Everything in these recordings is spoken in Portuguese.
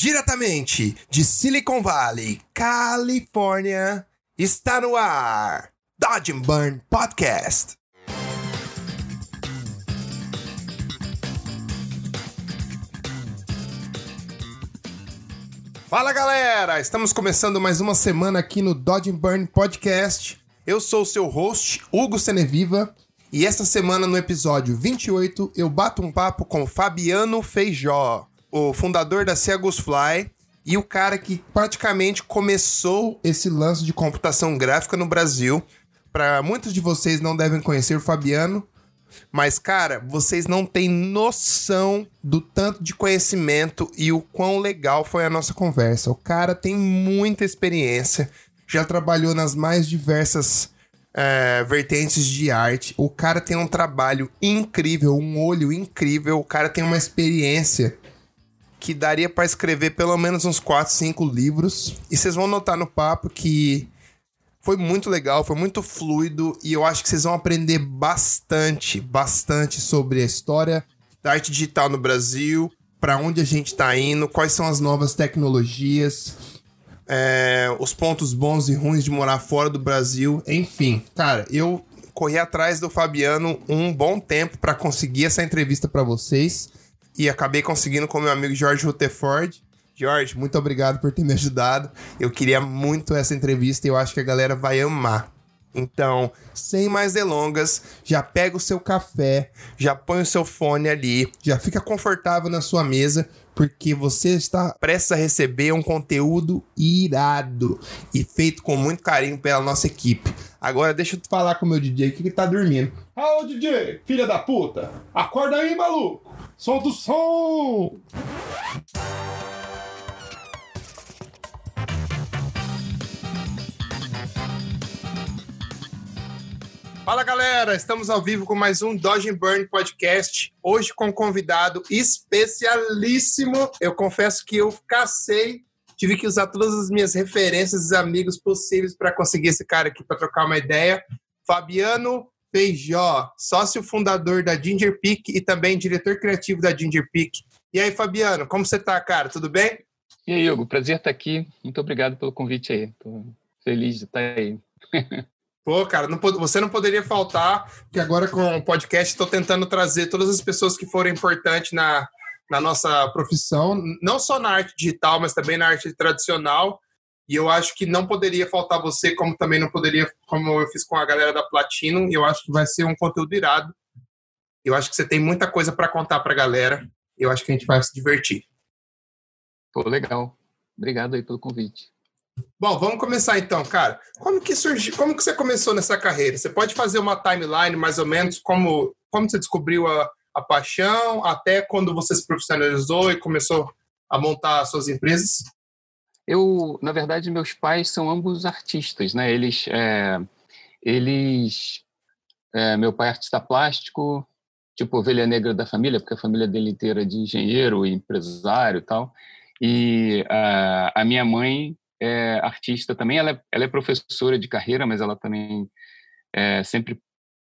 Diretamente de Silicon Valley, Califórnia, está no ar Dodge and Burn Podcast. Fala galera, estamos começando mais uma semana aqui no Dodge and Burn Podcast. Eu sou o seu host, Hugo Seneviva, e esta semana no episódio 28 eu bato um papo com Fabiano Feijó o fundador da Segus Fly e o cara que praticamente começou esse lance de computação gráfica no Brasil. Para muitos de vocês não devem conhecer o Fabiano, mas cara, vocês não têm noção do tanto de conhecimento e o quão legal foi a nossa conversa. O cara tem muita experiência, já trabalhou nas mais diversas é, vertentes de arte. O cara tem um trabalho incrível, um olho incrível. O cara tem uma experiência que daria para escrever pelo menos uns 4, 5 livros. E vocês vão notar no papo que foi muito legal, foi muito fluido e eu acho que vocês vão aprender bastante, bastante sobre a história da arte digital no Brasil, para onde a gente está indo, quais são as novas tecnologias, é, os pontos bons e ruins de morar fora do Brasil, enfim. Cara, eu corri atrás do Fabiano um bom tempo para conseguir essa entrevista para vocês e acabei conseguindo com meu amigo Jorge Rutherford. Jorge, muito obrigado por ter me ajudado. Eu queria muito essa entrevista e eu acho que a galera vai amar. Então, sem mais delongas, já pega o seu café, já põe o seu fone ali, já fica confortável na sua mesa, porque você está prestes a receber um conteúdo irado e feito com muito carinho pela nossa equipe. Agora deixa eu falar com o meu DJ que ele tá dormindo. Alô, DJ, filha da puta! Acorda aí, maluco! Solta o som! Fala galera, estamos ao vivo com mais um Dodge Burn Podcast. Hoje com um convidado especialíssimo. Eu confesso que eu cacei, tive que usar todas as minhas referências e amigos possíveis para conseguir esse cara aqui para trocar uma ideia. Fabiano Feijó, sócio fundador da Ginger Peak e também diretor criativo da Ginger Peak. E aí, Fabiano, como você tá, cara? Tudo bem? E aí, Hugo, prazer estar aqui. Muito obrigado pelo convite aí. Tô feliz de estar aí. Pô, cara, não, você não poderia faltar, que agora com o podcast estou tentando trazer todas as pessoas que foram importantes na, na nossa profissão, não só na arte digital, mas também na arte tradicional. E eu acho que não poderia faltar você, como também não poderia, como eu fiz com a galera da Platinum. E eu acho que vai ser um conteúdo irado. Eu acho que você tem muita coisa para contar para a galera. Eu acho que a gente vai se divertir. Pô, legal. Obrigado aí pelo convite. Bom, vamos começar então, cara. Como que surgiu, como que você começou nessa carreira? Você pode fazer uma timeline mais ou menos como como você descobriu a, a paixão até quando você se profissionalizou e começou a montar suas empresas? Eu, na verdade, meus pais são ambos artistas, né? Eles, é, eles, é, meu pai é artista plástico, tipo ovelha negra da família, porque a família dele inteira é de engenheiro e empresário e tal. E a, a minha mãe é artista também, ela é, ela é professora de carreira, mas ela também é, sempre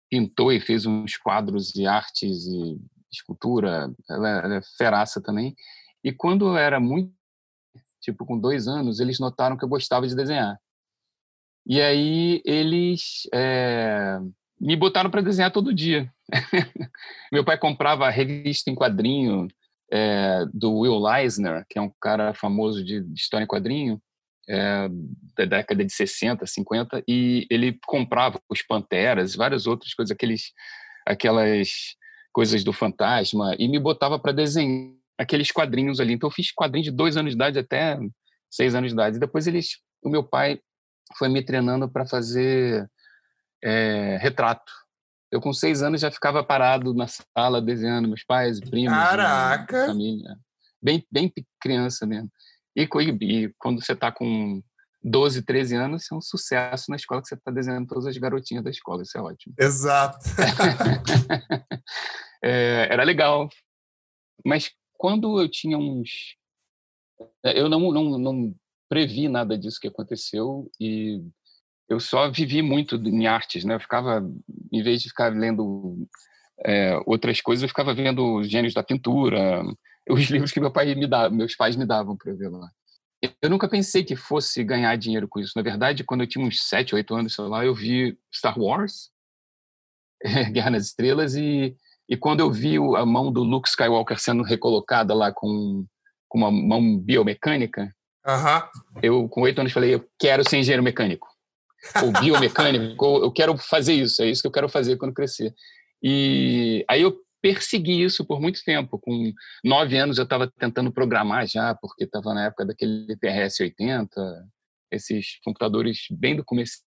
pintou e fez uns quadros de artes e escultura, ela, ela é feraça também. E quando eu era muito tipo, com dois anos, eles notaram que eu gostava de desenhar. E aí eles é, me botaram para desenhar todo dia. Meu pai comprava revista em quadrinho é, do Will Eisner, que é um cara famoso de história em quadrinho, é, da década de 60, 50, e ele comprava os Panteras, várias outras coisas, aqueles, aquelas coisas do fantasma, e me botava para desenhar aqueles quadrinhos ali. Então eu fiz quadrinho de dois anos de idade até seis anos de idade. Depois eles, o meu pai foi me treinando para fazer é, retrato. Eu com seis anos já ficava parado na sala desenhando meus pais, primos, Caraca. família, bem bem criança mesmo. E, e quando você está com 12, 13 anos, é um sucesso na escola que você está desenhando todas as garotinhas da escola, isso é ótimo. Exato. é, era legal. Mas quando eu tinha uns. Eh, eu não, não, não previ nada disso que aconteceu e eu só vivi muito em artes, né? Eu ficava, em vez de ficar lendo é, outras coisas, eu ficava vendo gênios da pintura, os livros que meu pai me dava, meus pais me davam para ver lá. Eu nunca pensei que fosse ganhar dinheiro com isso. Na verdade, quando eu tinha uns 7, 8 anos, sei lá, eu vi Star Wars, Guerra nas Estrelas, e, e quando eu vi a mão do Luke Skywalker sendo recolocada lá com, com uma mão biomecânica, eu, com 8 anos, falei: eu quero ser engenheiro mecânico. Ou biomecânico, eu quero fazer isso, é isso que eu quero fazer quando crescer. E aí eu persegui isso por muito tempo. Com nove anos eu estava tentando programar já, porque estava na época daquele TRS-80, esses computadores bem do começo.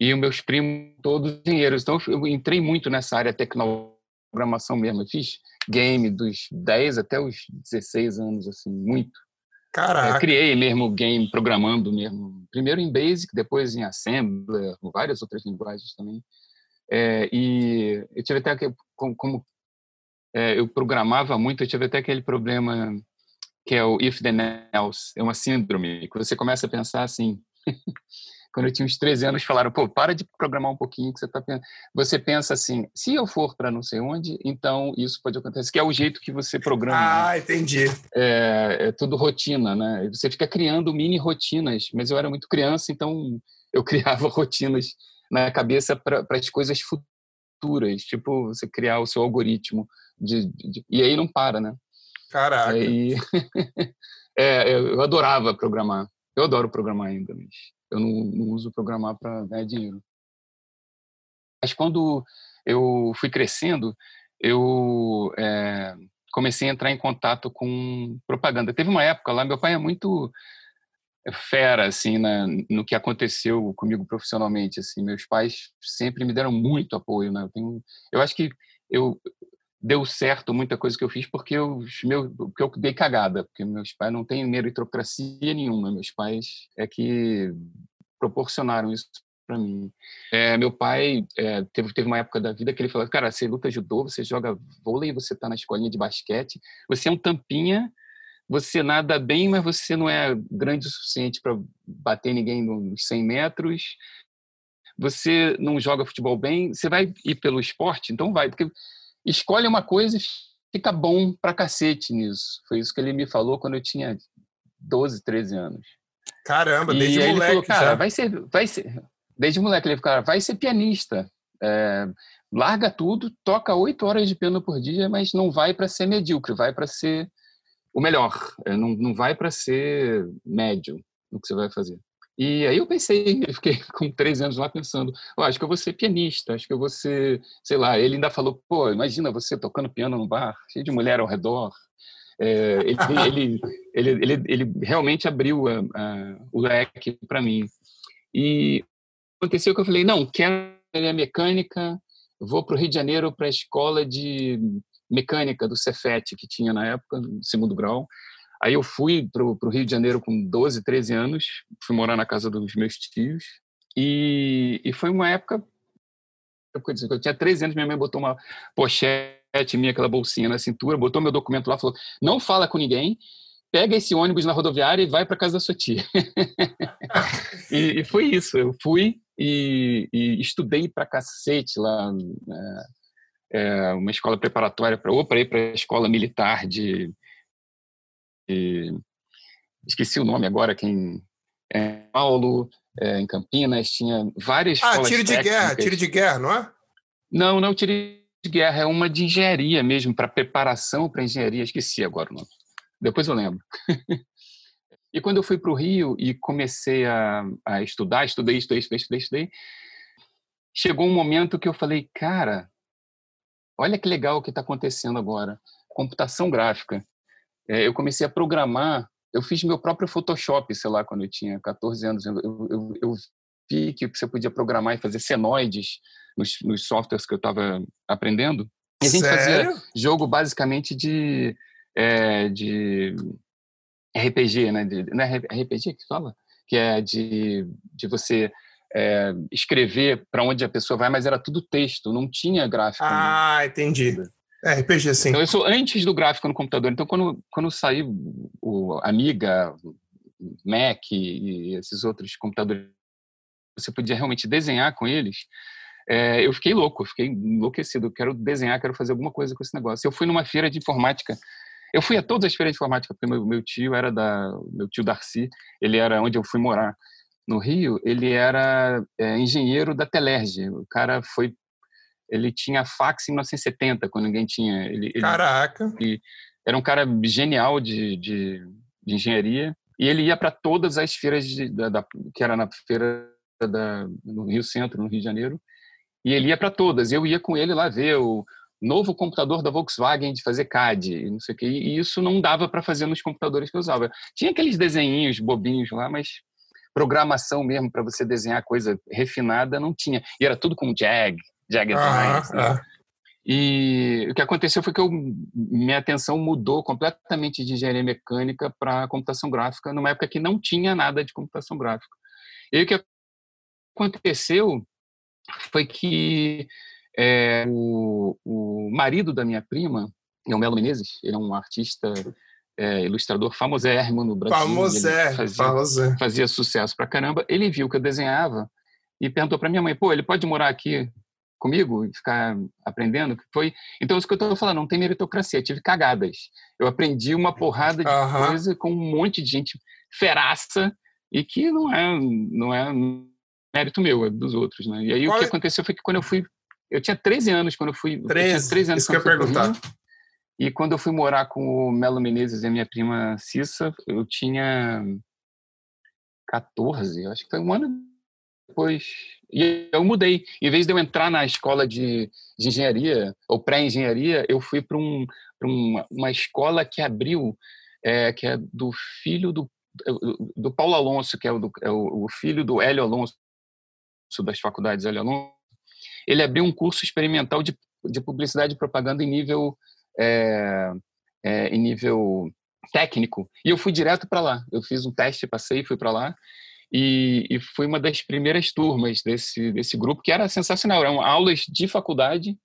E os meus primos todos engenheiros. Então eu entrei muito nessa área tecnológica, programação mesmo. Eu fiz game dos 10 até os 16 anos, assim, muito. Caraca. Eu criei mesmo game programando mesmo. Primeiro em Basic, depois em Assembler, várias outras linguagens também. É, e eu tive até que, como, como é, eu programava muito, eu tive até aquele problema que é o if then else, é uma síndrome, que você começa a pensar assim. Quando eu tinha uns 13 anos, falaram, pô, para de programar um pouquinho, que você tá Você pensa assim, se eu for para não sei onde, então isso pode acontecer, que é o jeito que você programa. Né? Ah, né? entendi. É, é tudo rotina, né? Você fica criando mini rotinas, mas eu era muito criança, então eu criava rotinas na cabeça para as coisas futuras, tipo você criar o seu algoritmo de, de e aí não para, né? Caraca. Aí, é, eu adorava programar. Eu adoro programar ainda, mas eu não, não uso programar para ganhar dinheiro. Mas quando eu fui crescendo, eu é, comecei a entrar em contato com propaganda. Teve uma época lá, meu pai é muito fera assim na, no que aconteceu comigo profissionalmente assim meus pais sempre me deram muito apoio né eu tenho eu acho que eu deu certo muita coisa que eu fiz porque eu meu porque eu dei cagada porque meus pais não têm meritocracia nenhuma meus pais é que proporcionaram isso para mim é, meu pai é, teve teve uma época da vida que ele falou cara você luta judô você joga vôlei você está na escolinha de basquete você é um tampinha você nada bem, mas você não é grande o suficiente para bater ninguém nos 100 metros. Você não joga futebol bem, você vai ir pelo esporte, então vai, porque escolhe uma coisa e fica bom pra cacete nisso. Foi isso que ele me falou quando eu tinha 12, 13 anos. Caramba, desde e moleque. Ele falou, cara, vai ser, vai ser. Desde moleque, ele falou, cara, vai ser pianista. É, larga tudo, toca oito horas de piano por dia, mas não vai para ser medíocre, vai para ser o melhor. É, não, não vai para ser médio no que você vai fazer. E aí eu pensei, eu fiquei com 13 anos lá pensando, oh, acho que eu vou ser pianista, acho que eu vou ser, sei lá, ele ainda falou, pô, imagina você tocando piano no bar, cheio de mulher ao redor. É, ele, ele, ele, ele, ele, realmente abriu a, a, o leque para mim. E aconteceu que eu falei, não, quero a mecânica, vou para o Rio de Janeiro para a escola de mecânica do Cefet que tinha na época, no segundo grau. Aí eu fui para o Rio de Janeiro com 12, 13 anos, fui morar na casa dos meus tios, e, e foi uma época. Eu tinha 13 anos, minha mãe botou uma pochete minha, aquela bolsinha na cintura, botou meu documento lá, falou: não fala com ninguém, pega esse ônibus na rodoviária e vai para casa da sua tia. e, e, foi isso. Eu fui e, e estudei para cacete lá. Né? é, uma escola preparatória para ou para ir para a escola militar de, esqueci o nome agora quem é, Paulo é, em Campinas tinha várias ah tiro de guerra tiro de guerra não é não não tiro de guerra é uma de engenharia mesmo para preparação para engenharia esqueci agora o nome depois eu lembro e quando eu fui para o Rio e comecei a, a estudar estudei estudei estudei estudei, estudei chegou um momento que eu falei cara olha que legal o que está acontecendo agora. Computação gráfica. É, eu comecei a programar, eu fiz meu próprio Photoshop, sei lá, quando eu tinha 14 anos. Eu, eu, eu vi que você podia programar e fazer senoides nos, nos softwares que eu estava aprendendo. E a gente Sério? fazia jogo basicamente de, é, de RPG, né? De, não é RPG que fala? Que é de, de você é, escrever para onde a pessoa vai, mas era tudo texto, não tinha gráfico. Ah, entendi. É, RPG, sim. Então, eu sou antes do gráfico no computador. Então, quando, quando saiu o Amiga, Mac e esses outros computadores, você podia realmente desenhar com eles. é, eu fiquei louco, fiquei enlouquecido. Quero desenhar, quero fazer alguma coisa com esse negócio. Eu fui numa feira de informática. Eu fui a todas as feiras de informática, porque meu, meu tio era da. Meu tio Darcy, ele era onde eu fui morar no Rio, ele era é, engenheiro da Telerge. O cara foi. Ele tinha fax em 1970, quando ninguém tinha. Ele, Caraca! Ele, era um cara genial de, de, de engenharia. E ele ia para todas as feiras de, da, da, que era na feira da, no Rio Centro, no Rio de Janeiro. E ele ia para todas. Eu ia com ele lá ver o novo computador da Volkswagen de fazer CAD, não sei o quê. E isso não dava para fazer nos computadores que eu usava. Tinha aqueles desenhinhos bobinhos lá, mas programação mesmo para você desenhar coisa refinada não tinha. E era tudo com Jag, Jag Advanced. Ah, né? ah. E o que aconteceu foi que eu, minha atenção mudou completamente de engenharia mecânica para computação gráfica, numa época que não tinha nada de computação gráfica. E o que aconteceu foi que é, o, o marido da minha prima, é o Melo Menezes, ele é um artista é, ilustrador famosérrimo no Brasil. Famosé, fazia, fazia sucesso pra caramba. Ele viu que eu desenhava e perguntou para minha mãe: pô, ele pode morar aqui comigo e ficar aprendendo? Foi Então, isso que eu estou falando, não tem meritocracia, tive cagadas. Eu aprendi uma porrada de uhum. coisa com um monte de gente feraça e que não é, não é mérito meu, é dos outros, né? E aí Qual o que é? aconteceu foi que quando eu fui eu tinha 13 anos quando eu fui. 13, eu tinha 13 anos isso que eu ia perguntar. E quando eu fui morar com o Melo Menezes e a minha prima Cissa, eu tinha 14, acho que foi um ano depois. E eu mudei. Em vez de eu entrar na escola de, de engenharia, ou pré-engenharia, eu fui para um, uma, uma escola que abriu, é, que é do filho do, do Paulo Alonso, que é, o, do, é o, filho do Hélio Alonso, das faculdades Hélio Alonso. Ele abriu um curso experimental de, de publicidade e propaganda em nível é, é, em nível técnico e eu fui direto para lá. Eu fiz um teste, passei, fui para lá e, e fui uma das primeiras turmas desse desse grupo que era sensacional. Eram aulas de faculdade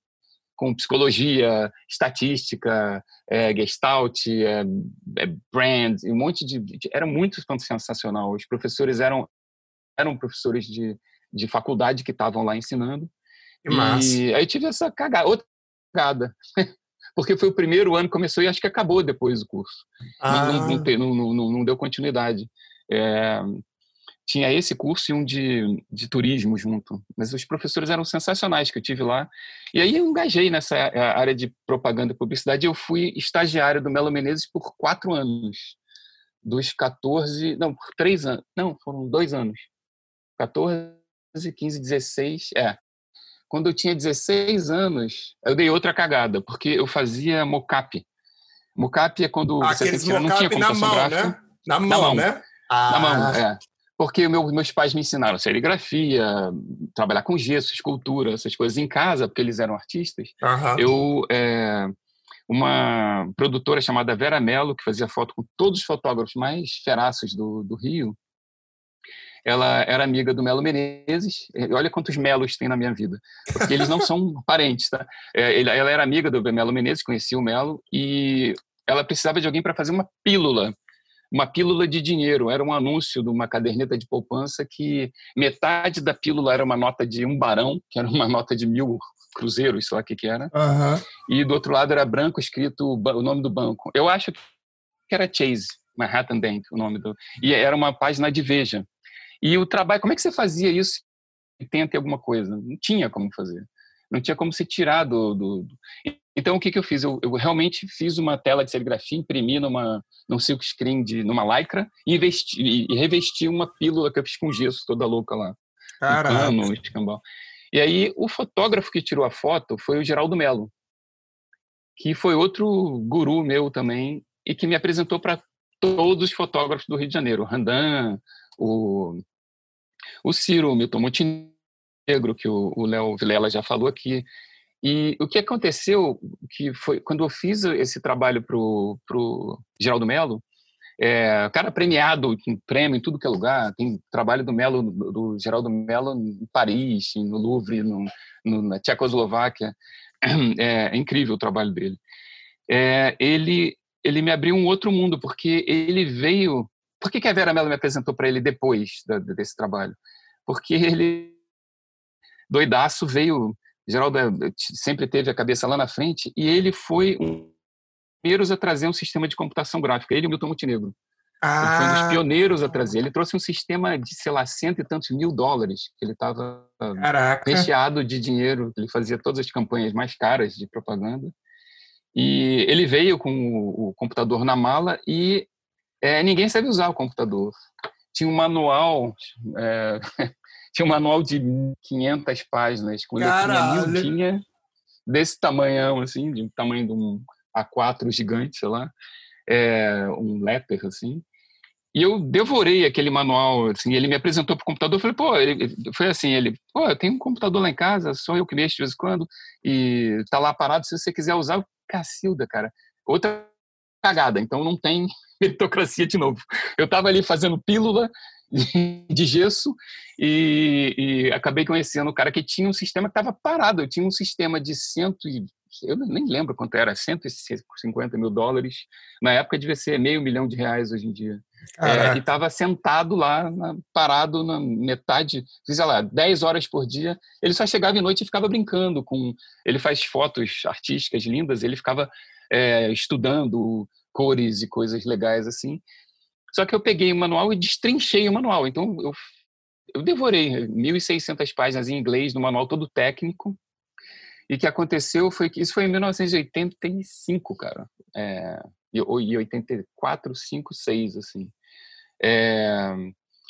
com psicologia, estatística, é, gestalt, é, é brand, um monte de, de, era muito sensacional. Os professores eram eram professores de, de faculdade que estavam lá ensinando. E aí tive essa cagada, outra cagada. porque foi o primeiro ano que começou e acho que acabou depois do curso. Ah. Não, não, não, não, não, deu continuidade. É, tinha esse curso e um de, de turismo junto. Mas os professores eram sensacionais que eu tive lá. E aí eu engajei nessa área de propaganda e publicidade. Eu fui estagiário do Melo Menezes por quatro anos. Dos 14, não, por três anos, não, foram dois anos. 14, 15, 16, é. Quando eu tinha 16 anos, eu dei outra cagada, porque eu fazia mocap. Mocap é quando você tem que tirar, não tinha na mão, gráfica. Né? Na mão, na mão, né? Ah. Na mão, é. Porque meu, meus pais me ensinaram serigrafia, trabalhar com gesso, escultura, essas coisas em casa, porque eles eram artistas. Uhum. Eu, é, uma produtora chamada Vera Mello, que fazia foto com todos os fotógrafos mais feraços do, do Rio, ela era amiga do Melo Menezes. Olha quantos Melos tem na minha vida, porque eles não são parentes, tá? É, ela era amiga do Melo Menezes, conhecia o Melo, e ela precisava de alguém para fazer uma pílula, uma pílula de dinheiro. Era um anúncio de uma caderneta de poupança que metade da pílula era uma nota de um barão, que era uma nota de mil cruzeiros, sei lá o que, que era, uhum. e do outro lado era branco escrito o nome do banco. Eu acho que era Chase, Manhattan Bank, o nome do. E era uma página de Veja. E o trabalho, como é que você fazia isso? Tenta alguma coisa? Não tinha como fazer. Não tinha como se tirar do. do, do... Então, o que, que eu fiz? Eu, eu, realmente fiz uma tela de serigrafia, imprimi numa, num silk screen, de, numa lycra, e, investi, e, revesti uma pílula que eu fiz com gesso toda louca lá. Caraca. Um escambau. E aí, o fotógrafo que tirou a foto foi o Geraldo Melo, que foi outro guru meu também, e que me apresentou para todos os fotógrafos do Rio de Janeiro. Randan, o, o Ciro Milton Montenegro, que o Léo Vilela já falou aqui. E o que aconteceu, que foi quando eu fiz esse trabalho para o Geraldo Melo, é, cara premiado com prêmio em tudo que é lugar, tem trabalho do Melo, do Geraldo Melo em Paris, no Louvre, no, no, na Tchecoslováquia, é, é, incrível o trabalho dele. É, ele, ele me abriu um outro mundo, porque ele veio por que, que a Vera Mello me apresentou para ele depois da, desse trabalho? Porque ele doidaço, veio. Geraldo eh, sempre teve a cabeça lá na frente, e ele foi um primeiros a trazer um sistema de computação gráfica, ele e o Milton Montenegro. Ah. Ele foi um dos ah. pioneiros a trazer. Ele trouxe um sistema de, sei lá, cento e tantos mil dólares, que ele estava recheado de dinheiro, ele fazia todas as campanhas mais caras de propaganda. E ele veio com o, o computador na mala e é, ninguém sabe usar o computador. Tinha um manual, é, tinha um manual de 500 páginas, quando Caralho. eu tinha mil, tinha desse tamanhão, assim, de tamanho de um A4 gigante, sei lá, é, um letter, assim. E eu devorei aquele manual, assim, ele me apresentou para o computador, eu falei, pô, ele, foi assim, ele, pô, eu tenho um computador lá em casa, sou eu que mexo de vez em quando, e tá lá parado, se você quiser usar, Cacilda, cara. Outra cagada, então não tem meritocracia de novo. Eu estava ali fazendo pílula de gesso e, e, acabei conhecendo o cara que tinha um sistema que estava parado. Eu tinha um sistema de cento e eu nem lembro quanto era, 150 mil dólares. Na época devia ser meio milhão de reais hoje em dia. É, e estava sentado lá, na, parado na metade, sei lá, 10 horas por dia. Ele só chegava à noite e ficava brincando com. Ele faz fotos artísticas lindas, ele ficava é, estudando cores e coisas legais assim. Só que eu peguei o manual e destrinchei o manual. Então eu, eu devorei 1.600 páginas em inglês no manual todo técnico. E o que aconteceu foi que isso foi em 1985, cara. É, e 84, 5, 6, assim. É,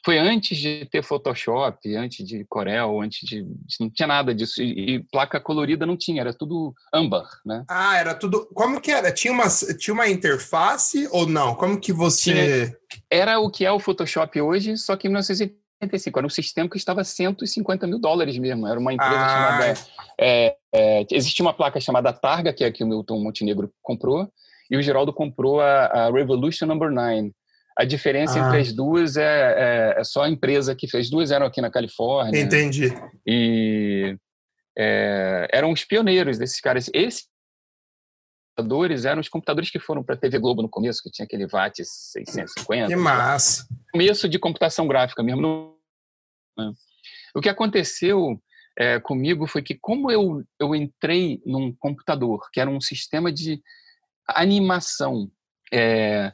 foi antes de ter Photoshop, antes de Corel, antes de, não tinha nada disso e, e, placa colorida não tinha, era tudo âmbar, né? Ah, era tudo. Como que era? Tinha uma tinha uma interface ou não? Como que você tinha, Era o que é o Photoshop hoje, só que em 1985 era um sistema que estava 150 mil dólares mesmo. Era uma empresa ah. chamada é, é, existia uma placa chamada Targa que é que o Milton Montenegro comprou e o Geraldo comprou a, a Revolution Number 9 a diferença ah. entre as duas é, é, é, só a empresa que fez. Duas eram aqui na Califórnia. Entendi. E é, eram os pioneiros desses caras. Esses computadores eram os computadores que foram para a TV Globo no começo, que tinha aquele VAT 650. Que massa! Começo de computação gráfica mesmo. Né? O que aconteceu é, comigo foi que, como eu, eu entrei num computador, que era um sistema de animação, é,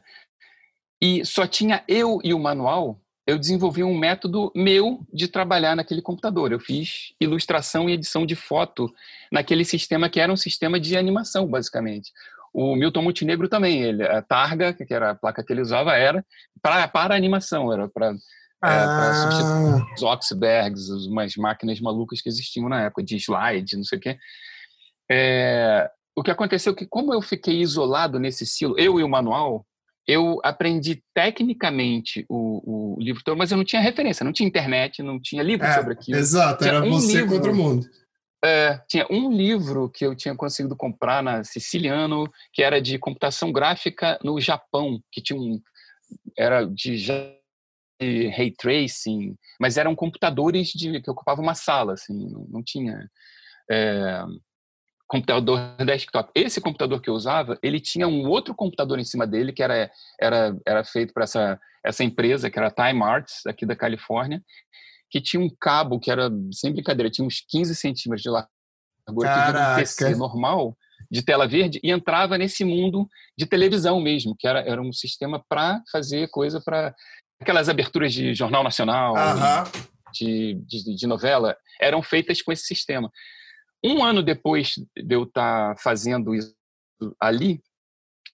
e só tinha eu e o manual, eu desenvolvi um método meu de trabalhar naquele computador. Eu fiz ilustração e edição de foto naquele sistema que era um sistema de animação, basicamente. O Milton Montenegro também, ele, a Targa, que era a placa que ele usava, era para, para animação, era para é, ah. substituir os Oxbergs, umas máquinas malucas que existiam na época, de slide, não sei o quê. É, o que aconteceu é que, como eu fiquei isolado nesse silo, eu e o manual, eu aprendi tecnicamente o, o, livro todo, mas eu não tinha referência, não tinha internet, não tinha livro é, sobre aquilo. Exato, tinha era um você livro, contra o mundo. É, tinha um livro que eu tinha conseguido comprar na Siciliano, que era de computação gráfica no Japão, que tinha um. Era de, de ray tracing, mas eram computadores de, que ocupavam uma sala, assim, não, não tinha. É, computador desktop. Esse computador que eu usava, ele tinha um outro computador em cima dele que era era era feito para essa essa empresa que era Time Arts aqui da Califórnia, que tinha um cabo que era sem brincadeira, tinha uns 15 centímetros de largura, que um PC normal de tela verde e entrava nesse mundo de televisão mesmo, que era, era um sistema para fazer coisa para aquelas aberturas de jornal nacional, uh -huh. de, de, de novela, eram feitas com esse sistema. Um ano depois de eu estar tá fazendo isso ali,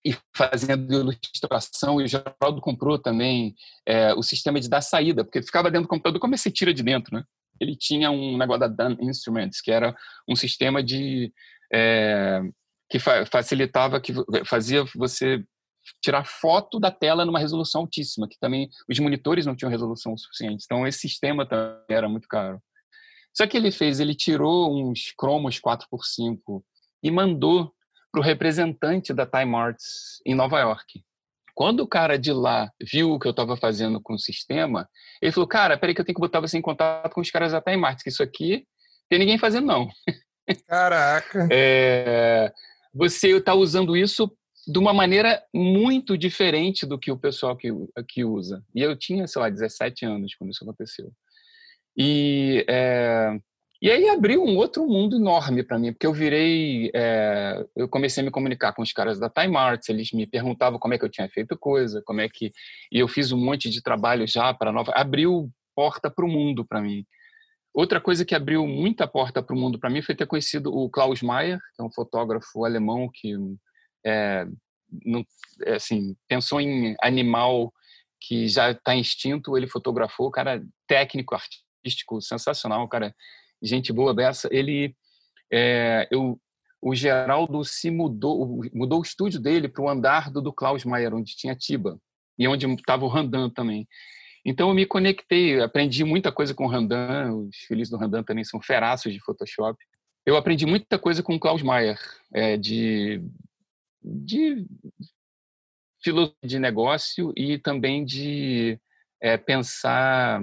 e fazendo ilustração, e o Geraldo comprou também é, o sistema de dar saída, porque ficava dentro do computador, como é que você tira de dentro, né? Ele tinha um negócio da Dan Instruments, que era um sistema de é, que fa facilitava, que fazia você tirar foto da tela numa resolução altíssima, que também os monitores não tinham resolução suficiente. Então esse sistema também era muito caro. Só que ele fez, ele tirou uns cromos 4x5 e mandou para o representante da Time Arts em Nova York. Quando o cara de lá viu o que eu estava fazendo com o sistema, ele falou: Cara, peraí que eu tenho que botar você em contato com os caras da Time Arts, que isso aqui tem ninguém fazendo, não. Caraca! É, você está usando isso de uma maneira muito diferente do que o pessoal que, que usa. E eu tinha, sei lá, 17 anos quando isso aconteceu. E é, E aí abriu um outro mundo enorme para mim, porque eu virei, é, eu comecei a me comunicar com os caras da Time Arts, eles me perguntavam como é que eu tinha feito coisa, como é que e eu fiz um monte de trabalho já para nova, abriu porta para o mundo para mim. Outra coisa que abriu muita porta para o mundo para mim foi ter conhecido o Klaus Mayer, que é um fotógrafo alemão que é, não, é, assim pensou em animal que já está extinto, ele fotografou, cara técnico, artístico, sensacional, cara gente boa dessa, ele, é, eu, o Geraldo se mudou, mudou o estúdio dele para o andar do, do Klaus Mayer, onde tinha Tiba, e onde estava o Randan também. Então eu me conectei, aprendi muita coisa com o Randan, os filhos do Randan também são feraços de Photoshop. Eu aprendi muita coisa com o Klaus Mayer, é, de, de filosofia de negócio e também de é, pensar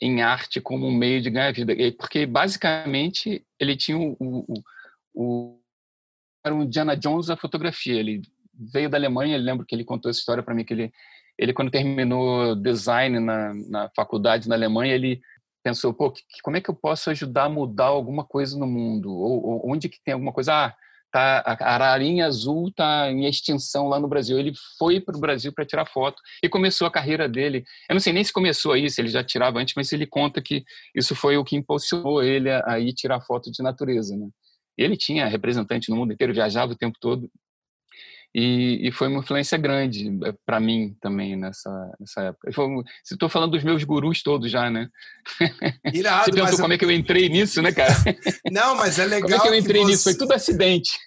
em arte como um meio de ganhar vida. Porque, basicamente, ele tinha o, o, o era um Diana Jones da fotografia. Ele veio da Alemanha, lembro que ele contou essa história para mim, que ele, ele quando terminou design na, na faculdade na Alemanha, ele pensou, pô, que, como é que eu posso ajudar a mudar alguma coisa no mundo? Ou, ou onde que tem alguma coisa? Ah, tá, a ararinha azul está em extinção lá no Brasil. Ele foi para o Brasil para tirar foto e começou a carreira dele. Eu não sei nem se começou aí, se ele já tirava antes, mas ele conta que isso foi o que impulsionou ele a, ir tirar foto de natureza. Né? Ele tinha representante no mundo inteiro, viajava o tempo todo. E, e, foi uma influência grande eh, para mim também nessa, nessa época. Estou falando dos meus gurus todos já, né? Irado, Você pensou como é que eu entrei nisso, né, cara? Não, mas é legal. Como é que eu entrei você... nisso? Foi tudo acidente.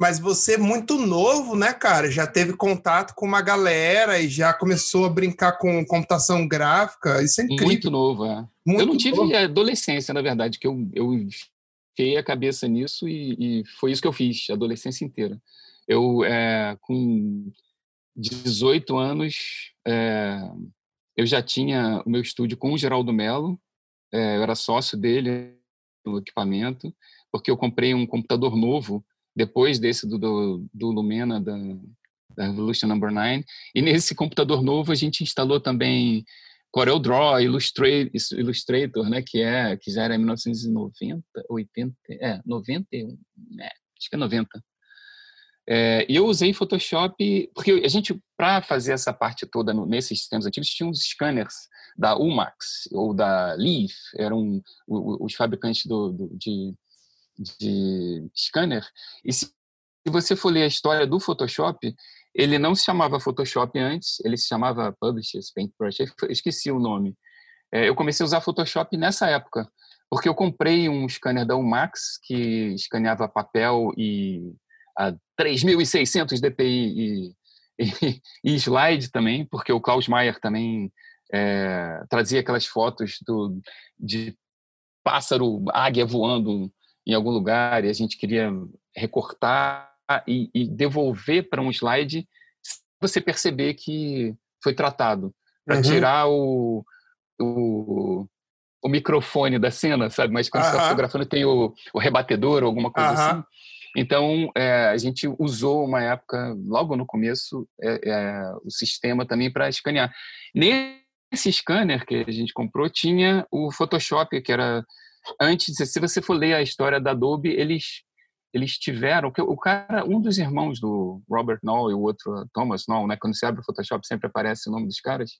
Mas você, muito novo, né, cara? Já teve contato com uma galera e já começou a brincar com computação gráfica. Isso é incrível. Muito novo, é. Muito eu não tive novo. adolescência, na verdade, que eu, eu fiquei a cabeça nisso e, e, foi isso que eu fiz a adolescência inteira. Eu, é, com 18 anos, é, eu já tinha o meu estúdio com o Geraldo Melo, é, eu era sócio dele no equipamento, porque eu comprei um computador novo depois desse do, do, do Lumena, da, da Revolution Number 9, e nesse computador novo a gente instalou também Corel Draw, Illustrator, né, que é que já era em 1990, 80, é, 91, é, acho que é 90. É, eu usei Photoshop porque a gente para fazer essa parte toda no, nesses sistemas antigos tinha uns scanners da Umax ou da Leaf, eram os fabricantes do, do, de, de scanner. E se você for ler a história do Photoshop, ele não se chamava Photoshop antes, ele se chamava Publishers Paintbrush, esqueci o nome. É, eu comecei a usar Photoshop nessa época, porque eu comprei um scanner da Umax que escaneava papel e a 3.600 dpi e, e, e, slide também, porque o Klaus Mayer também é, trazia aquelas fotos do, de pássaro, águia voando em algum lugar e a gente queria recortar e, e devolver para um slide você perceber que foi tratado para uhum. tirar o, o, o, microfone da cena, sabe? Mas quando uhum. você está fotografando tem o, o rebatedor ou alguma coisa uhum. assim. Então, é, a gente usou uma época, logo no começo, é, é, o sistema também para escanear. Nesse scanner que a gente comprou, tinha o Photoshop, que era antes, se você for ler a história da Adobe, eles eles tiveram, que o cara, um dos irmãos do Robert Knoll e o outro Thomas Knoll, né, quando você abre o Photoshop sempre aparece o nome dos caras,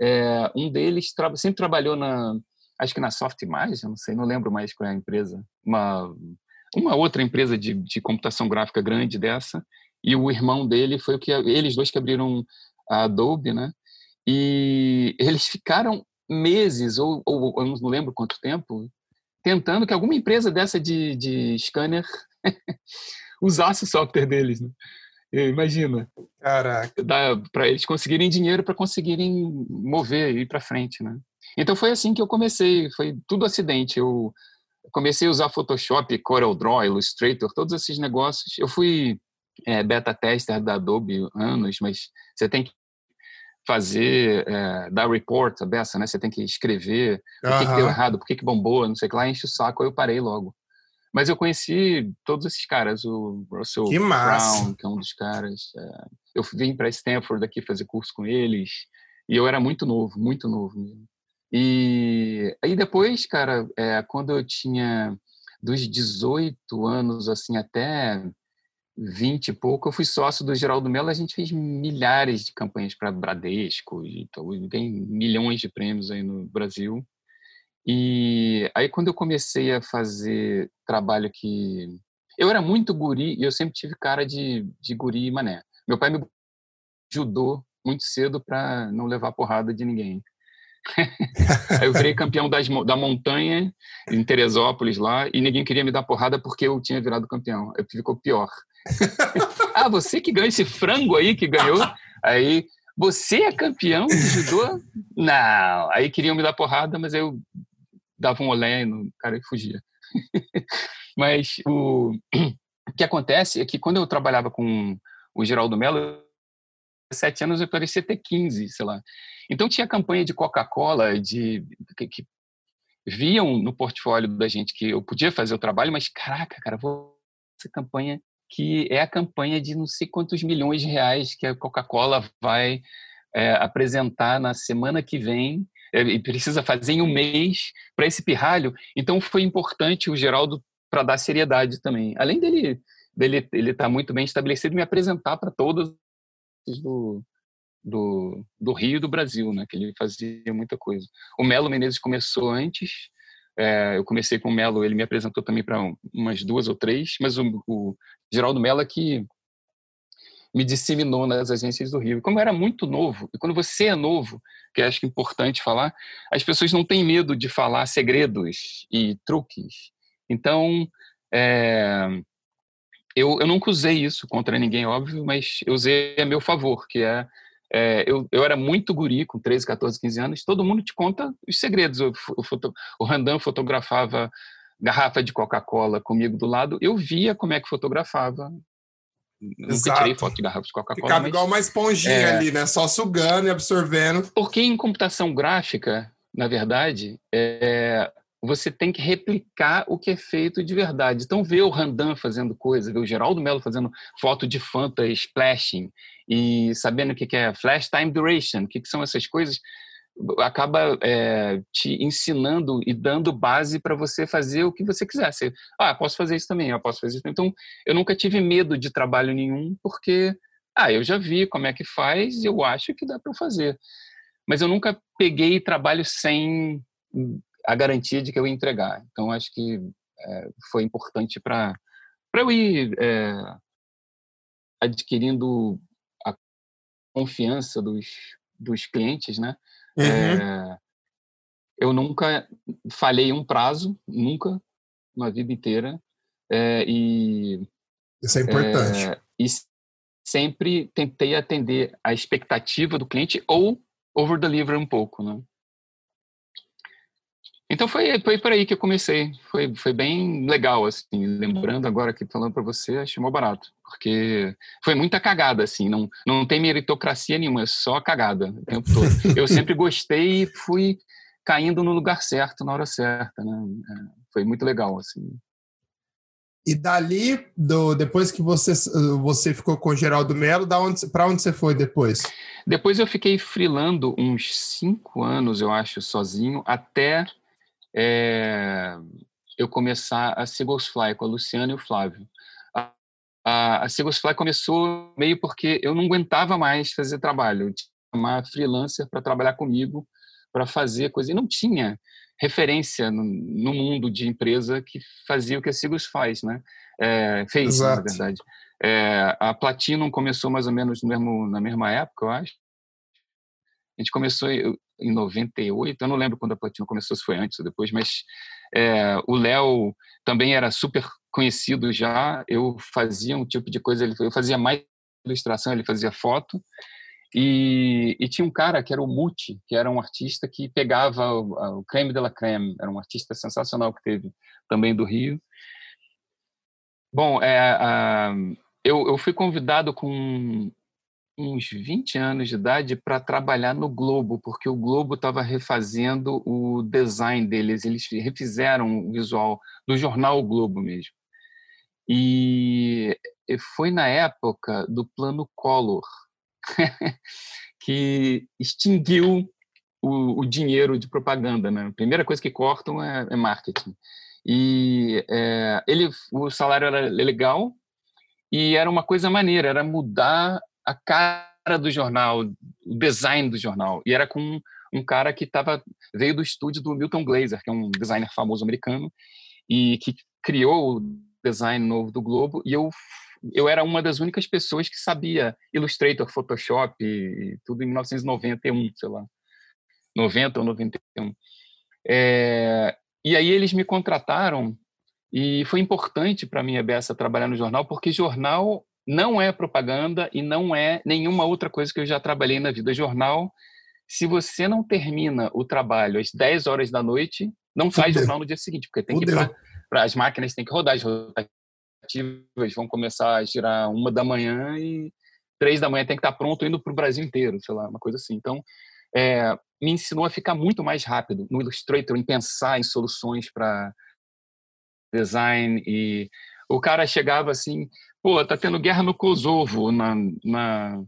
é, um deles tra sempre trabalhou na, acho que na Soft Image, não sei, não lembro mais qual é a empresa, uma, uma outra empresa de, de computação gráfica grande dessa, e o irmão dele foi o que, eles dois que abriram a Adobe, né, e eles ficaram meses, ou, ou eu não lembro quanto tempo, tentando que alguma empresa dessa de, de scanner usasse o software deles. Né? Imagina. Caraca. Para eles conseguirem dinheiro para conseguirem mover e ir para frente, né? Então foi assim que eu comecei, foi tudo acidente. Eu comecei a usar Photoshop, Corel Draw, Illustrator, todos esses negócios. Eu fui é, beta tester da Adobe anos, mas você tem que fazer, é, dar report a beça, né? Você tem que escrever o que, que, deu errado, por que, que bombou, não sei o que lá, enche o saco, aí eu parei logo. Mas eu conheci todos esses caras, o Russell que Brown, que é um dos caras. É, eu vim para Stanford aqui fazer curso com eles, e eu era muito novo, muito novo mesmo. E aí depois, cara, é, quando eu tinha dos 18 anos assim até 20 e pouco, eu fui sócio do Geraldo Mello, a gente fez milhares de campanhas para Bradesco, então, tem milhões de prêmios aí no Brasil. E aí quando eu comecei a fazer trabalho que eu era muito guri e eu sempre tive cara de, de guri e mané. Meu pai me ajudou muito cedo para não levar porrada de ninguém. Aí eu virei campeão das, da montanha em Teresópolis lá e ninguém queria me dar porrada porque eu tinha virado campeão. Aí ficou pior. ah, você que ganhou esse frango aí que ganhou? Aí, você é campeão de judô? Não. Aí queriam me dar porrada, mas eu dava um olé no cara e fugia. mas o, o que acontece é que quando eu trabalhava com o Geraldo Mello, sete anos eu parecia ter 15, sei lá. Então tinha campanha de Coca-Cola, de que, que, viam no portfólio da gente que eu podia fazer o trabalho, mas caraca, cara, vou essa campanha que é a campanha de não sei quantos milhões de reais que a Coca-Cola vai é, apresentar na semana que vem e precisa fazer em um mês para esse pirralho. Então foi importante o Geraldo para dar seriedade também. Além dele dele ele tá muito bem estabelecido, me apresentar para todos do, do, do Rio e do Brasil, né? Que ele fazia muita coisa. O Melo Menezes começou antes. É, eu comecei com o Melo, ele me apresentou também para umas duas ou três, mas o, o Geraldo Mello é que me disseminou nas agências do Rio. Como eu era muito novo, e quando você é novo, que acho que é importante falar, as pessoas não têm medo de falar segredos e truques. Então, é, eu, eu nunca usei isso contra ninguém, óbvio, mas eu usei a meu favor, que é, é eu, eu era muito guri, com 13, 14, 15 anos, todo mundo te conta os segredos. O, o, o Randan fotografava garrafa de Coca-Cola comigo do lado, eu via como é que fotografava. Nunca Exato. tirei foto de garrafa de Coca-Cola. Ficava mas, igual uma esponjinha é, ali, né? Só sugando e absorvendo. Porque em computação gráfica, na verdade, é, você tem que replicar o que é feito de verdade. Então, ver o Randan fazendo coisa, ver o Geraldo Mello fazendo foto de Fanta splashing e sabendo o que é flash time duration, o que são essas coisas, acaba é, te ensinando e dando base para você fazer o que você quiser. Você, ah, posso fazer isso também, eu posso fazer isso. Então, eu nunca tive medo de trabalho nenhum, porque, ah, eu já vi como é que faz e eu acho que dá para fazer. Mas eu nunca peguei trabalho sem a garantia de que eu ia entregar. Então, acho que é, foi importante para eu ir é, adquirindo a confiança dos, dos clientes, né? Uhum. É, eu nunca falhei um prazo, nunca, na vida inteira. É, e, Isso é importante. É, e sempre tentei atender a expectativa do cliente ou over-deliver um pouco, né? Então foi, foi por aí que eu comecei. Foi, foi bem legal, assim. Lembrando agora aqui, falando para você, achei mó barato. Porque foi muita cagada, assim. Não, não tem meritocracia nenhuma, é só cagada o tempo todo. Eu sempre gostei e fui caindo no lugar certo, na hora certa, né? É, foi muito legal, assim. E dali, do, depois que você, você ficou com o Geraldo Melo, para onde você foi depois? Depois eu fiquei freelando uns cinco anos, eu acho, sozinho, até é, eu começar a Fly com a Luciana e o Flávio. A, a, a Fly começou meio porque eu não aguentava mais fazer trabalho. Eu tinha uma freelancer para trabalhar comigo, para fazer coisa. E não tinha referência no, no, mundo de empresa que fazia o que a Sigos faz, né? É, fez, Exato. na verdade. É, a Platinum começou mais ou menos no mesmo, na mesma época, eu acho. A gente começou, em 98, eu não lembro quando a Platina começou, se foi antes ou depois, mas é, o Léo também era super conhecido já, eu fazia um tipo de coisa, eu fazia mais ilustração, ele fazia foto, e, e, tinha um cara que era o Muti, que era um artista que pegava o, o creme de la creme, era um artista sensacional que teve também do Rio. Bom, é, eu, eu fui convidado com uns 20 anos de idade para trabalhar no Globo, porque o Globo estava refazendo o design deles, eles refizeram o visual do jornal o Globo mesmo. E foi na época do plano Collor, que extinguiu o, o, dinheiro de propaganda, né? A primeira coisa que cortam é, é marketing. E é, ele, o salário era legal e era uma coisa maneira, era mudar a cara do jornal, o design do jornal. E era com um cara que tava, veio do estúdio do Milton Glaser, que é um designer famoso americano, e que criou o design novo do Globo. E eu, eu era uma das únicas pessoas que sabia Illustrator, Photoshop, tudo em 1991, sei lá. 90 ou 91. É, e aí eles me contrataram e foi importante para mim, a Bessa, trabalhar no jornal, porque jornal não é propaganda e não é nenhuma outra coisa que eu já trabalhei na vida. Jornal, se você não termina o trabalho às 10 horas da noite, não faz jornal no dia seguinte, porque tem Fudeu. que ir para as máquinas têm que rodar, as rotativas vão começar a girar uma da manhã e três da manhã tem que estar pronto indo para o Brasil inteiro, sei lá, uma coisa assim. Então, é, me ensinou a ficar muito mais rápido no Illustrator, em pensar em soluções para design e o cara chegava assim, pô, tá tendo guerra no Kosovo, na, na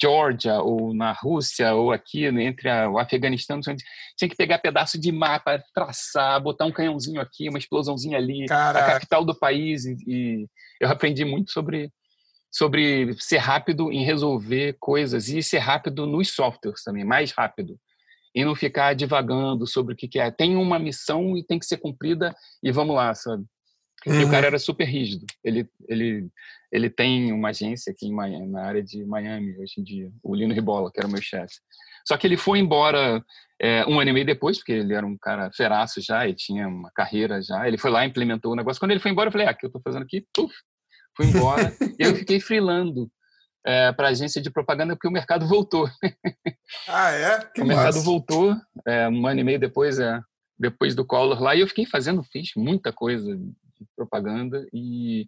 Georgia ou na Rússia ou aqui né, entre a, o Afeganistão, tinha que pegar pedaço de mapa, traçar, botar um canhãozinho aqui, uma explosãozinha ali, Caraca. a capital do país e, e eu aprendi muito sobre sobre ser rápido em resolver coisas e ser rápido nos softwares também, mais rápido. E não ficar divagando sobre o que, é. Tem uma missão e tem que ser cumprida e vamos lá, sabe? Uhum. E o cara uhum. era super rígido. Ele, ele, ele tem uma agência aqui em Miami, na área de Miami hoje em dia, o Lino Ribola, que era o meu chefe. Só que ele foi embora é, um ano e meio depois, porque ele era um cara feraço já e tinha uma carreira já. Ele foi lá, implementou o negócio. Quando ele foi embora, eu falei: ah, o que eu estou fazendo aqui? Puf, fui embora. e eu fiquei freelando é, para a agência de propaganda porque o mercado voltou. Ah, é? Que o massa. mercado voltou é, um ano e meio depois, é, depois do Collor lá, e eu fiquei fazendo, fiz muita coisa propaganda. E o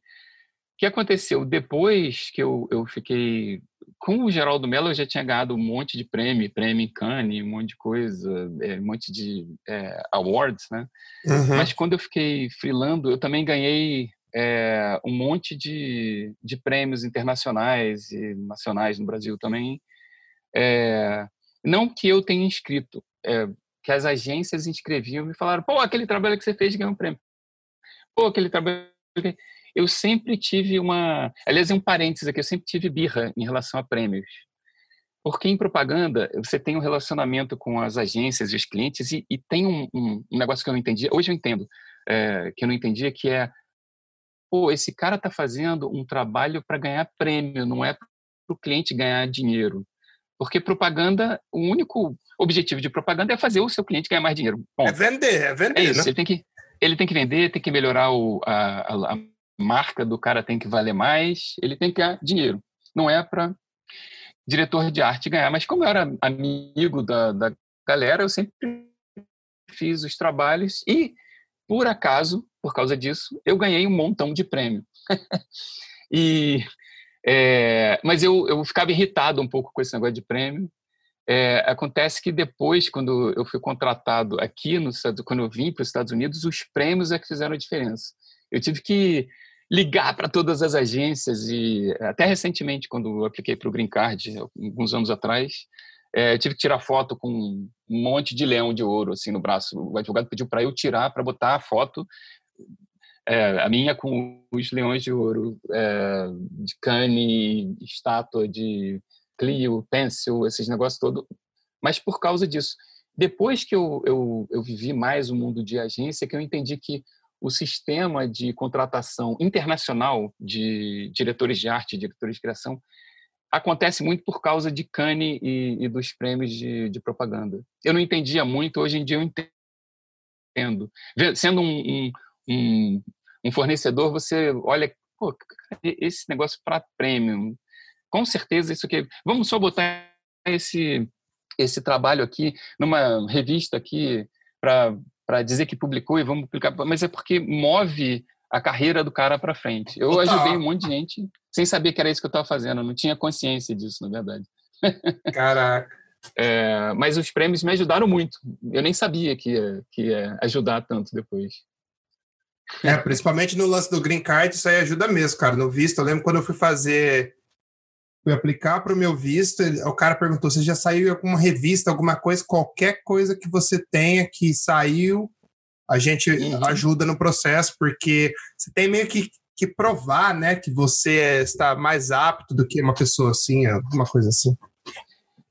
que aconteceu? Depois que eu, eu fiquei com o Geraldo Mello, eu já tinha ganhado um monte de prêmio, prêmio em Cannes, um monte de coisa, é, um monte de é, awards, né? Uhum. Mas quando eu fiquei freelando, eu também ganhei é, um monte de, de prêmios internacionais e nacionais no Brasil também. É, não que eu tenha inscrito, é, que as agências inscreviam e falaram: pô, aquele trabalho que você fez ganhou um prêmio. Pô, aquele trabalho. Eu sempre tive uma. Aliás, um parênteses aqui, eu sempre tive birra em relação a prêmios. Porque em propaganda, você tem um relacionamento com as agências e os clientes, e, e tem um, um, um, negócio que eu não entendia, hoje eu entendo, é, que eu não entendia, que é pô, esse cara está fazendo um trabalho para ganhar prêmio, não é para o cliente ganhar dinheiro. Porque propaganda, o único objetivo de propaganda é fazer o seu cliente ganhar mais dinheiro. Bom, é vender, é vender. É isso, né? ele, tem que, ele tem que vender, tem que melhorar o, a, a, a marca do cara, tem que valer mais, ele tem que ganhar dinheiro. Não é para diretor de arte ganhar. Mas como eu era amigo da, da galera, eu sempre fiz os trabalhos e, por acaso, por causa disso, eu ganhei um montão de prêmio. e, é, mas eu, eu ficava irritado um pouco com esse negócio de prêmio. É, acontece que depois, quando eu fui contratado aqui, no, quando eu vim para os Estados Unidos, os prêmios é que fizeram a diferença. Eu tive que ligar para todas as agências e até recentemente, quando eu apliquei para o Green Card, alguns anos atrás, é, tive que tirar foto com um monte de leão de ouro assim no braço. O advogado pediu para eu tirar para botar a foto é, a minha com os leões de ouro, é, de cane, estátua de Clio, Pencil, esses negócios todos, mas por causa disso. Depois que eu, eu, eu vivi mais o mundo de agência, que eu entendi que o sistema de contratação internacional de diretores de arte, diretores de criação, acontece muito por causa de Cannes e, e dos prêmios de, de, propaganda. Eu não entendia muito, hoje em dia eu entendo. Sendo um, um, um, fornecedor, você olha, esse negócio para prêmio, com certeza isso aqui. Vamos só botar esse esse trabalho aqui numa revista aqui para dizer que publicou e vamos publicar, mas é porque move a carreira do cara para frente. Eu Total. ajudei um monte de gente sem saber que era isso que eu estava fazendo, não tinha consciência disso, na verdade. Caraca. É, mas os prêmios me ajudaram muito. Eu nem sabia que ia, que ia ajudar tanto depois. É, principalmente no lance do green card, isso aí ajuda mesmo, cara. No visto, eu lembro quando eu fui fazer fui aplicar para o meu visto, o cara perguntou: você já saiu em alguma revista, alguma coisa, qualquer coisa que você tenha que saiu, a gente uhum. ajuda no processo, porque você tem meio que, que provar, né, que você está mais apto do que uma pessoa assim, alguma coisa assim.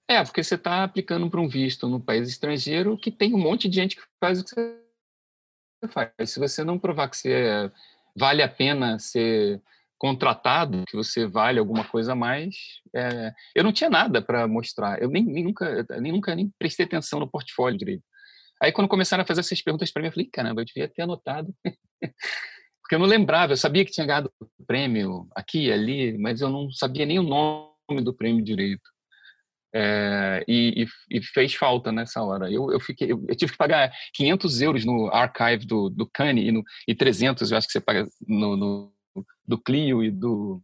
É, porque você está aplicando para um visto no país estrangeiro que tem um monte de gente que faz o que você faz. Se você não provar que você vale a pena ser contratado, que você vale alguma coisa a mais, é... eu não tinha nada para mostrar. Eu nem, nem, nunca, nem nunca nem prestei atenção no portfólio direito. Aí quando começaram a fazer essas perguntas para mim, eu falei, caramba, eu devia ter anotado. Porque eu não lembrava, eu sabia que tinha ganhado prêmio aqui e ali, mas eu não sabia nem o nome do prêmio direito. É, e, e, e, fez falta nessa hora. Eu, eu, fiquei, eu, eu, tive que pagar 500 euros no archive do, do Cane e, no, e 300, eu acho que você paga no, no do Clio e do,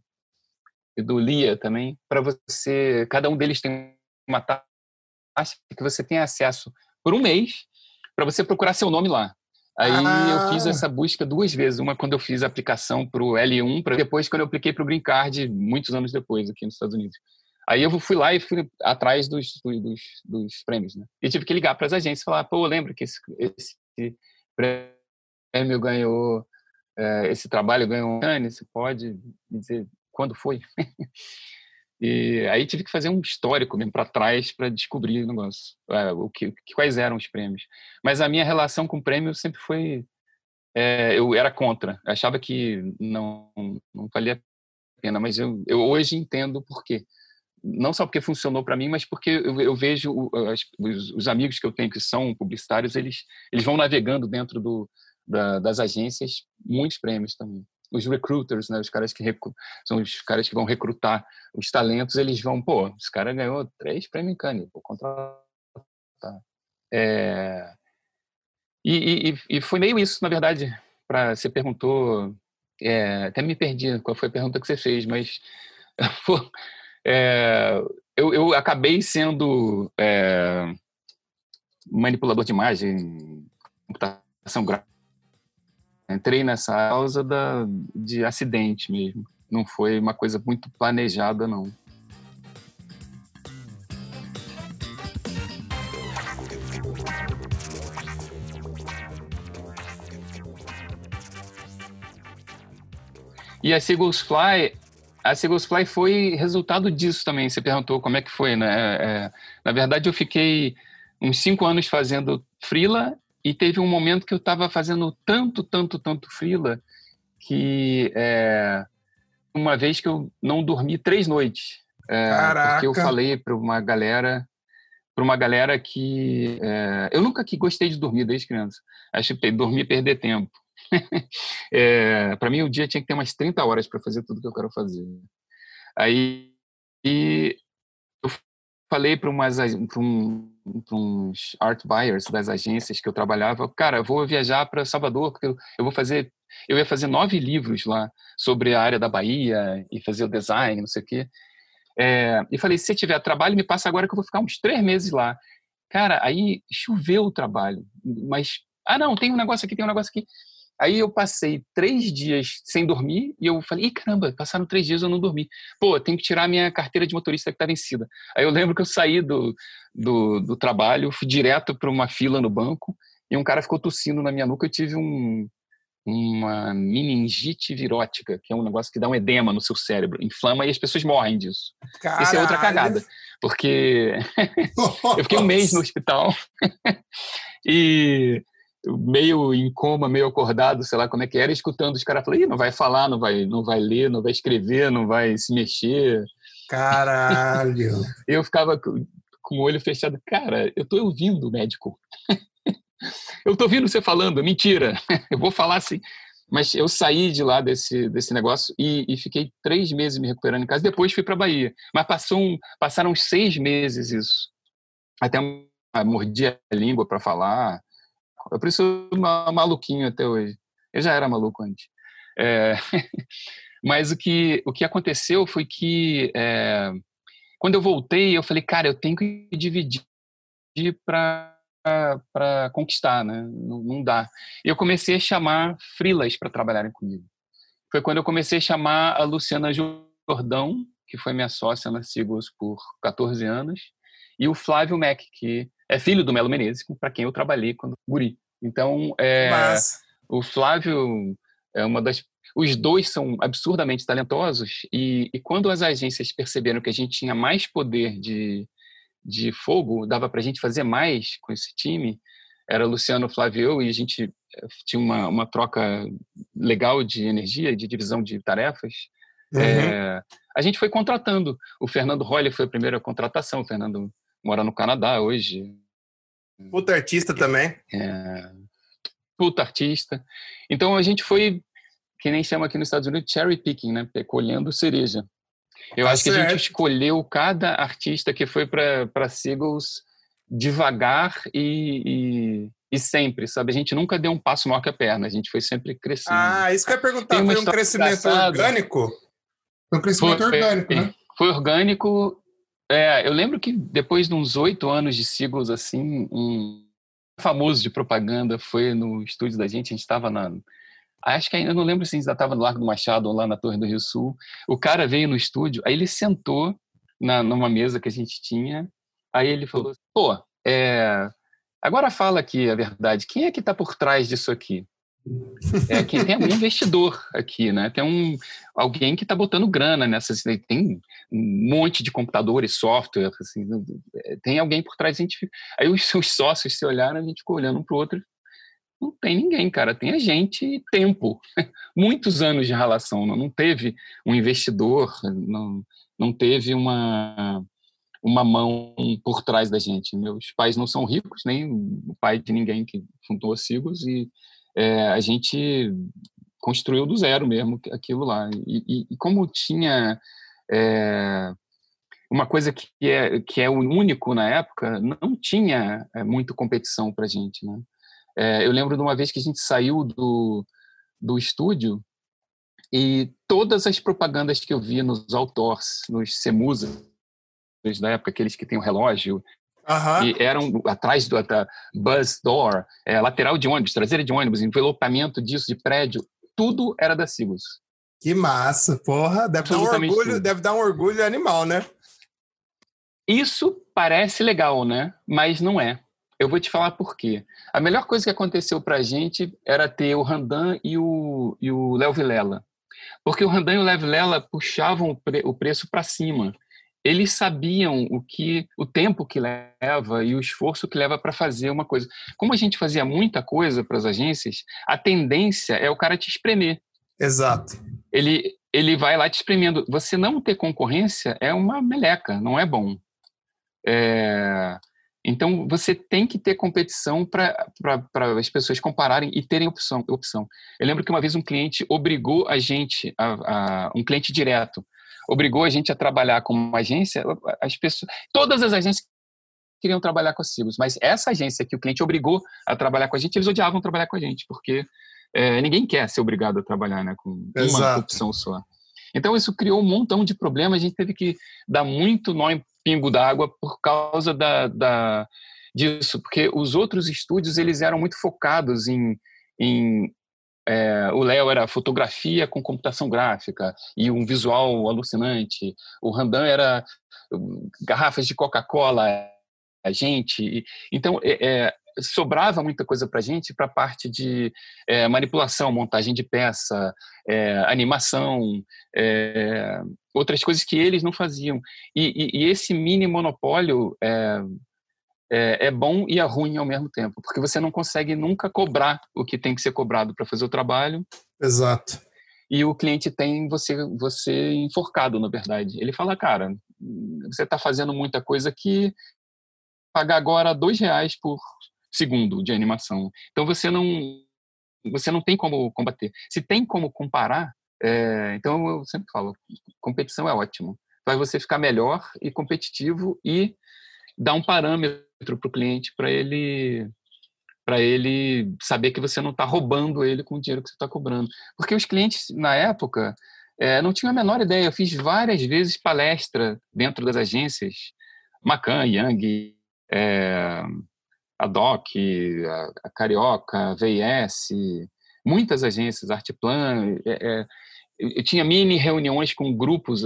e do Lia também, para você. Cada um deles tem uma taxa que você tem acesso por um mês para você procurar seu nome lá. Aí ah. eu fiz ah. essa busca duas vezes, uma quando eu fiz a aplicação para o L1, para depois quando eu apliquei para o Green Card, muitos anos depois, aqui nos Estados Unidos. Aí eu fui lá e fui atrás dos, dos, dos prêmios, né? E tive que ligar para as agências e falar, pô, lembra que esse, esse prêmio ganhou, esse trabalho ganhou um ano, você pode me dizer quando foi? e aí tive que fazer um histórico mesmo para trás para descobrir o negócio, é, o que, quais eram os prêmios. Mas a minha relação com o prêmio sempre foi, é, eu era contra, eu achava que não, não valia a pena, mas eu, eu hoje entendo por quê não só porque funcionou para mim, mas porque eu, eu vejo os, os, amigos que eu tenho que são publicitários, eles, eles vão navegando dentro do, da, das agências muitos prêmios também. Os recruiters, né, os caras que são os caras que vão recrutar os talentos, eles vão, pô, esse cara ganhou três prêmios em Cannes, vou contratar. É... E, e, e, foi meio isso, na verdade, para você perguntou, é, até me perdi qual foi a pergunta que você fez, mas é, eu, eu, acabei sendo é, manipulador de imagem, computação gráfica. Entrei nessa causa da, de acidente mesmo. Não foi uma coisa muito planejada, não. E a Seagulls Fly a Seagulls Fly foi resultado disso também. Você perguntou como é que foi, né? É, é, na verdade, eu fiquei uns cinco anos fazendo freela e teve um momento que eu estava fazendo tanto, tanto, tanto freela que é, uma vez que eu não dormi três noites. É, porque eu falei para uma galera para uma galera que é, eu nunca que gostei de dormir desde criança. Acho que dormir perder tempo. é, para mim, o dia tinha que ter umas 30 horas para fazer tudo que eu quero fazer. Aí eu falei para um, uns art buyers das agências que eu trabalhava, cara, eu vou viajar para Salvador, porque eu, eu vou fazer, eu ia fazer nove livros lá sobre a área da Bahia e fazer o design, não sei o quê. É, e falei, se tiver trabalho, me passa agora que eu vou ficar uns três meses lá. Cara, aí choveu o trabalho, mas, ah, não, tem um negócio aqui, tem um negócio aqui. Aí eu passei três dias sem dormir e eu falei, Ih, caramba, passaram três dias eu não dormi. Pô, tenho que tirar minha carteira de motorista que está vencida. Aí eu lembro que eu saí do, do, do trabalho, fui direto para uma fila no banco e um cara ficou tossindo na minha nuca. Eu tive um, uma meningite virótica, que é um negócio que dá um edema no seu cérebro, inflama e as pessoas morrem disso. Caralho. Isso é outra cagada, porque eu fiquei um mês no hospital e meio em coma, meio acordado, sei lá como é que era, escutando os caras falando, não vai falar, não vai, não vai ler, não vai escrever, não vai se mexer. Caralho! eu ficava com, o olho fechado. Cara, eu tô ouvindo, médico. eu tô ouvindo você falando, mentira. eu vou falar assim. Mas eu saí de lá desse, desse negócio e, e fiquei três meses me recuperando em casa. Depois fui para Bahia. Mas passou um, passaram uns seis meses isso. Até mordi a língua para falar eu preciso maluquinho até hoje. Eu já era maluco antes. É... Mas o que, o que aconteceu foi que é... quando eu voltei, eu falei, cara, eu tenho que dividir para para conquistar, né? Não, não, dá. E eu comecei a chamar frilas para trabalharem comigo. Foi quando eu comecei a chamar a Luciana Jordão que foi minha sócia na Sigos por 14 anos, e o Flávio Mac, que é filho do Melo Menezes, para quem eu trabalhei quando guri. Então, é, o Flávio é uma das os dois são absurdamente talentosos e, e, quando as agências perceberam que a gente tinha mais poder de, de fogo, dava para a gente fazer mais com esse time, era Luciano Flávio e a gente eh, tinha uma, uma troca legal de energia, de divisão de tarefas. Uhum. É, a gente foi contratando. O Fernando Rolle foi a primeira contratação. O Fernando mora no Canadá hoje. Puta artista também. É, puta artista. Então a gente foi, que nem chama aqui nos Estados Unidos, cherry picking, né? Colhendo cereja. Eu tá acho certo. que a gente escolheu cada artista que foi para Seagulls devagar e, e, e, sempre, sabe? A gente nunca deu um passo maior que a perna, a gente foi sempre crescendo. Ah, isso que eu ia perguntar, foi um crescimento orgânico? Foi um crescimento foi, orgânico, né? Foi orgânico. É, eu lembro que depois de uns oito anos de Seagulls, assim, um famoso de propaganda foi no estúdio da gente, a gente estava na... Acho que ainda não lembro se a gente estava no Largo do Machado ou lá na Torre do Rio Sul. O cara veio no estúdio, aí ele sentou na, numa mesa que a gente tinha Aí ele falou: pô, é, agora fala aqui a verdade, quem é que está por trás disso aqui? É, quem tem um investidor aqui, né? Tem um alguém que está botando grana nessa, tem um monte de computadores, software, assim, tem alguém por trás. A gente, aí os seus sócios se olharam, a gente ficou olhando um para o outro. Não tem ninguém, cara. Tem a gente e tempo. Muitos anos de relação. Não, não teve um investidor, não, não teve uma uma mão por trás da gente. Meus pais não são ricos, nem o pai de ninguém que fundou a Sigos, e é, a gente construiu do zero mesmo aquilo lá. E, e, e como tinha é, uma coisa que é, que é o único na época, não tinha é, muito competição para a gente. Né? É, eu lembro de uma vez que a gente saiu do, do estúdio e todas as propagandas que eu via nos outdoors, nos Semusa, da época, aqueles que têm o relógio, Uhum. E eram atrás do da bus door, é, lateral de ônibus, traseira de ônibus, envelopamento disso de prédio, tudo era da Sigus. Que massa, porra! Deve dar, um orgulho, deve dar um orgulho animal, né? Isso parece legal, né? Mas não é. Eu vou te falar por quê. A melhor coisa que aconteceu pra gente era ter o Randan e o, e o Léo Vilela. Porque o Randan e o Léo Vilela puxavam o, pre, o preço para cima eles sabiam o que o tempo que leva e o esforço que leva para fazer uma coisa. Como a gente fazia muita coisa para as agências, a tendência é o cara te espremer. Exato. Ele ele vai lá te espremendo. Você não ter concorrência é uma meleca, não é bom. É... Então você tem que ter competição para as pessoas compararem e terem opção, opção. Eu lembro que uma vez um cliente obrigou a gente, a, a um cliente direto, obrigou a gente a trabalhar como uma agência, as pessoas, todas as agências queriam trabalhar com a Cibos, mas essa agência que o cliente obrigou a trabalhar com a gente, eles odiavam trabalhar com a gente, porque é, ninguém quer ser obrigado a trabalhar né, com Exato. uma opção só. Então isso criou um montão de problemas, a gente teve que dar muito nó em pingo d'água por causa da, da, disso, porque os outros estúdios eles eram muito focados em, em é, o Léo era fotografia com computação gráfica e um visual alucinante. O Randan era hum, garrafas de Coca-Cola, a gente. Então, é, é, sobrava muita coisa para a gente para a parte de é, manipulação, montagem de peça, é, animação, é, outras coisas que eles não faziam. E, e, e esse mini monopólio é, é, bom e é ruim ao mesmo tempo, porque você não consegue nunca cobrar o que tem que ser cobrado para fazer o trabalho. Exato. E o cliente tem você você enforcado, na verdade. Ele fala, cara, você está fazendo muita coisa que pagar agora dois reais por segundo de animação. Então você não você não tem como combater. Se tem como comparar, é, então eu sempre falo, competição é ótimo. Vai você ficar melhor e competitivo e dar um parâmetro para o cliente para ele para ele saber que você não está roubando ele com o dinheiro que você está cobrando. Porque os clientes, na época, é, não tinham a menor ideia. Eu fiz várias vezes palestra dentro das agências, Macan, Yang, é, a DOC, a, a Carioca, a VIS, muitas agências, Artplan, é, eu tinha mini reuniões com grupos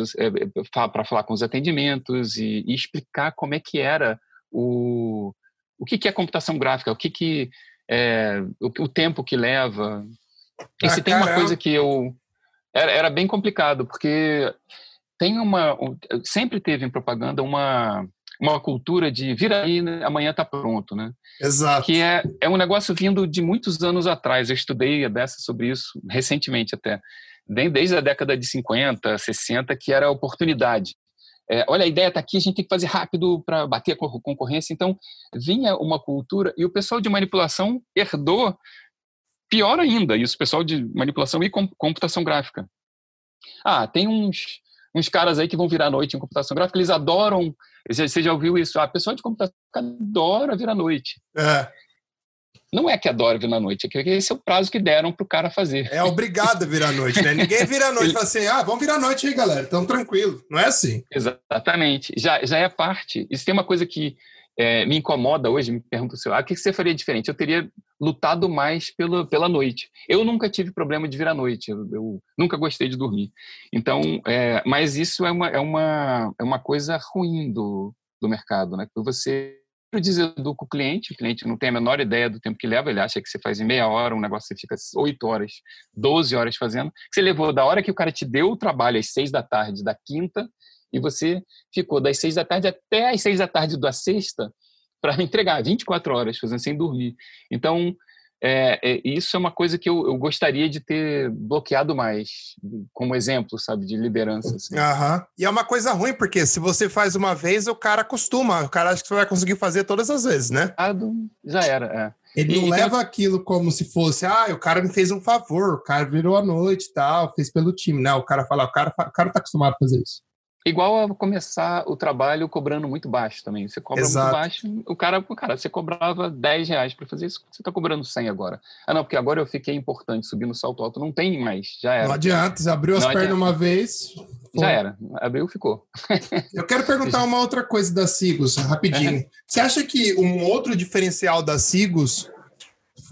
para falar com os atendimentos e, e, explicar como é que era o, o que, que é computação gráfica, o que, que é, o, o tempo que leva. E ah, se tem uma coisa que eu. Era, era bem complicado, porque tem uma. Sempre teve em propaganda uma uma cultura de vira aí, né, amanhã está pronto, né? Exato. Que é, é um negócio vindo de muitos anos atrás. Eu estudei a dessa sobre isso recentemente até. Desde a década de 50, 60, que era a oportunidade. É, olha, a ideia está aqui, a gente tem que fazer rápido para bater a concorrência. Então, vinha uma cultura e o pessoal de manipulação herdou pior ainda, isso, o pessoal de manipulação e computação gráfica. Ah, tem uns uns caras aí que vão virar noite em computação gráfica, eles adoram. Você já ouviu isso? A pessoa de computação adora virar noite. É. Não é que adora virar noite, é que esse é o prazo que deram para o cara fazer. É obrigado a virar noite, né? Ninguém vira noite e fala assim, ah, vamos virar noite aí, galera, então tranquilo. Não é assim. Exatamente. Já, já é parte. Isso tem uma coisa que é, me incomoda hoje, me pergunta assim, ah, o que você faria diferente? Eu teria lutado mais pela, pela noite. Eu nunca tive problema de vir à noite, eu, eu nunca gostei de dormir. Então, é, mas isso é uma, é, uma, é uma coisa ruim do, do mercado, né? Porque você deseduca o cliente, o cliente não tem a menor ideia do tempo que leva, ele acha que você faz em meia hora, um negócio que você fica oito horas, doze horas fazendo, você levou da hora que o cara te deu o trabalho às seis da tarde da quinta, e você ficou das seis da tarde até as seis da tarde da sexta para entregar 24 horas, fazendo sem dormir. Então, é, é, isso é uma coisa que eu, eu, gostaria de ter bloqueado mais, como exemplo, sabe, de liderança. Assim. Uhum. E é uma coisa ruim, porque se você faz uma vez, o cara acostuma, o cara acha que você vai conseguir fazer todas as vezes, né? Já era, é. Ele não e, leva aquilo como se fosse, ah, o cara me fez um favor, o cara virou a noite e tal, fez pelo time. Não, o cara fala, o cara, o cara tá acostumado a fazer isso. Igual a começar o trabalho cobrando muito baixo também. Você cobra Exato. muito baixo, o cara, o cara, você cobrava 10 reais para fazer isso, você está cobrando 100 agora. Ah, não, porque agora eu fiquei importante, subi no salto alto, não tem mais, já era. Não adianta, você abriu as não pernas adianta. uma vez. Já era, abriu, ficou. eu quero perguntar uma outra coisa da Sigos, rapidinho. Você acha que um outro diferencial da Sigos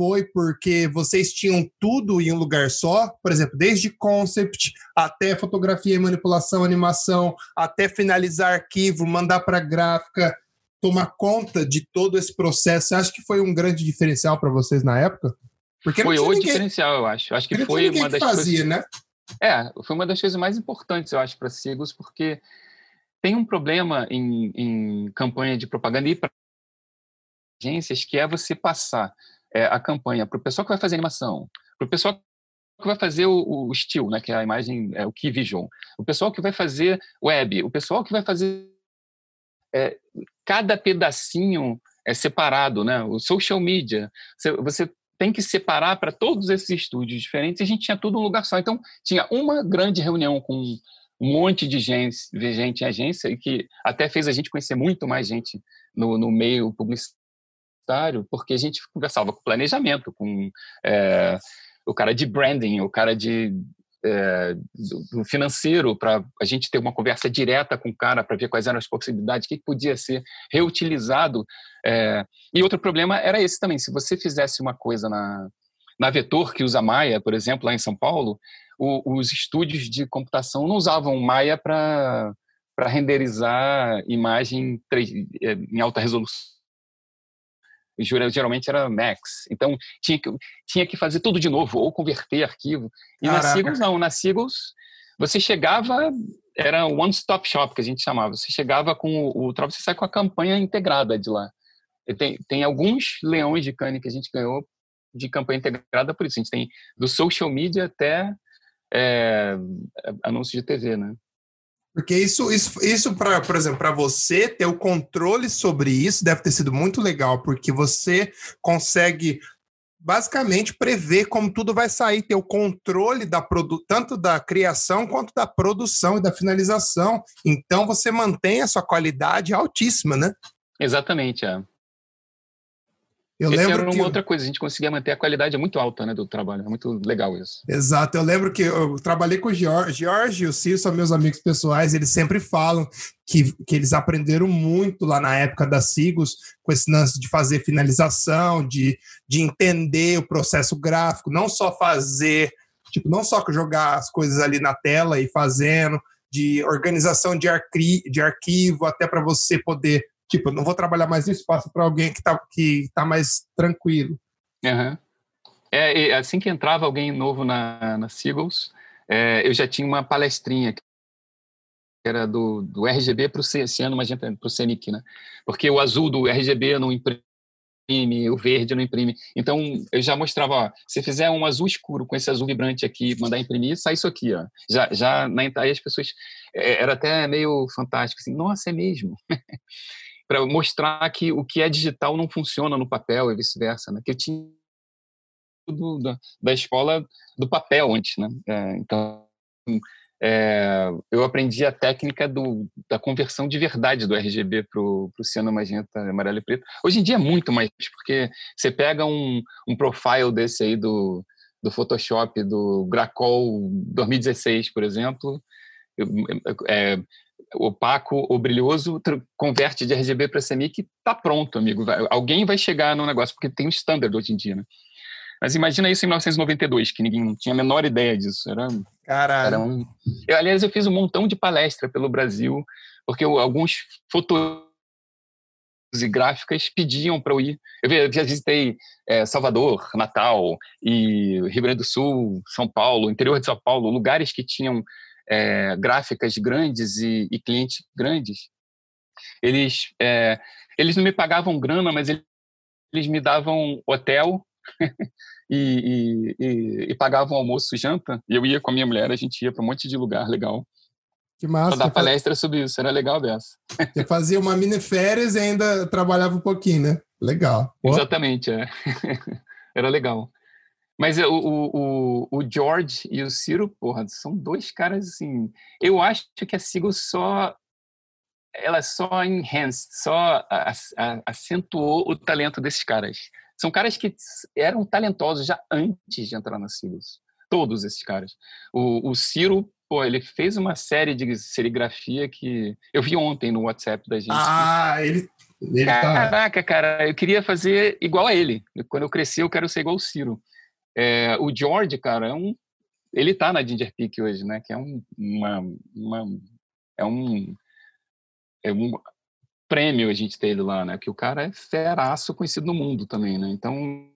foi porque vocês tinham tudo em um lugar só, por exemplo, desde concept até fotografia e manipulação, animação, até finalizar arquivo, mandar para gráfica, tomar conta de todo esse processo. Você acha que foi um grande diferencial para vocês na época? Porque foi o diferencial, eu acho. Acho que não foi uma das fazia, coisas... né? É, foi uma das coisas mais importantes, eu acho, para Sigos, porque tem um problema em, em campanha de propaganda e para agências que é você passar é, a campanha para o pessoal que vai fazer animação, para o pessoal que vai fazer o, o still, né, que é a imagem, é o key vision, o pessoal que vai fazer web, o pessoal que vai fazer é, cada pedacinho é separado, né? O social media, você, você tem que separar para todos esses estúdios diferentes. E a gente tinha tudo um lugar só. Então tinha uma grande reunião com um monte de gente, de gente em agência e que até fez a gente conhecer muito mais gente no, no meio publicitário porque a gente conversava com planejamento, com é, o cara de branding, o cara de é, do financeiro para a gente ter uma conversa direta com o cara para ver quais eram as possibilidades, o que podia ser reutilizado. É, e outro problema era esse também, se você fizesse uma coisa na, na Vetor, que usa Maia, por exemplo, lá em São Paulo, o, os estúdios de computação não usavam Maia para renderizar imagem é, em alta resolução geralmente era Max. Então tinha que, tinha que fazer tudo de novo, ou converter arquivo. E Caraca. na Seagulls, não. Na Seagulls, você chegava, era one-stop shop que a gente chamava. Você chegava com o, o você sai com a campanha integrada de lá. Tem, tem alguns leões de cane que a gente ganhou de campanha integrada por isso. A gente tem do social media até é, anúncios de TV, né? Porque isso, isso, isso pra, por exemplo, para você ter o controle sobre isso deve ter sido muito legal, porque você consegue basicamente prever como tudo vai sair, ter o controle da tanto da criação quanto da produção e da finalização. Então você mantém a sua qualidade altíssima, né? Exatamente, é. Eu Esse lembro era uma que... outra coisa, a gente conseguia manter a qualidade muito alta né, do trabalho, é muito legal isso. Exato, eu lembro que eu trabalhei com o Jorge, Jorge e o Ciro são meus amigos pessoais, eles sempre falam que, que eles aprenderam muito lá na época da Sigos, com esse lance de fazer finalização, de, de entender o processo gráfico, não só fazer Tipo, não só jogar as coisas ali na tela e fazendo, de organização de, arqui de arquivo, até para você poder, tipo, não vou trabalhar mais no espaço para alguém que está que tá mais tranquilo. Uhum. É, assim que entrava alguém novo na, na Seagulls, é, eu já tinha uma palestrinha que era do, do RGB para o Ciano Magenta, para o CENIC, né? Porque o azul do RGB não imprime, o verde não imprime. Então, eu já mostrava, ó, se fizer um azul escuro com esse azul vibrante aqui, mandar imprimir, sai isso aqui, ó. Já, já na, aí as pessoas, é, era até meio fantástico, assim, nossa, é mesmo. para mostrar que o que é digital não funciona no papel e vice-versa, né? Que eu tinha do, da, da escola do papel antes, né? É, então, é, eu aprendi a técnica do, da conversão de verdade do RGB para o ciano magenta, amarelo e preto. Hoje em dia é muito mais, porque você pega um, um profile desse aí do, do Photoshop, do Gracol 2016, por exemplo, é, opaco ou brilhoso, converte de RGB para CMYK, tá pronto, amigo. Alguém vai chegar no negócio, porque tem o standard hoje em dia, né? Mas imagina isso em 1992, que ninguém tinha a menor ideia disso. Era, Caralho. Era um... eu, aliás, eu fiz um montão de palestra pelo Brasil, porque eu, alguns fotógrafos e gráficas pediam para eu ir. Eu já visitei é, Salvador, Natal, e Rio Grande do Sul, São Paulo, interior de São Paulo, lugares que tinham é, gráficas grandes e, e, clientes grandes. Eles, é, eles não me pagavam grana, mas eles, eles me davam hotel e, e, e, pagava um almoço e janta. E eu ia com a minha mulher, a gente ia para um monte de lugar legal. Que massa. Pra dar palestra sobre isso, era legal dessa. Você fazia uma mini férias e ainda trabalhava um pouquinho, né? Legal. Exatamente, é. era legal. Mas o, o, o, George e o Ciro, porra, são dois caras assim. Eu acho que a Sigo só. Ela só enhanced, só acentuou o talento desses caras. São caras que eram talentosos já antes de entrar na Silos. Todos esses caras. O, o Ciro, pô, ele fez uma série de serigrafia que eu vi ontem no WhatsApp da gente. Ah, ele. ele tá Caraca, tá... cara, eu queria fazer igual a ele. Quando eu crescer, eu quero ser igual o Ciro. É, o George, cara, é um. Ele tá na Ginger Peak hoje, né? Que é um, uma, uma é um, é um prêmio a gente tem ele lá, né? Que o cara é feraço conhecido no mundo também, né? Então,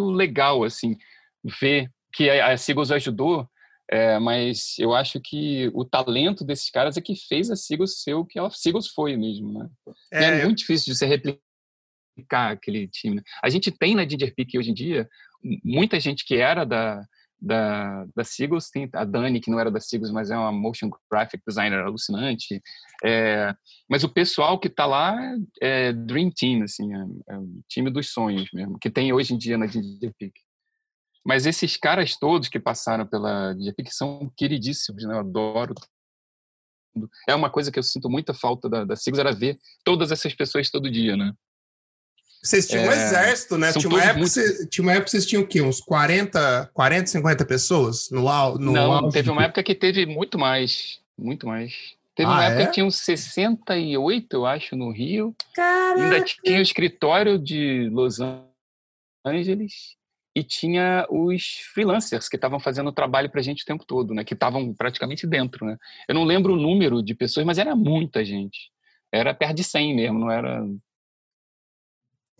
muito legal, assim, ver que a, a Sigos ajudou, é, mas eu acho que o talento desses caras é que fez a Sigos ser o que ela Sigos foi mesmo, né? É, é muito difícil de se replicar aquele time. Né? A gente tem na Ginger Peak hoje em dia muita gente que era da da, da Seagulls, tem a Dani, que não era da Seagulls, mas é uma motion graphic designer alucinante. É, mas o pessoal que está lá é Dream Team, assim, é, é o time dos sonhos mesmo, que tem hoje em dia na Ginger Peak. Mas esses caras todos que passaram pela Ginger Peak são queridíssimos, né? Eu adoro é uma coisa que eu sinto muita falta da, da Seagulls, era ver todas essas pessoas todo dia, né? Vocês tinham é, um exército, né? Tinha uma, época, muito... tinha uma época que vocês tinham o quê? Uns 40, 40 50 pessoas no, no Não, auge? teve uma época que teve muito mais. Muito mais. Teve ah, uma época é? que tinha uns 68, eu acho, no Rio. Caraca. Ainda tinha o escritório de Los Angeles e tinha os freelancers que estavam fazendo trabalho para a gente o tempo todo, né? Que estavam praticamente dentro, né? Eu não lembro o número de pessoas, mas era muita gente. Era perto de 100 mesmo, não era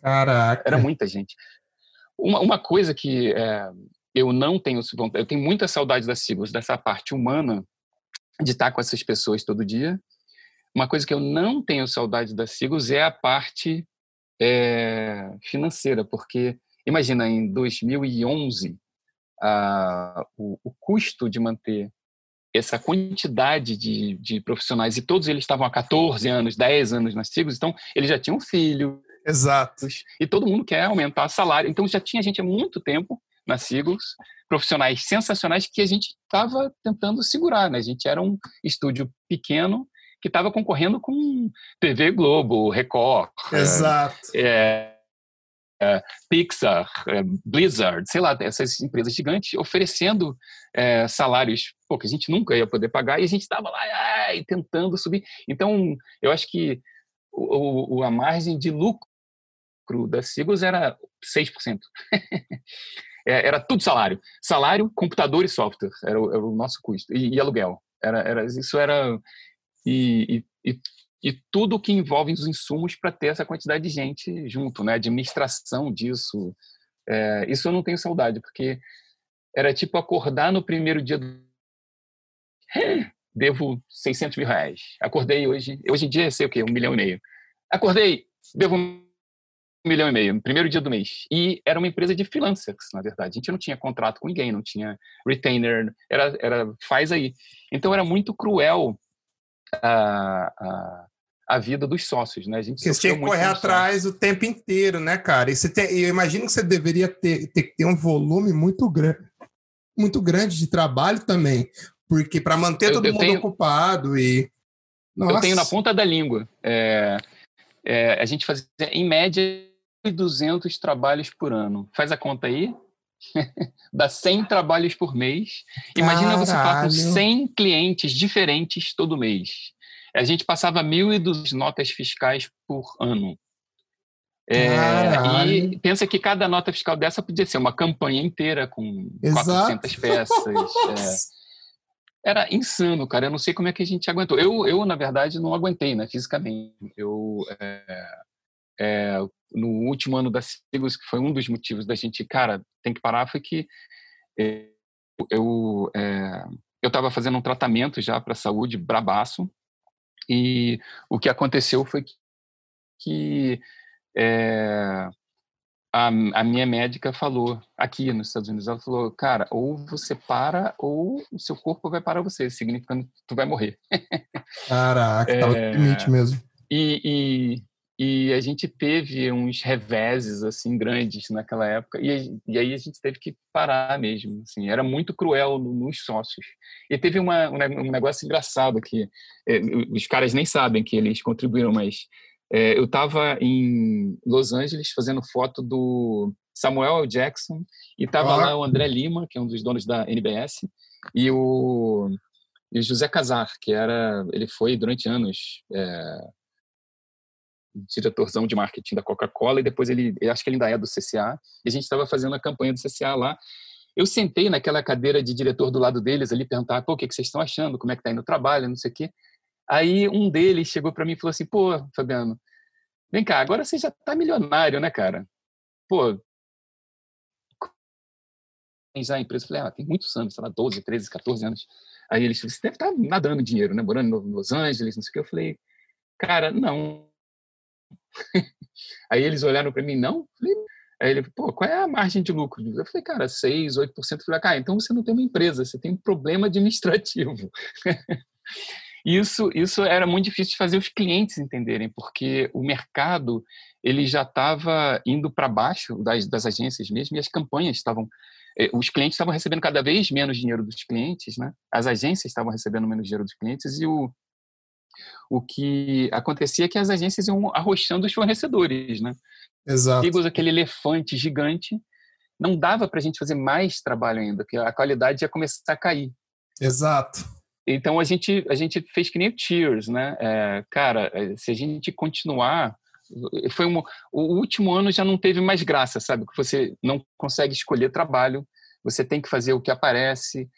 Caraca. Era muita gente. Uma, uma coisa que é, eu não tenho eu tenho muita saudade da Sigos, dessa parte humana de estar com essas pessoas todo dia. Uma coisa que eu não tenho saudade da Sigos é a parte é, financeira, porque imagina em 2011 a, o, o custo de manter essa quantidade de, de, profissionais, e todos eles estavam há 14 anos, 10 anos nas Sigos, então eles já tinham filho, Exato. E todo mundo quer aumentar salário. Então já tinha gente há muito tempo na Sigos, profissionais sensacionais que a gente estava tentando segurar. Né? A gente era um estúdio pequeno que estava concorrendo com TV Globo, Record. Exato. É, é, Pixar, é, Blizzard, sei lá, essas empresas gigantes oferecendo é, salários pô, que a gente nunca ia poder pagar e a gente estava lá ai, tentando subir. Então, eu acho que o, o, a margem de lucro da Sigos era 6%. é, era tudo salário. Salário, computador e software. Era o, era o nosso custo. E, e, aluguel. Era, era, isso era... E, e, e tudo que envolve os insumos para ter essa quantidade de gente junto, né? Administração disso. É, isso eu não tenho saudade, porque era tipo acordar no primeiro dia do... Devo 600 mil reais. Acordei hoje... Hoje em dia, sei o quê? Um milhão e meio. Acordei, devo milhão e meio, no primeiro dia do mês. E era uma empresa de freelancers, na verdade. A gente não tinha contrato com ninguém, não tinha retainer, era, era faz aí. Então era muito cruel a, a, a vida dos sócios, né? A gente você tinha que correr atrás o tempo inteiro, né, cara? E você tem, eu imagino que você deveria ter, ter, ter um volume muito grande, muito grande de trabalho também, porque para manter eu, todo eu mundo tenho, ocupado e Nossa. eu tenho na ponta da língua. É, é, a gente fazia em média 200 trabalhos por ano. Faz a conta aí. Dá 100 trabalhos por mês. Imagina Caralho. você falar com 100 clientes diferentes todo mês. A gente passava 1.200 notas fiscais por ano. É, e pensa que cada nota fiscal dessa podia ser uma campanha inteira com Exato. 400 peças. é, era insano, cara. Eu não sei como é que a gente aguentou. Eu, eu na verdade, não aguentei, né, fisicamente. Eu, é, é, no último ano da Sigos, que foi um dos motivos da gente, cara, tem que parar, foi que é, eu é, eu estava fazendo um tratamento já para saúde brabaço e o que aconteceu foi que, que é, a, a, minha médica falou aqui nos Estados Unidos, ela falou, cara, ou você para ou o seu corpo vai parar você, significando que tu vai morrer. Caraca, é, no limite mesmo. E, e, a gente teve uns reveses assim grandes naquela época e, e aí a gente teve que parar mesmo assim era muito cruel nos sócios. E teve uma, um negócio engraçado que é, os caras nem sabem que eles contribuíram mas é, eu estava em Los Angeles fazendo foto do Samuel Jackson e estava lá o André Lima que é um dos donos da NBS e o, e o José Casar que era ele foi durante anos é, diretorzão de marketing da Coca-Cola e depois ele, acho que ele ainda é do CCA, e a gente estava fazendo a campanha do CCA lá. Eu sentei naquela cadeira de diretor do lado deles ali, perguntar, pô, o que, que vocês estão achando, como é que tá indo o trabalho, não sei o quê. Aí um deles chegou para mim e falou assim, pô, Fabiano, vem cá, agora você já tá milionário, né, cara? Pô, já a empresa, eu falei, ah, tem muitos anos, sei lá, 12, 13, 14 anos. Aí eles você deve estar tá nadando dinheiro, né, morando em Los Angeles, não sei o quê. Eu falei, cara, não, Aí eles olharam para mim, não? Aí ele, pô, qual é a margem de lucro? Eu falei, cara, 6, 8%. Eu falei, cara, então você não tem uma empresa, você tem um problema administrativo. isso, isso era muito difícil de fazer os clientes entenderem, porque o mercado ele já estava indo para baixo das, das agências mesmo e as campanhas estavam eh, os clientes estavam recebendo cada vez menos dinheiro dos clientes, né? As agências estavam recebendo menos dinheiro dos clientes e o, o que acontecia é que as agências iam arrochando os fornecedores, né? Exato. Digos, aquele elefante gigante, não dava para a gente fazer mais trabalho ainda, porque a qualidade ia começar a cair. Exato. Então a gente a gente fez que nem o Cheers, né? É, cara, é, se a gente continuar, foi um, o último ano já não teve mais graça, sabe? Que você não consegue escolher trabalho, você tem que fazer o que aparece.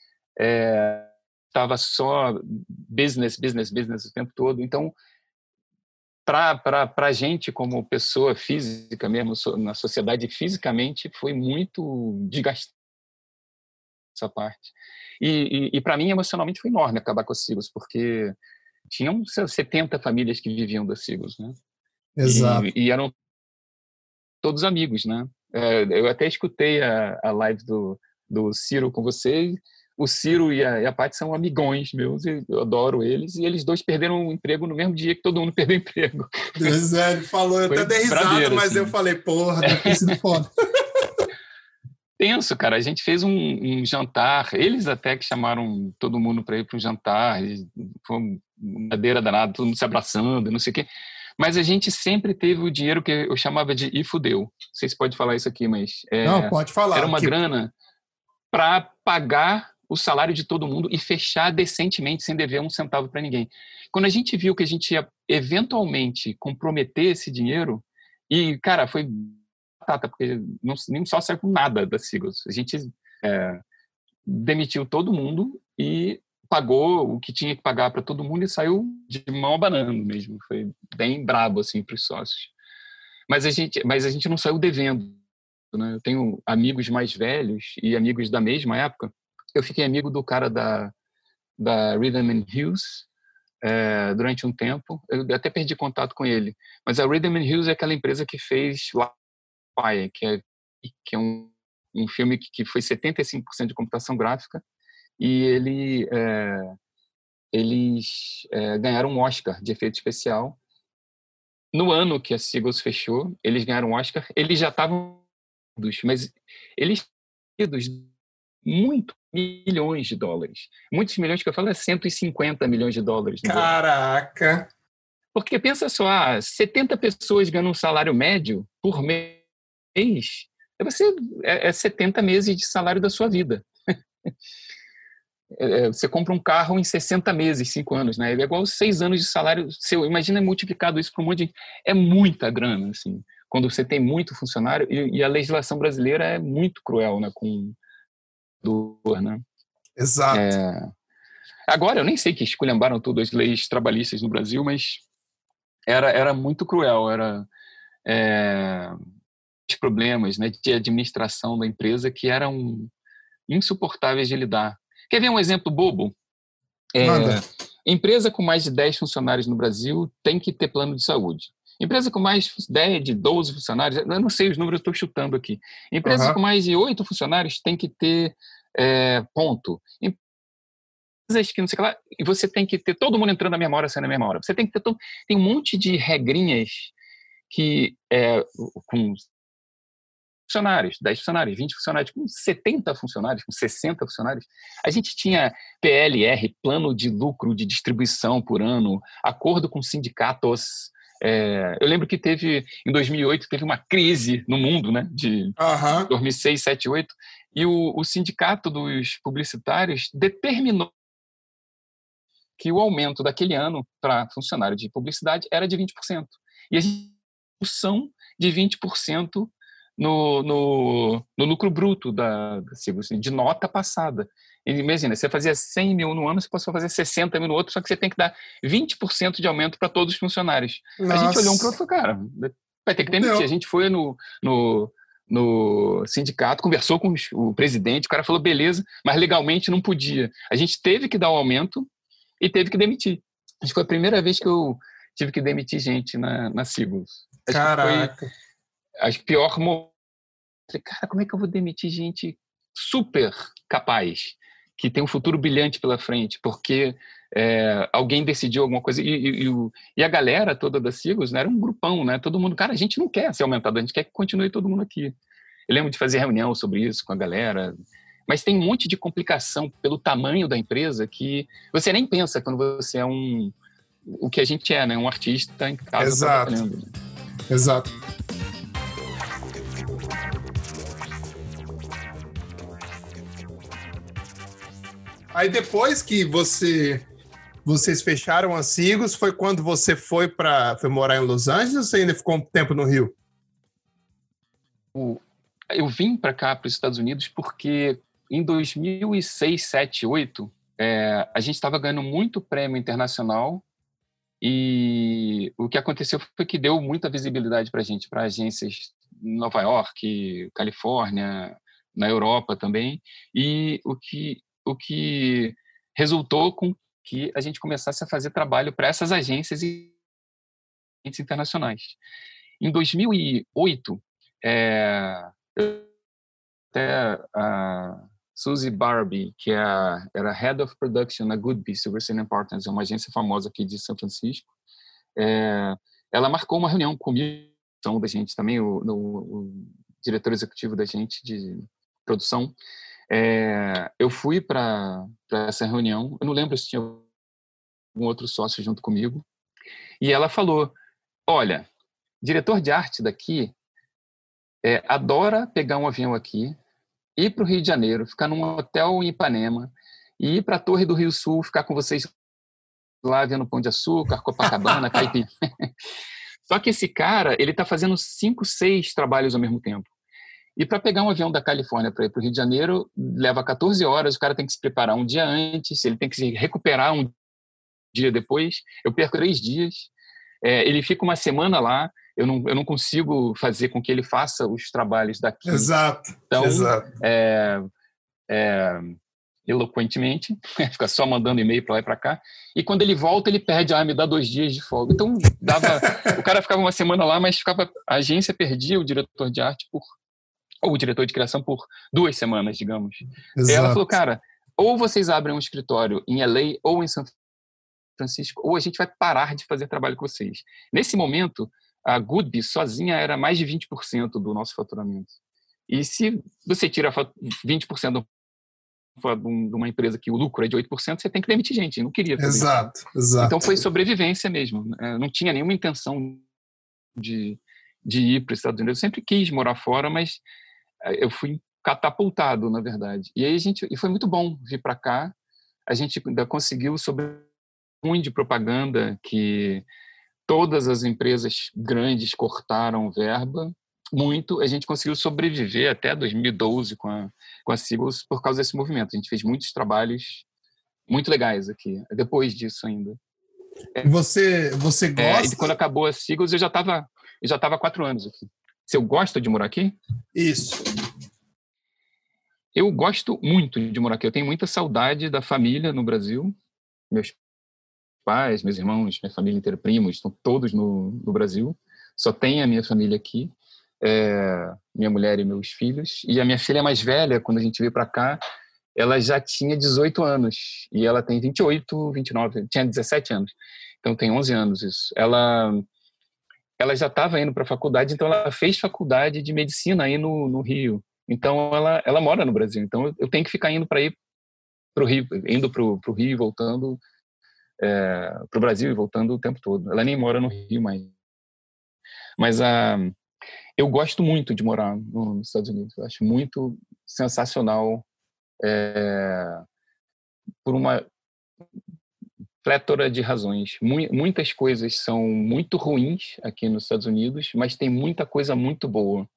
É, estava só business, business, business o tempo todo. Então, para a gente, como pessoa física mesmo, na sociedade fisicamente, foi muito desgastante essa parte. E, e, e para mim, emocionalmente, foi enorme acabar com a Sigos, porque tinham 70 famílias que viviam da Sigos, né? Exato. E, e eram todos amigos, né? É, eu até escutei a, a live do, do Ciro com você o Ciro e a, e a Paty são amigões meus, eu adoro eles, e eles dois perderam o emprego no mesmo dia que todo mundo perdeu o emprego. Pois é, ele falou, eu até dei risada, mas assim. eu falei, porra, deve ter sido foda. Tenso, cara. A gente fez um, um, jantar, eles até que chamaram todo mundo para ir para um jantar, foi uma madeira danada, todo mundo se abraçando, não sei o quê. Mas a gente sempre teve o dinheiro que eu chamava de e fudeu. Não sei se pode falar isso aqui, mas. É, não, pode falar. Era uma que... grana para pagar o salário de todo mundo e fechar decentemente, sem dever um centavo para ninguém. Quando a gente viu que a gente ia eventualmente comprometer esse dinheiro, e, cara, foi batata, porque não, nem só saiu com nada da Seagulls. A gente é, demitiu todo mundo e pagou o que tinha que pagar para todo mundo e saiu de mão abanando mesmo. Foi bem brabo assim para os sócios. Mas a gente, mas a gente não saiu devendo. Né? Eu tenho amigos mais velhos e amigos da mesma época. Eu fiquei amigo do cara da da Rhythm and Hughes é, durante um tempo. Eu até perdi contato com ele. Mas a Rhythm and Hughes é aquela empresa que fez Pai, que é que é um, um filme que, que foi 75% de computação gráfica e ele é, eles é, ganharam um Oscar de efeito especial no ano que a Seagulls fechou eles ganharam um Oscar eles já estavam mas eles muito milhões de dólares muitos milhões que eu falo é 150 milhões de dólares caraca porque pensa só 70 pessoas ganham um salário médio por mês é você é, é 70 meses de salário da sua vida. É, é, você compra um carro em 60 meses, 5 anos, né? É igual 6 anos de salário seu. Imagina multiplicado isso por um monte de. É muita grana, assim. Quando você tem muito funcionário, e, e a legislação brasileira é muito cruel, né? Com do, né? Exato. É... Agora, eu nem sei que esculhambaram todas as leis trabalhistas no Brasil, mas era, era muito cruel. Era. É problemas né, de administração da empresa que eram insuportáveis de lidar. Quer ver um exemplo bobo? É, empresa com mais de 10 funcionários no Brasil tem que ter plano de saúde. Empresa com mais de 10, de 12 funcionários, eu não sei os números, estou chutando aqui. Empresa uhum. com mais de 8 funcionários tem que ter é, ponto. Empresas que não sei lá, e você tem que ter todo mundo entrando na mesma hora, saindo na mesma hora. Você tem que ter todo, tem um monte de regrinhas que é, com funcionários, 10 funcionários, 20 funcionários, com 70 funcionários, com 60 funcionários. A gente tinha PLR, plano de lucro de distribuição por ano, acordo com sindicatos. É, eu lembro que teve, em 2008, teve uma crise no mundo, né, de uhum. 2006, 7, 8, e o, o sindicato dos publicitários determinou que o aumento daquele ano para funcionário de publicidade era de 20%. E a gente de 20% no, no, no lucro bruto da, da assim, de nota passada. Imagina, você fazia 100 mil no ano, você passou a fazer 60 mil no outro, só que você tem que dar 20% de aumento para todos os funcionários. Nossa. A gente olhou um para outro, cara, vai ter que demitir. A gente foi no, no, no sindicato, conversou com o presidente, o cara falou, beleza, mas legalmente não podia. A gente teve que dar o um aumento e teve que demitir. Acho que foi a primeira vez que eu tive que demitir gente na, na Siglos. Caraca! acho que pior Falei, cara, como é que eu vou demitir gente super capaz, que tem um futuro brilhante pela frente, porque é, alguém decidiu alguma coisa. E, e, e, e, a galera toda da Sigos né, era um grupão, né? Todo mundo, cara, a gente não quer ser aumentado, a gente quer que continue todo mundo aqui. Eu lembro de fazer reunião sobre isso com a galera. Mas tem um monte de complicação pelo tamanho da empresa que você nem pensa quando você é um. O que a gente é, né? Um artista em casa Exato. Exato. Aí depois que você vocês fecharam a Sigos, foi quando você foi para foi morar em Los Angeles ou você ainda ficou um tempo no Rio? Eu vim para cá, para os Estados Unidos, porque em 2006, 7, 8, é, a gente estava ganhando muito prêmio internacional e o que aconteceu foi que deu muita visibilidade para a gente, para agências em Nova York, Califórnia, na Europa também. E o que o que resultou com que a gente começasse a fazer trabalho para essas agências internacionais. Em 2008, é, até a Suzy Barbie, que é a, era Head of Production na Goodby Silverstein Partners, é uma agência famosa aqui de São Francisco, é, ela marcou uma reunião comigo, da gente também, o, o, o diretor executivo da gente de produção, é, eu fui para essa reunião, eu não lembro se tinha algum outro sócio junto comigo, e ela falou: Olha, diretor de arte daqui é, adora pegar um avião aqui, ir para o Rio de Janeiro, ficar num hotel em Ipanema, e ir para a Torre do Rio Sul, ficar com vocês lá vendo Pão de Açúcar, Copacabana, Caipira. Só que esse cara, ele está fazendo cinco, seis trabalhos ao mesmo tempo. E para pegar um avião da Califórnia para ir para o Rio de Janeiro, leva 14 horas, o cara tem que se preparar um dia antes, ele tem que se recuperar um dia depois. Eu perco três dias. É, ele fica uma semana lá, eu não, eu não consigo fazer com que ele faça os trabalhos daqui. Exato. Então, exato. É, é, eloquentemente, fica só mandando e-mail para lá e para cá. E quando ele volta, ele perde, ah, me dá dois dias de folga. Então, dava, o cara ficava uma semana lá, mas ficava, a agência perdia o diretor de arte por ou o diretor de criação por duas semanas, digamos. Exato. Ela falou, cara, ou vocês abrem um escritório em LA ou em São Francisco, ou a gente vai parar de fazer trabalho com vocês. Nesse momento, a Goodby sozinha era mais de 20% do nosso faturamento. E se você tira 20% de uma empresa que o lucro é de 8%, você tem que demitir gente. Eu não queria fazer Exato, exato. Então foi sobrevivência mesmo. Né? Não tinha nenhuma intenção de, de ir para os Estados Unidos. Eu sempre quis morar fora, mas eu fui catapultado, na verdade. E aí a gente, e foi muito bom vir para cá. A gente ainda conseguiu sobre ruim de propaganda que todas as empresas grandes cortaram verba muito. A gente conseguiu sobreviver até 2012 com a com a Seagulls por causa desse movimento. A gente fez muitos trabalhos muito legais aqui. Depois disso ainda. Você você gosta? É, e quando acabou a Seagulls eu já estava eu já estava quatro anos aqui se eu gosto de morar aqui? Isso. Eu gosto muito de morar aqui. Eu tenho muita saudade da família no Brasil. Meus pais, meus irmãos, minha família inteira, primos, estão todos no, no Brasil. Só tem a minha família aqui, é, minha mulher e meus filhos. E a minha filha mais velha, quando a gente veio para cá, ela já tinha 18 anos. E ela tem 28, 29, tinha 17 anos. Então tem 11 anos isso. Ela ela já estava indo para a faculdade, então ela fez faculdade de medicina aí no, no Rio. Então ela, ela mora no Brasil. Então eu tenho que ficar indo para ir para o Rio, indo para o Rio e voltando é, para o Brasil e voltando o tempo todo. Ela nem mora no Rio mais. Mas a, eu gosto muito de morar no, nos Estados Unidos. Eu acho muito sensacional é, por uma plétora de razões. Muitas coisas são muito ruins aqui nos Estados Unidos, mas tem muita coisa muito boa.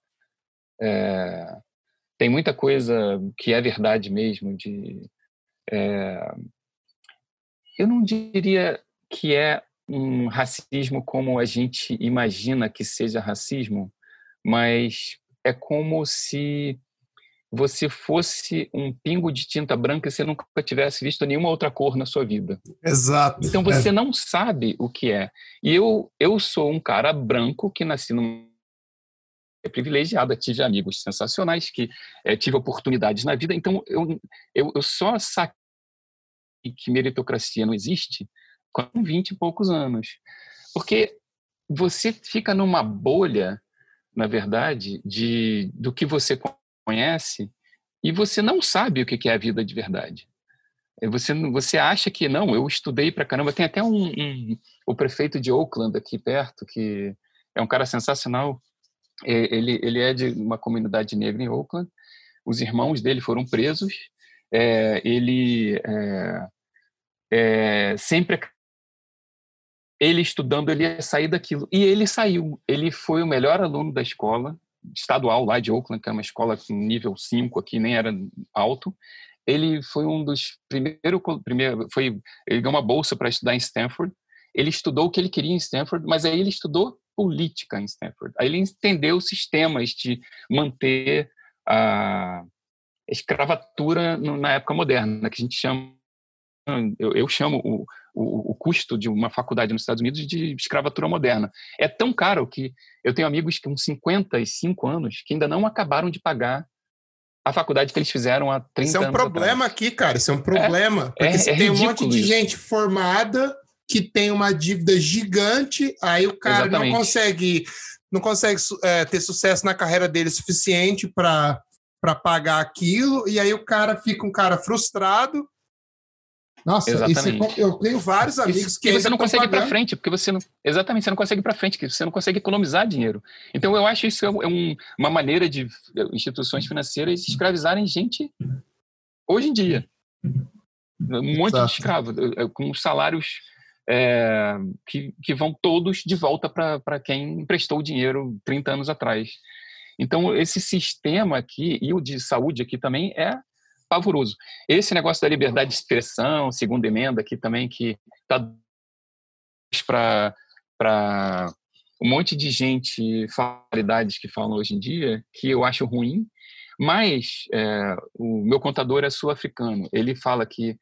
É, tem muita coisa que é verdade mesmo. De, é, eu não diria que é um racismo como a gente imagina que seja racismo, mas é como se você fosse um pingo de tinta branca e você nunca tivesse visto nenhuma outra cor na sua vida. Exato. Então você é. não sabe o que é. E eu, eu sou um cara branco que nasci num é privilegiada, tive amigos sensacionais, que é, tive oportunidades na vida. Então, eu, eu, eu só saquei que meritocracia não existe com 20 e poucos anos. Porque você fica numa bolha, na verdade, de do que você conhece e você não sabe o que é a vida de verdade. É, você, você acha que não, eu estudei para caramba. Tem até um, um, o prefeito de Oakland aqui perto, que é um cara sensacional. É, ele, ele é de uma comunidade negra em Oakland. Os irmãos dele foram presos. É, ele é, é, sempre ele estudando ele ia sair daquilo e ele saiu. Ele foi o melhor aluno da escola estadual lá de Oakland, que é uma escola com nível 5 aqui, nem era alto. Ele foi um dos primeiros, primeiro, foi, ele ganhou uma bolsa para estudar em Stanford. Ele estudou o que ele queria em Stanford, mas aí ele estudou política em Stanford. Aí ele entendeu os sistemas de manter a escravatura na época moderna, que a gente chama, eu, eu chamo o, o, o, custo de uma faculdade nos Estados Unidos de escravatura moderna. É tão caro que eu tenho amigos com 55 anos que ainda não acabaram de pagar a faculdade que eles fizeram há 30 anos. Isso é um problema atrás. aqui, cara. Isso é um problema. É, porque é, você é tem um monte de isso. gente formada que tem uma dívida gigante, aí o cara Exatamente. não consegue não consegue é, ter sucesso na carreira dele suficiente para pagar aquilo, e aí o cara fica um cara frustrado nossa, Exatamente. eu tenho vários amigos isso, que. E você não consegue ir para frente, porque você não. Exatamente, você não consegue ir para frente, porque você não consegue economizar dinheiro. Então, eu acho isso é um, uma maneira de instituições financeiras escravizarem gente hoje em dia. Um monte Exato. de escravo, com salários é, que, que vão todos de volta para quem emprestou o dinheiro 30 anos atrás. Então, esse sistema aqui, e o de saúde aqui também, é pavoroso. Esse negócio da liberdade de expressão, segunda emenda aqui também, que está para um monte de gente, qualidades que falam hoje em dia, que eu acho ruim, mas é, o meu contador é sul-africano. Ele fala que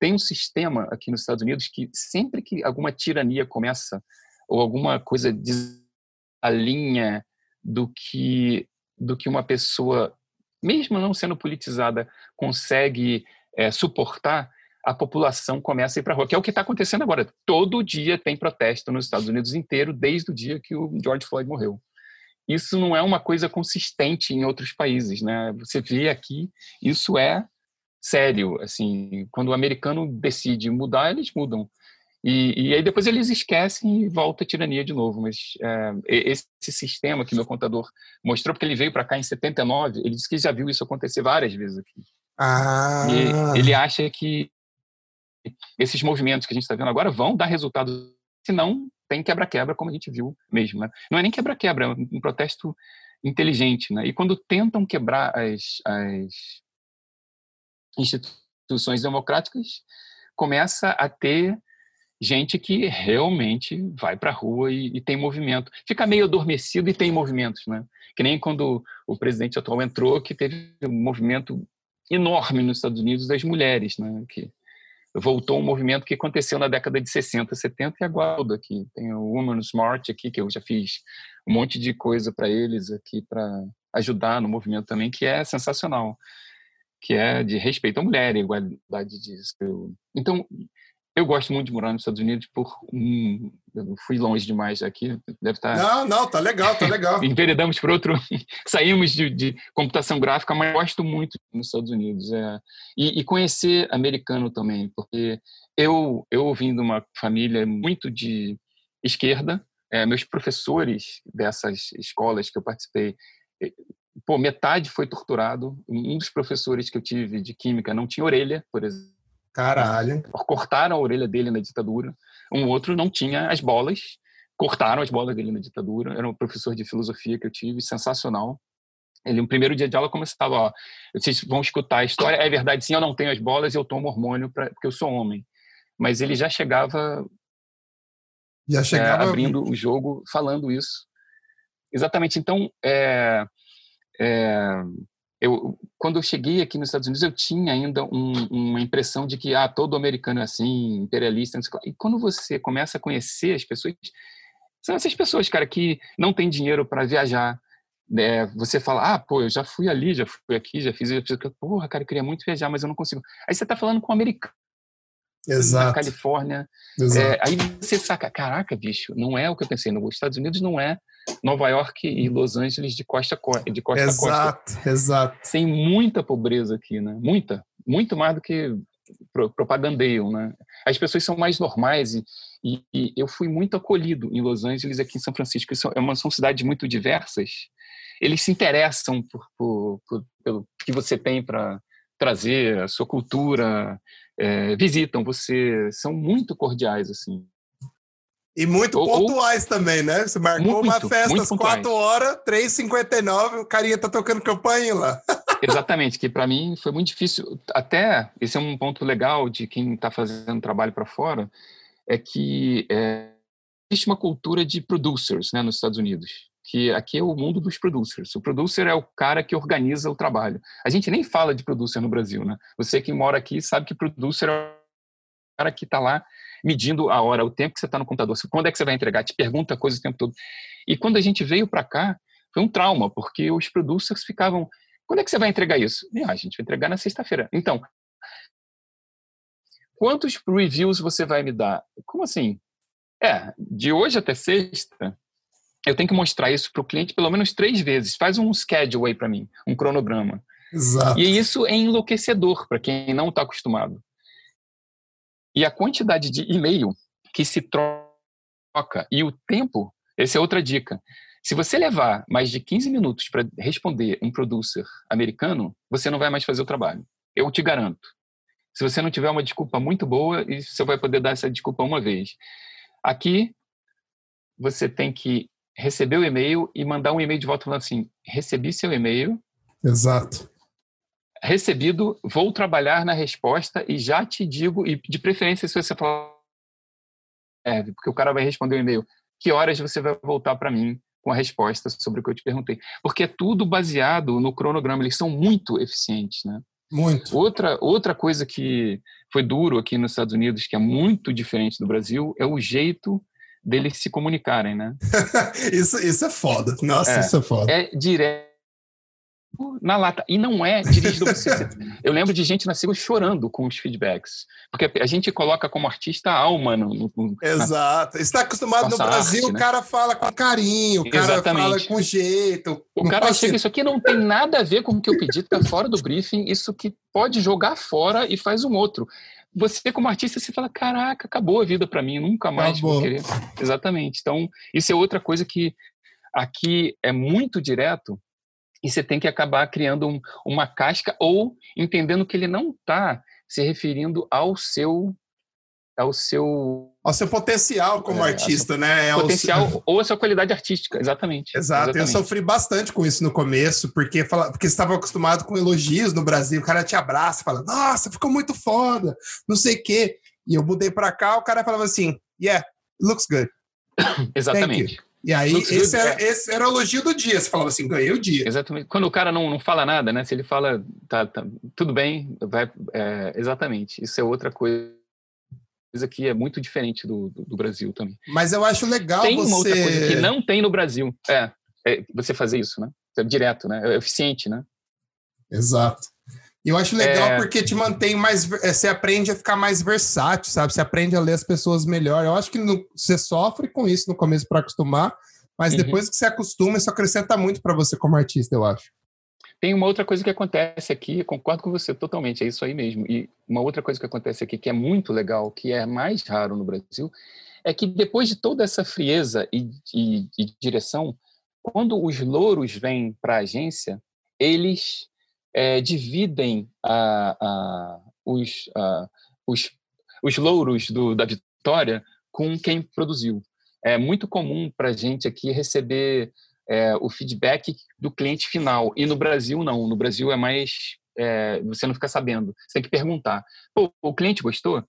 tem um sistema aqui nos Estados Unidos que sempre que alguma tirania começa ou alguma coisa desalinha do que do que uma pessoa, mesmo não sendo politizada, consegue é, suportar, a população começa a ir para a rua, que é o que está acontecendo agora. Todo dia tem protesto nos Estados Unidos inteiro, desde o dia que o George Floyd morreu isso não é uma coisa consistente em outros países, né? Você vê aqui, isso é sério, assim, quando o americano decide mudar, eles mudam. E, e aí depois eles esquecem e volta a tirania de novo. Mas é, esse sistema que meu contador mostrou, porque ele veio para cá em 79, ele disse que já viu isso acontecer várias vezes aqui. Ah. E ele acha que esses movimentos que a gente está vendo agora vão dar resultado, senão tem quebra-quebra, como a gente viu mesmo. Né? Não é nem quebra-quebra, é um protesto inteligente. Né? E quando tentam quebrar as, as instituições democráticas, começa a ter gente que realmente vai para a rua e, e, tem movimento. Fica meio adormecido e tem movimentos, né? Que nem quando o presidente atual entrou, que teve um movimento enorme nos Estados Unidos das mulheres, né? Que voltou um movimento que aconteceu na década de 60, 70 e agora aqui. Tem o Women's March aqui, que eu já fiz um monte de coisa para eles aqui para ajudar no movimento também, que é sensacional, que é de respeito à mulher, igualdade de... Então, eu gosto muito de morar nos Estados Unidos por um, eu fui longe demais aqui, deve estar. Não, não, tá legal, tá legal. Enveredamos por outro, saímos de, de, computação gráfica, mas gosto muito nos Estados Unidos é, e, e, conhecer americano também, porque eu eu vim de uma família muito de esquerda, é, meus professores dessas escolas que eu participei, é, pô, metade foi torturado. Um dos professores que eu tive de química não tinha orelha, por exemplo Caralho. Cortaram a orelha dele na ditadura. Um outro não tinha as bolas. Cortaram as bolas dele na ditadura. Era um professor de filosofia que eu tive, sensacional. Ele, no primeiro dia de aula, começava, ó, vocês vão escutar a história. É verdade, sim, eu não tenho as bolas e eu tomo hormônio pra, porque eu sou homem. Mas ele já chegava, já chegava é, abrindo o jogo, falando isso. Exatamente. Então, é, é, eu, quando eu cheguei aqui nos Estados Unidos, eu tinha ainda um, uma impressão de que ah, todo americano é assim, imperialista. E quando você começa a conhecer as pessoas, são essas pessoas, cara, que não têm dinheiro para viajar. Né? Você fala, ah, pô, eu já fui ali, já fui aqui, já fiz isso. Porra, cara, eu queria muito viajar, mas eu não consigo. Aí você está falando com um americano. Exato. Na Califórnia. É, aí você saca, caraca, bicho, não é o que eu pensei. Nos Estados Unidos não é Nova York e Los Angeles de costa, de costa exato, a costa. Exato, exato. Tem muita pobreza aqui, né? Muita. Muito mais do que propagandeiam, né? As pessoas são mais normais e, e, e, eu fui muito acolhido em Los Angeles aqui em São Francisco. São, é uma, são cidades muito diversas. Eles se interessam por, por, por pelo que você tem para trazer, a sua cultura, é, visitam você, são muito cordiais, assim. E muito ou, pontuais ou, também, né? Você marcou muito, uma festa às 4 horas, 3h59, o carinha tá tocando campanha lá. Exatamente, que para mim foi muito difícil. Até, esse é um ponto legal de quem está fazendo trabalho para fora, é que é, existe uma cultura de producers né, nos Estados Unidos, que aqui é o mundo dos producers. O producer é o cara que organiza o trabalho. A gente nem fala de producer no Brasil, né? Você que mora aqui sabe que producer é o cara que está lá medindo a hora, o tempo que você está no computador. Quando é que você vai entregar? Te pergunta coisa o tempo todo. E quando a gente veio para cá, foi um trauma, porque os producers ficavam. Quando é que você vai entregar isso? Ah, a gente vai entregar na sexta-feira. Então, quantos reviews você vai me dar? Como assim? É, de hoje até sexta, eu tenho que mostrar isso para o cliente pelo menos três vezes. Faz um schedule aí para mim, um cronograma. Exato. E isso é enlouquecedor para quem não está acostumado. E a quantidade de e-mail que se troca e o tempo, essa é outra dica. Se você levar mais de 15 minutos para responder um producer americano, você não vai mais fazer o trabalho. Eu te garanto. Se você não tiver uma desculpa muito boa, você vai poder dar essa desculpa uma vez. Aqui, você tem que receber o e-mail e mandar um e-mail de volta falando assim: recebi seu e-mail. Exato. Recebido, vou trabalhar na resposta e já te digo, e de preferência, se você falar, porque o cara vai responder o e-mail, que horas você vai voltar para mim com a resposta sobre o que eu te perguntei? Porque é tudo baseado no cronograma, eles são muito eficientes, né? Muito. Outra, outra coisa que foi duro aqui nos Estados Unidos, que é muito diferente do Brasil, é o jeito deles se comunicarem, né? isso, isso é foda. Nossa, é, isso é foda. É direto na lata. E não é dirigido a você. Eu lembro de gente na sigla chorando com os feedbacks. Porque a gente coloca como artista a alma no. no Exato. Está acostumado no Brasil, arte, né? o cara fala com carinho, o cara Exatamente. fala com jeito. O cara chega, ser... isso aqui não tem nada a ver com o que eu pedi, está fora do briefing, isso que pode jogar fora e faz um outro. Você, como artista, você fala: caraca, acabou a vida para mim, nunca mais acabou. vou querer. Exatamente. Então, isso é outra coisa que aqui é muito direto e você tem que acabar criando um, uma casca ou entendendo que ele não está se referindo ao seu ao seu ao seu potencial como é, artista, né? É potencial seu... ou a sua qualidade artística, exatamente. Exato. Exatamente. Eu sofri bastante com isso no começo, porque fala, porque estava acostumado com elogios no Brasil, o cara te abraça, fala: "Nossa, ficou muito foda", não sei o quê. E eu mudei para cá, o cara falava assim: "Yeah, looks good". Exatamente. E aí, esse era, é. esse era, o elogio do dia. Você falava assim, ganhei o dia. Exatamente. Quando o cara não, não fala nada, né? Se ele fala, tá, tá tudo bem, vai. É, exatamente. Isso é outra coisa que é muito diferente do, do, do, Brasil também. Mas eu acho legal tem você... uma outra coisa que não tem no Brasil. É, é você fazer isso, né? É direto, né? É eficiente, né? Exato. E eu acho legal é... porque te mantém mais. É, você aprende a ficar mais versátil, sabe? Você aprende a ler as pessoas melhor. Eu acho que no, você sofre com isso no começo para acostumar, mas uhum. depois que você acostuma, isso acrescenta muito para você como artista, eu acho. Tem uma outra coisa que acontece aqui, concordo com você totalmente, é isso aí mesmo. E uma outra coisa que acontece aqui que é muito legal, que é mais raro no Brasil, é que depois de toda essa frieza e, e, e direção, quando os louros vêm para a agência, eles é, dividem a, a, os, a, os, os louros do, da vitória com quem produziu. É muito comum para a gente aqui receber é, o feedback do cliente final. E no Brasil, não. No Brasil é mais. É, você não fica sabendo. Você tem que perguntar. Pô, o cliente gostou?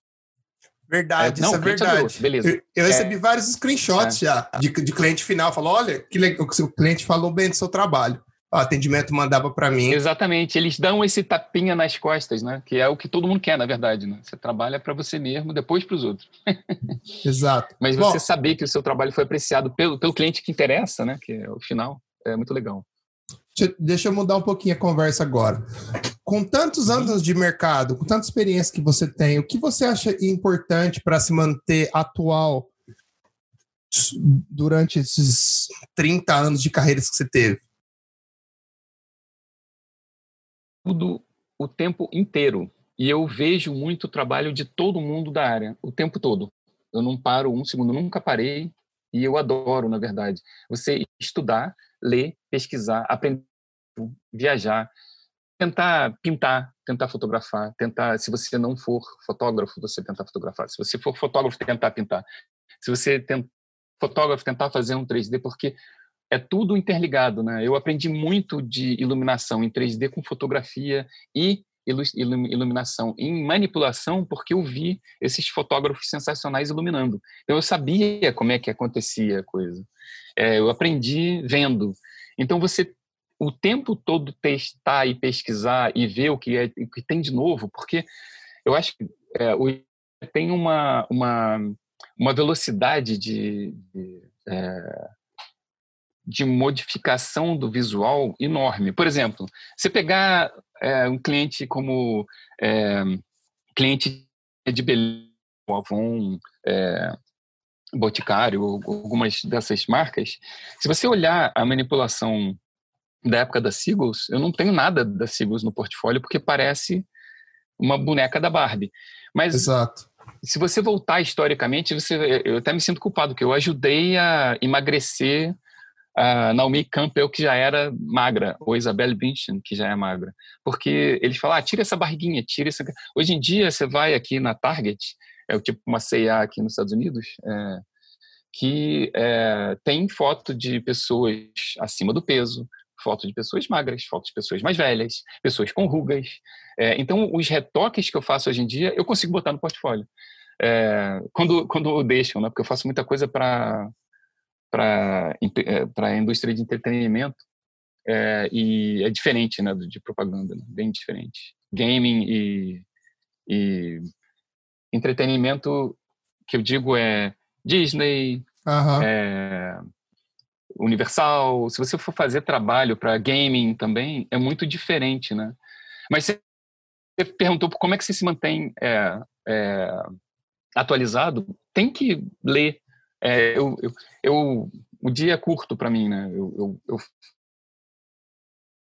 Verdade, é, não, isso é verdade. Adorou. Beleza. Eu, eu recebi é. vários screenshots é. já de, de cliente final. Falou: olha, que legal, o cliente falou bem do seu trabalho o atendimento mandava para mim. Exatamente, eles dão esse tapinha nas costas, né? Que é o que todo mundo quer, na verdade, né? Você trabalha para você mesmo, depois para os outros. Exato. Mas você Bom, saber que o seu trabalho foi apreciado pelo, pelo cliente que interessa, né? Que é o final, é muito legal. Deixa eu mudar um pouquinho a conversa agora. Com tantos anos de mercado, com tanta experiência que você tem, o que você acha importante para se manter atual durante esses 30 anos de carreiras que você teve? tudo o tempo inteiro. E eu vejo muito o trabalho de todo mundo da área, o tempo todo. Eu não paro um segundo, nunca parei. E eu adoro, na verdade. Você estudar, ler, pesquisar, aprender, viajar, tentar pintar, tentar fotografar, tentar, se você não for fotógrafo, você tentar fotografar. Se você for fotógrafo, tentar pintar. Se você tem fotógrafo, tentar fazer um 3D, porque é tudo interligado, né? Eu aprendi muito de iluminação em 3D com fotografia e iluminação em manipulação porque eu vi esses fotógrafos sensacionais iluminando. Então eu sabia como é que acontecia a coisa. É, eu aprendi vendo. Então você o tempo todo testar e pesquisar e ver o que, é, o que tem de novo, porque eu acho que é, tem uma, uma, uma velocidade de, de é, de modificação do visual enorme. Por exemplo, você pegar é, um cliente como é, cliente de beleza, Avon, é, Boticário, algumas dessas marcas, se você olhar a manipulação da época da Seagulls, eu não tenho nada da Seagulls no portfólio porque parece uma boneca da Barbie. Mas Exato. se você voltar historicamente, você, eu até me sinto culpado, porque eu ajudei a emagrecer a Naomi Campbell, que já era magra, ou Isabelle Bündchen, que já é magra. Porque eles falam, ah, tira essa barriguinha, tira essa... Hoje em dia, você vai aqui na Target, é o tipo uma C&A aqui nos Estados Unidos, é, que é, tem foto de pessoas acima do peso, foto de pessoas magras, foto de pessoas mais velhas, pessoas com rugas. É, então, os retoques que eu faço hoje em dia, eu consigo botar no portfólio. É, quando, quando deixam, né? porque eu faço muita coisa para para é, a indústria de entretenimento é, e é diferente né, de propaganda, né? bem diferente. Gaming e, e entretenimento que eu digo é Disney, uhum. é, Universal. Se você for fazer trabalho para gaming também, é muito diferente, né? Mas você perguntou como é que você se mantém é, é, atualizado. Tem que ler é, eu, eu, eu, o dia é curto para mim, né? Eu, eu, eu,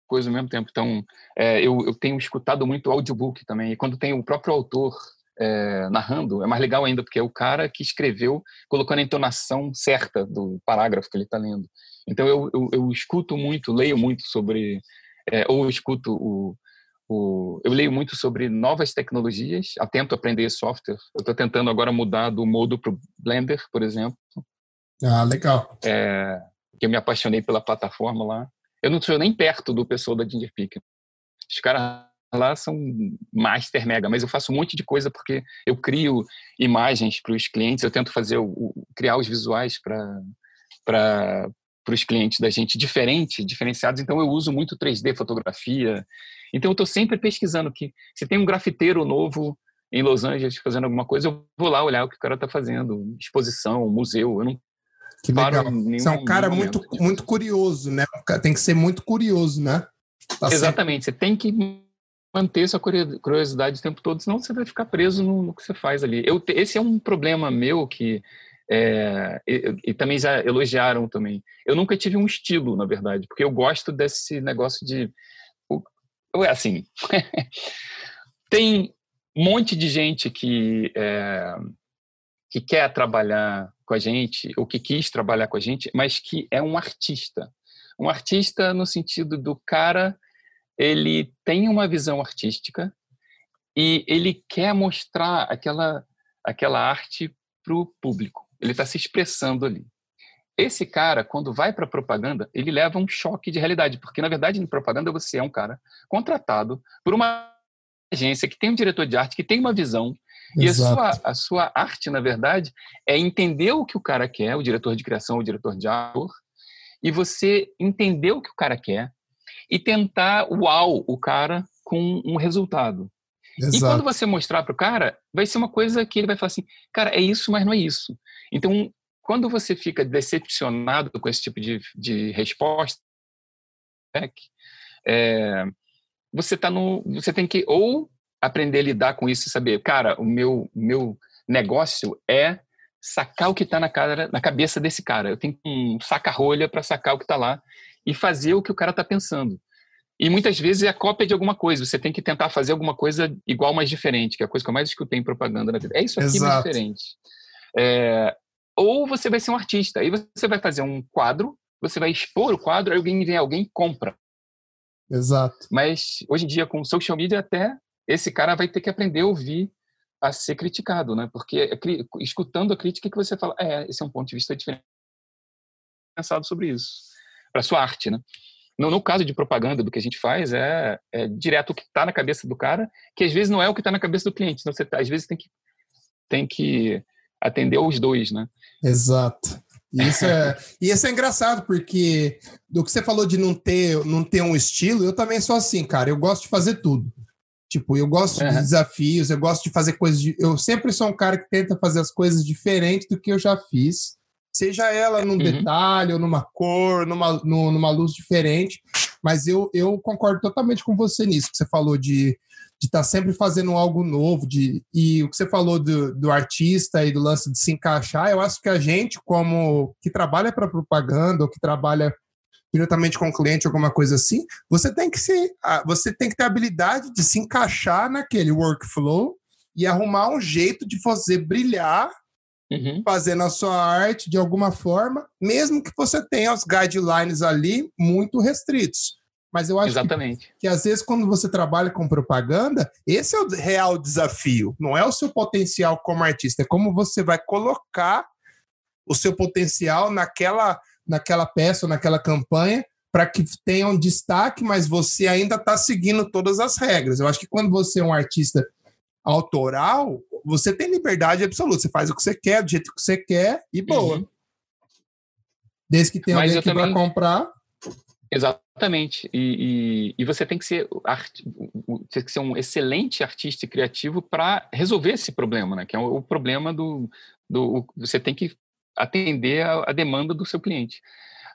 coisa ao mesmo tempo. Então, é, eu, eu tenho escutado muito audiobook também. E quando tem o próprio autor é, narrando, é mais legal ainda, porque é o cara que escreveu colocando a entonação certa do parágrafo que ele está lendo. Então, eu, eu, eu, escuto muito, leio muito sobre, é, ou escuto o, o, eu leio muito sobre novas tecnologias, atento a aprender software. Eu estou tentando agora mudar do modo para o Blender, por exemplo. Ah, legal. É, eu me apaixonei pela plataforma lá. Eu não estou nem perto do pessoal da Ginger. Os caras lá são master mega, mas eu faço um monte de coisa porque eu crio imagens para os clientes, eu tento fazer o criar os visuais para para para os clientes da gente diferente, diferenciados. Então eu uso muito 3D, fotografia. Então eu estou sempre pesquisando que se tem um grafiteiro novo em Los Angeles fazendo alguma coisa, eu vou lá olhar o que o cara está fazendo, exposição, museu. Eu não que legal. Nenhum, Você é um cara muito, muito curioso, né? Tem que ser muito curioso, né? Tá Exatamente. Sempre... Você tem que manter essa curiosidade o tempo todo, senão você vai ficar preso no, no que você faz ali. Eu, esse é um problema meu que é, e, e, também já elogiaram também. Eu nunca tive um estilo, na verdade, porque eu gosto desse negócio de. Assim, tem um monte de gente que, é, que quer trabalhar com a gente, ou que quis trabalhar com a gente, mas que é um artista. Um artista no sentido do cara, ele tem uma visão artística e ele quer mostrar aquela, aquela arte para o público ele está se expressando ali. Esse cara, quando vai para a propaganda, ele leva um choque de realidade, porque na verdade, em propaganda, você é um cara contratado por uma agência que tem um diretor de arte, que tem uma visão, e a sua, a sua arte, na verdade, é entender o que o cara quer, o diretor de criação, o diretor de ator, e você entender o que o cara quer e tentar uau o cara com um resultado. Exato. E quando você mostrar para o cara, vai ser uma coisa que ele vai falar assim, cara, é isso, mas não é isso. Então, quando você fica decepcionado com esse tipo de, de resposta, é, você tá no, você tem que ou aprender a lidar com isso e saber, cara, o meu meu negócio é sacar o que está na, cara, na cabeça desse cara. Eu tenho um saca-rolha para sacar o que está lá e fazer o que o cara está pensando. E muitas vezes é a cópia de alguma coisa. Você tem que tentar fazer alguma coisa igual, mas diferente, que é a coisa que eu mais escutei em propaganda na vida. É isso aqui, Exato. mas diferente. É, ou você vai ser um artista. Aí você vai fazer um quadro, você vai expor o quadro, aí alguém vem, alguém compra. Exato. Mas hoje em dia, com social media, até esse cara vai ter que aprender a ouvir a ser criticado, né? Porque é, escutando a crítica que você fala, é, esse é um ponto de vista diferente. Pensado sobre isso. Para sua arte, né? No, no, caso de propaganda, do que a gente faz, é, é direto o que está na cabeça do cara, que às vezes não é o que está na cabeça do cliente. Então, você tá, às vezes tem que, tem que atender os dois, né? Exato. Isso é, e isso é engraçado, porque do que você falou de não ter, não ter um estilo, eu também sou assim, cara. Eu gosto de fazer tudo. Tipo, eu gosto uhum. de desafios, eu gosto de fazer coisas. De, eu sempre sou um cara que tenta fazer as coisas diferentes do que eu já fiz seja ela num uhum. detalhe, ou numa cor, numa, numa luz diferente. Mas eu, eu concordo totalmente com você nisso, que você falou de de estar tá sempre fazendo algo novo, de, e o que você falou do, do artista e do lance de se encaixar, eu acho que a gente, como que trabalha para propaganda ou que trabalha diretamente com o cliente, alguma coisa assim, você tem que ser, você tem que ter a habilidade de se encaixar naquele workflow e arrumar um jeito de fazer brilhar uhum. fazendo a sua arte de alguma forma, mesmo que você tenha os guidelines ali muito restritos. Mas eu acho Exatamente. Que, que às vezes quando você trabalha com propaganda, esse é o real desafio. Não é o seu potencial como artista, é como você vai colocar o seu potencial naquela, naquela peça, naquela campanha, para que tenha um destaque, mas você ainda está seguindo todas as regras. Eu acho que quando você é um artista autoral, você tem liberdade absoluta. Você faz o que você quer, do jeito que você quer e boa. Uhum. Desde que tenha alguém aqui também... para comprar. Exatamente. E, e, e, você tem que ser tem que ser um excelente artista e criativo para resolver esse problema, né? Que é o, o problema do, do. Você tem que atender a, a demanda do seu cliente.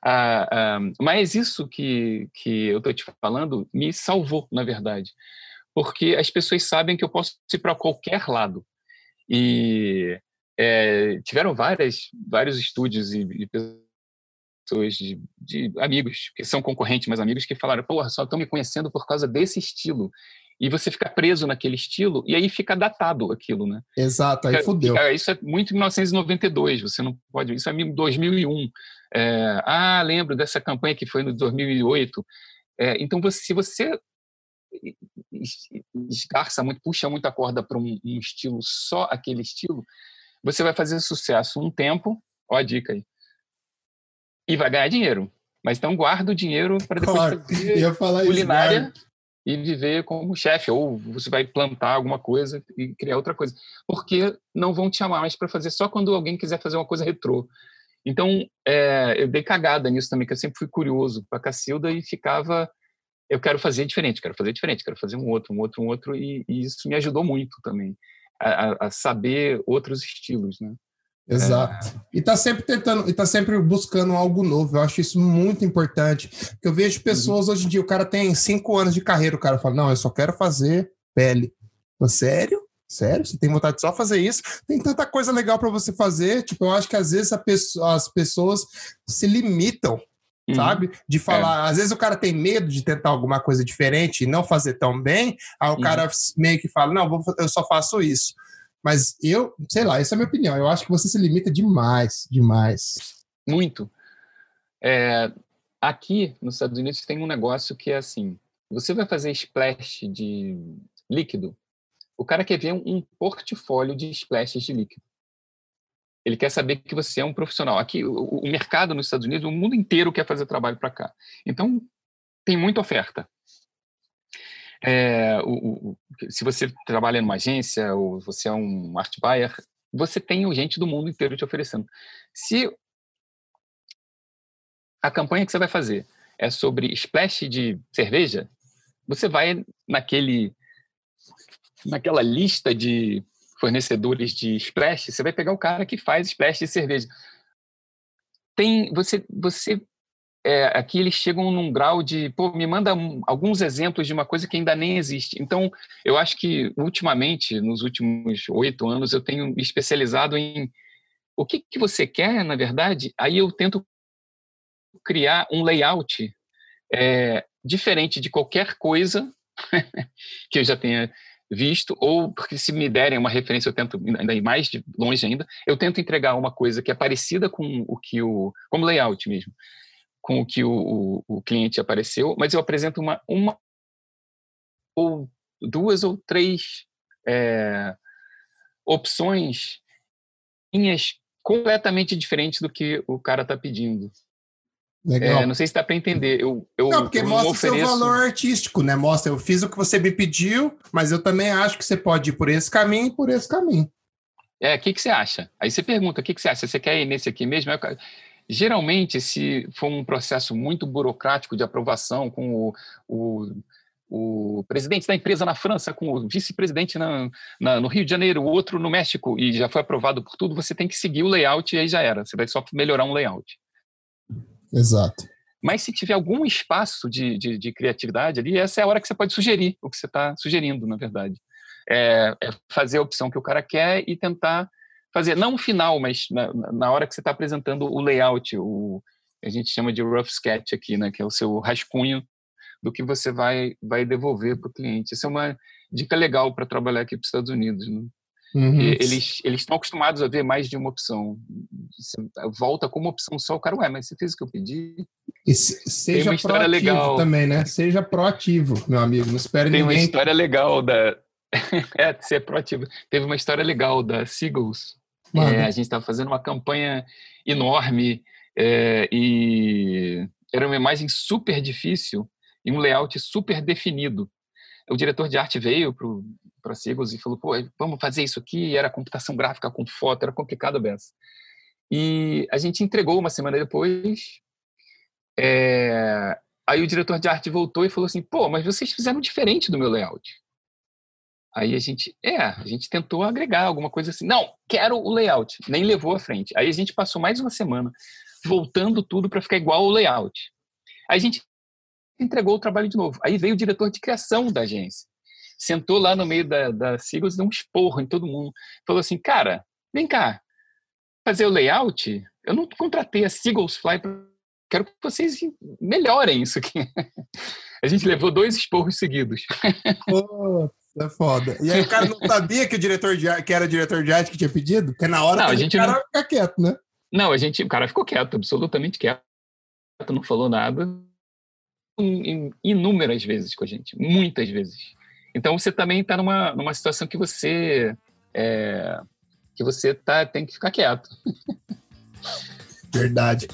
Ah, ah, mas isso que, que eu estou te falando me salvou, na verdade, porque as pessoas sabem que eu posso ir para qualquer lado. E é, tiveram várias, vários estúdios e, e pessoas de, de, amigos que são concorrentes, mas amigos que falaram: porra, só estão me conhecendo por causa desse estilo e você fica preso naquele estilo e aí fica datado aquilo, né? Exato, aí fudeu. Isso é muito 1992, você não pode, isso é 2001. É, ah, lembro dessa campanha que foi no 2008. É, então, você, se você esgarça muito, puxa muito a corda para um, um, estilo, só aquele estilo, você vai fazer sucesso um tempo, ó a dica aí, e vai ganhar dinheiro. Mas então guarda o dinheiro para depois claro, fazer culinária isso, e viver como chefe, ou você vai plantar alguma coisa e criar outra coisa. Porque não vão te chamar mais para fazer só quando alguém quiser fazer uma coisa retrô. Então, é, eu dei cagada nisso também, que eu sempre fui curioso para a Cacilda e ficava, eu quero fazer diferente, quero fazer diferente, quero fazer um outro, um outro, um outro, e, e isso me ajudou muito também, a, a, saber outros estilos, né? Exato. É... E tá sempre tentando, e tá sempre buscando algo novo. Eu acho isso muito importante. Porque eu vejo pessoas hoje em dia, o cara tem cinco anos de carreira, o cara fala, não, eu só quero fazer pele. sério? Sério? Você tem vontade de só fazer isso? Tem tanta coisa legal para você fazer. Tipo, eu acho que às vezes pessoa, as pessoas se limitam, uhum. sabe? De falar. É. Às vezes o cara tem medo de tentar alguma coisa diferente e não fazer tão bem. Aí o uhum. cara meio que fala: não, eu só faço isso. Mas eu, sei lá, essa é a minha opinião. Eu acho que você se limita demais, demais. Muito. É, aqui nos Estados Unidos tem um negócio que é assim: você vai fazer splash de líquido, o cara quer ver um portfólio de splashes de líquido. Ele quer saber que você é um profissional. Aqui, o, o mercado nos Estados Unidos, o mundo inteiro quer fazer trabalho para cá. Então, tem muita oferta. É, o, o, se você trabalha numa agência ou você é um art buyer, você tem gente do mundo inteiro te oferecendo. Se a campanha que você vai fazer é sobre splash de cerveja, você vai naquele naquela lista de fornecedores de splash, você vai pegar o cara que faz splash de cerveja. Tem, você, você é, aqui eles chegam num grau de, pô, me manda alguns exemplos de uma coisa que ainda nem existe. Então, eu acho que ultimamente, nos últimos oito anos, eu tenho me especializado em o que, que você quer, na verdade. Aí eu tento criar um layout é, diferente de qualquer coisa que eu já tenha visto, ou porque se me derem uma referência, eu tento ainda ir mais de longe ainda, eu tento entregar uma coisa que é parecida com o que o, como layout mesmo, com o que o, o, o cliente apareceu, mas eu apresento uma, uma ou duas ou três é, opções minhas completamente diferentes do que o cara está pedindo. Legal. É, não sei se dá para entender. Eu, eu, não, porque eu mostra o seu valor artístico, né? Mostra, eu fiz o que você me pediu, mas eu também acho que você pode ir por esse caminho e por esse caminho. É, o que, que você acha? Aí você pergunta, o que, que você acha? Você quer ir nesse aqui mesmo? Geralmente, se for um processo muito burocrático de aprovação com o, o, o presidente da empresa na França, com o vice-presidente no Rio de Janeiro, o outro no México, e já foi aprovado por tudo, você tem que seguir o layout e aí já era. Você vai só melhorar um layout. Exato. Mas se tiver algum espaço de, de, de, criatividade ali, essa é a hora que você pode sugerir o que você está sugerindo, na verdade. É, é, fazer a opção que o cara quer e tentar fazer, não o final, mas na, na hora que você está apresentando o layout, o, a gente chama de rough sketch aqui, né, que é o seu rascunho do que você vai, vai devolver para o cliente. Essa é uma dica legal para trabalhar aqui para os Estados Unidos. Né? Uhum. Eles eles estão acostumados a ver mais de uma opção. Você volta com uma opção só, o cara, ué, mas você fez o que eu pedi? Se, seja Tem uma história legal também, né? Seja proativo, meu amigo. Não espere Tem ninguém. Tem uma história legal da. é, ser proativo. Teve uma história legal da Seagulls. É, a gente estava fazendo uma campanha enorme é, e era uma imagem super difícil e um layout super definido. O diretor de arte veio para Seagulls e falou: pô, vamos fazer isso aqui. Era computação gráfica com foto, era complicado beça. E a gente entregou uma semana depois. É, aí o diretor de arte voltou e falou assim: pô, mas vocês fizeram diferente do meu layout. Aí a gente, é, a gente tentou agregar alguma coisa assim. Não, quero o layout. Nem levou à frente. Aí a gente passou mais uma semana voltando tudo para ficar igual ao layout. Aí a gente entregou o trabalho de novo. Aí veio o diretor de criação da agência. Sentou lá no meio da, da Seagulls, deu um esporro em todo mundo. Falou assim, cara, vem cá, fazer o layout? Eu não contratei a Seagulls Fly Quero que vocês melhorem isso aqui. A gente levou dois esporros seguidos. É foda. E aí o cara não sabia que o diretor de arte, que era o diretor de arte que tinha pedido? Porque na hora não, a gente o cara não... fica quieto, né? Não, a gente, o cara ficou quieto, absolutamente quieto, não falou nada inúmeras vezes com a gente, muitas vezes. Então você também está numa, numa situação que você é, que você tá, tem que ficar quieto. Verdade.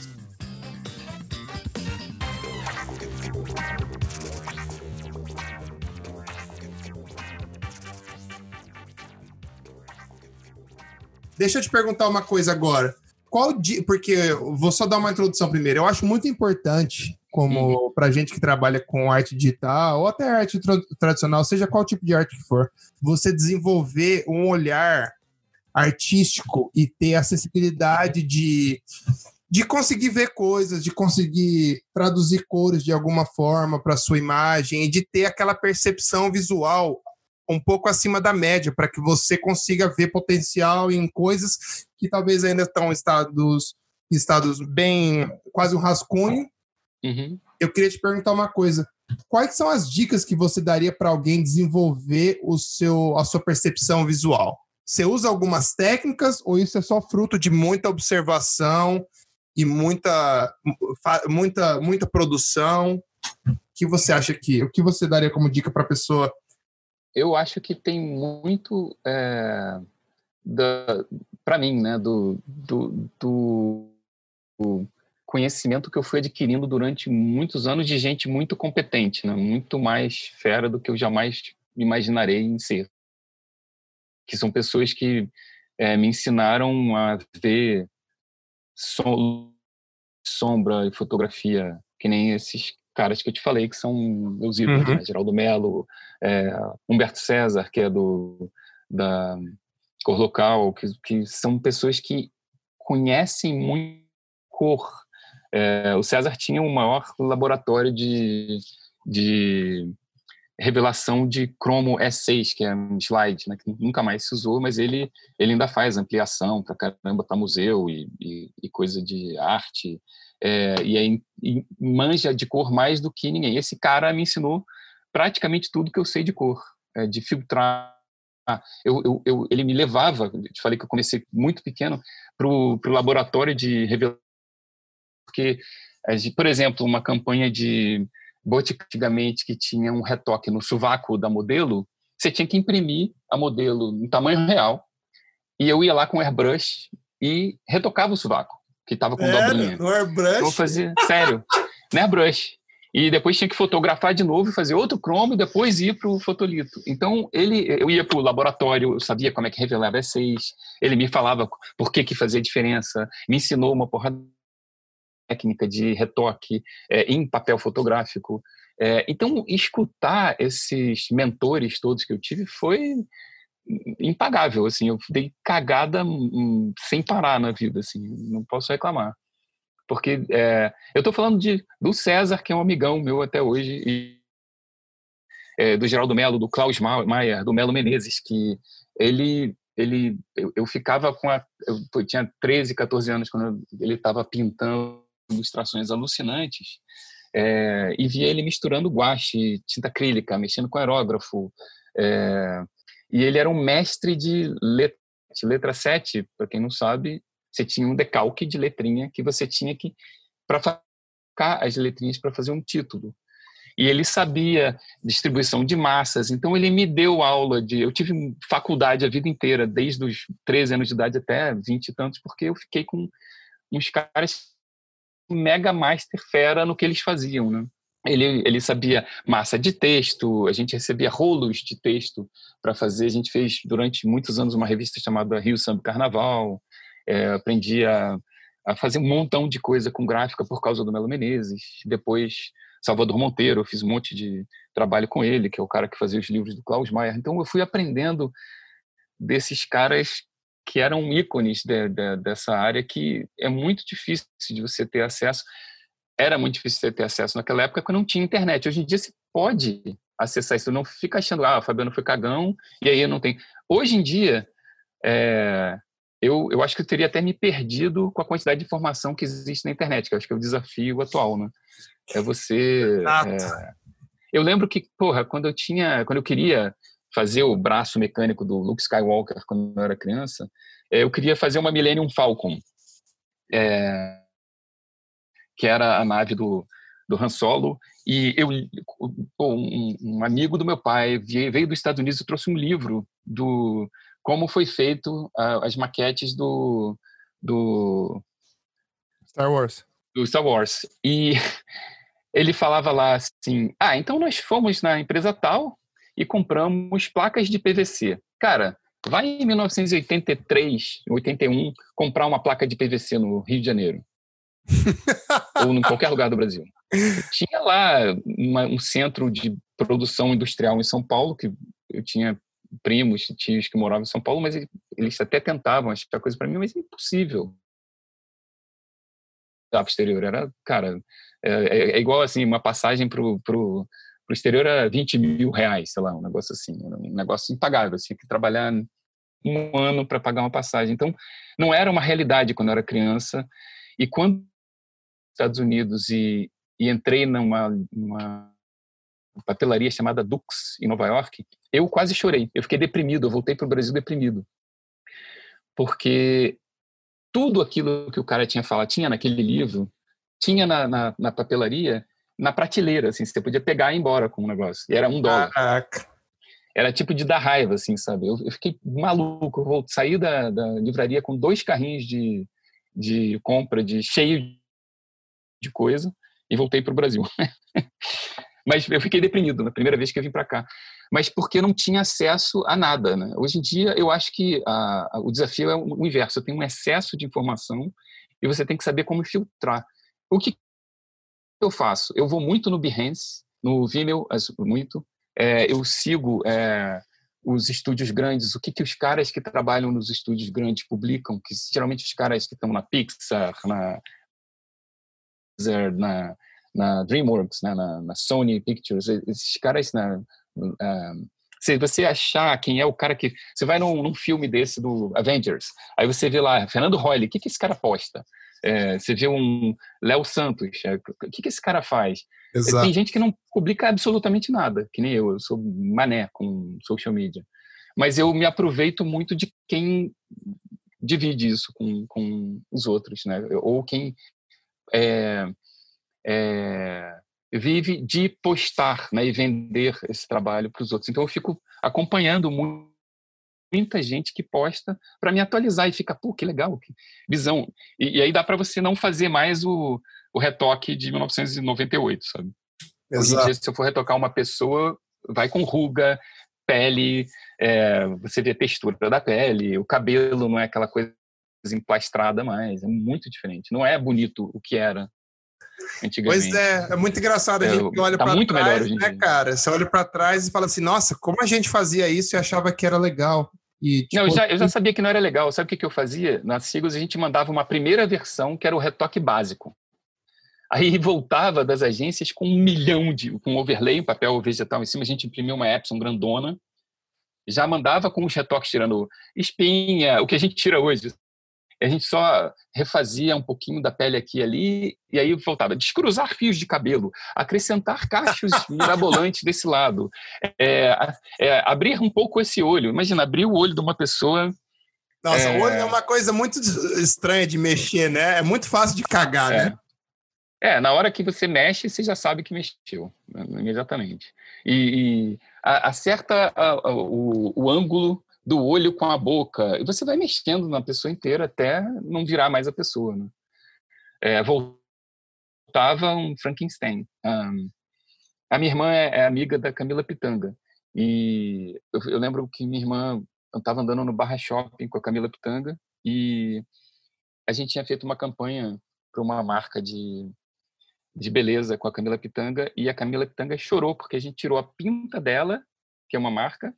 Deixa eu te perguntar uma coisa agora. Qual dia, porque vou só dar uma introdução primeiro. Eu acho muito importante, como uhum. para gente que trabalha com arte digital ou até arte tra tradicional, seja qual tipo de arte que for, você desenvolver um olhar artístico e ter acessibilidade de de conseguir ver coisas, de conseguir traduzir cores de alguma forma para sua imagem e de ter aquela percepção visual um pouco acima da média, para que você consiga ver potencial em coisas que talvez ainda estão em estados, estados bem, quase um rascunho. Uhum. Eu queria te perguntar uma coisa. Quais são as dicas que você daria para alguém desenvolver o seu, a sua percepção visual? Você usa algumas técnicas ou isso é só fruto de muita observação e muita, muita, muita produção? O que você acha que? O que você daria como dica para a pessoa eu acho que tem muito é, para mim, né, do, do, do, conhecimento que eu fui adquirindo durante muitos anos de gente muito competente, né, muito mais fera do que eu jamais imaginarei em ser. Que são pessoas que é, me ensinaram a ver som, sombra e fotografia, que nem esses caras que eu te falei, que são meus ídolos, uhum. né? Geraldo Melo, é, Humberto César, que é do da Cor Local, que, que são pessoas que conhecem muito cor. É, o César tinha o maior laboratório de, de revelação de cromo S6, que é um slide, né, que nunca mais se usou, mas ele, ele ainda faz ampliação para caramba para museu e, e, e, coisa de arte é, e, é, e manja de cor mais do que ninguém. Esse cara me ensinou praticamente tudo que eu sei de cor, é, de filtrar. Eu, eu, eu, ele me levava, te falei que eu comecei muito pequeno, para o laboratório de revelação, porque, por exemplo, uma campanha de bote antigamente que tinha um retoque no sovaco da modelo, você tinha que imprimir a modelo em tamanho real, e eu ia lá com airbrush e retocava o sovaco que tava com sério? dobrinha. No airbrush? Vou fazer, sério, no airbrush. E depois tinha que fotografar de novo, fazer outro cromo e depois ir para o fotolito. Então, ele, eu ia para o laboratório, eu sabia como é que revelava S6, ele me falava por que, que fazia diferença, me ensinou uma porrada técnica de retoque é, em papel fotográfico. É, então, escutar esses mentores todos que eu tive foi impagável, assim, eu dei cagada hum, sem parar na vida, assim, não posso reclamar. Porque é, eu estou falando de, do César, que é um amigão meu até hoje, e é, do Geraldo Melo, do Klaus Maia, do Melo Menezes, que ele, ele eu, eu ficava com a, eu tinha 13, 14 anos quando ele estava pintando ilustrações alucinantes, é, e via ele misturando guache, tinta acrílica, mexendo com aerógrafo, é, E ele era um mestre de letra, letra 7, para quem não sabe, você tinha um decalque de letrinha que você tinha que para facar as letrinhas para fazer um título. E ele sabia distribuição de massas, então ele me deu aula de. Eu tive faculdade a vida inteira, desde os 13 anos de idade até 20 e tantos, porque eu fiquei com uns caras mega master fera no que eles faziam, né? Ele, ele sabia massa de texto, a gente recebia rolos de texto para fazer. A gente fez durante muitos anos uma revista chamada Rio Samba Carnaval. É, aprendi a, a, fazer um montão de coisa com gráfica por causa do Melo Menezes. Depois, Salvador Monteiro, eu fiz um monte de trabalho com ele, que é o cara que fazia os livros do Klaus Maia. Então, eu fui aprendendo desses caras que eram ícones de, de, dessa área que é muito difícil de você ter acesso. Era muito difícil você ter acesso naquela época porque não tinha internet. Hoje em dia você pode acessar isso, não fica achando, ah, o Fabiano foi cagão e aí eu não tenho. Hoje em dia, é, eu, eu acho que eu teria até me perdido com a quantidade de informação que existe na internet, que eu acho que é o desafio atual, né? É você. É... Eu lembro que, porra, quando eu tinha, quando eu queria fazer o braço mecânico do Luke Skywalker quando eu era criança, eh, eu queria fazer uma Millennium Falcon, é, que era a nave do, do Han Solo. E eu, um, um amigo do meu pai veio dos Estados Unidos e trouxe um livro do como foi feito as maquetes do, do Star Wars. Do Star Wars. E ele falava lá assim: ah, então nós fomos na empresa tal e compramos placas de PVC. Cara, vai em 1983, 81, comprar uma placa de PVC no Rio de Janeiro. ou em qualquer lugar do Brasil. Tinha lá uma, um centro de produção industrial em São Paulo, que eu tinha primos, tios que moravam em São Paulo, mas eles até tentavam achar coisa para mim, mas é impossível. Para o exterior era, cara, é, é, é, igual assim, uma passagem para o para o exterior era 20 mil reais, sei lá, um negócio assim, um negócio impagável. Tinha que trabalhar um ano para pagar uma passagem. Então, não era uma realidade quando eu era criança. E quando Estados Unidos e, e entrei numa uma papelaria chamada Dux em Nova York, eu quase chorei. Eu fiquei deprimido. Eu voltei para o Brasil deprimido, porque tudo aquilo que o cara tinha falado tinha naquele livro, tinha na, na, na papelaria na prateleira, assim, você podia pegar e ir embora com o negócio. E era um dólar. Caraca. Era tipo de dar raiva, assim, sabe? Eu, eu fiquei maluco. Eu sair da, da livraria com dois carrinhos de, de compra, de cheio de coisa, e voltei para o Brasil. Mas eu fiquei deprimido na primeira vez que eu vim para cá. Mas porque não tinha acesso a nada. Né? Hoje em dia, eu acho que a, a, o desafio é o inverso. Eu tenho um excesso de informação e você tem que saber como filtrar. O que eu faço? Eu vou muito no Behance, no Vimeo, muito. É, eu sigo é, os estúdios grandes, o que, que os caras que trabalham nos estúdios grandes publicam, que geralmente os caras que estão na Pixar, na, na, na DreamWorks, né, na, na, Sony Pictures, esses caras, na, uh, se você achar quem é o cara que... Você vai num, num filme desse do Avengers, aí você vê lá, Fernando Royle, o que, que esse cara posta? É, você vê um Léo Santos, é, o que, que esse cara faz? Exato. Tem gente que não publica absolutamente nada, que nem eu, eu sou mané com social media. Mas eu me aproveito muito de quem divide isso com, com os outros, né? Ou quem é, é, vive de postar né? e vender esse trabalho para os outros. Então eu fico acompanhando muito muita gente que posta para me atualizar e fica, pô, que legal, que visão. E, e aí dá para você não fazer mais o, o retoque de 1998, sabe? Exato. Dia, se eu for retocar uma pessoa, vai com ruga, pele, é, você vê a textura da pele, o cabelo não é aquela coisa emplastrada mais, é muito diferente. Não é bonito o que era Pois é, é muito engraçado. A é, gente olha tá para trás, né, cara? Você olha para trás e fala assim, nossa, como a gente fazia isso e achava que era legal. E, tipo... não, eu, já, eu já sabia que não era legal. Sabe o que, que eu fazia? Na Sigos a gente mandava uma primeira versão que era o retoque básico. Aí voltava das agências com um milhão de, com overlay, um papel vegetal em cima, a gente imprimiu uma Epson grandona, já mandava com os retoques tirando espinha, o que a gente tira hoje, a gente só refazia um pouquinho da pele aqui e ali, e aí voltava. Descruzar fios de cabelo, acrescentar cachos mirabolantes desse lado, é, é, abrir um pouco esse olho. Imagina, abrir o olho de uma pessoa. Nossa, é... o olho é uma coisa muito estranha de mexer, né? É muito fácil de cagar, é. né? É, na hora que você mexe, você já sabe que mexeu, né, imediatamente. E, e acerta a, a, o, o ângulo do olho com a boca. E você vai mexendo na pessoa inteira até não virar mais a pessoa. Né? É, voltava um Frankenstein. Um, a minha irmã é, é, amiga da Camila Pitanga. E eu, eu lembro que minha irmã estava andando no Barra Shopping com a Camila Pitanga e a gente tinha feito uma campanha para uma marca de, de beleza com a Camila Pitanga e a Camila Pitanga chorou porque a gente tirou a pinta dela que é uma marca,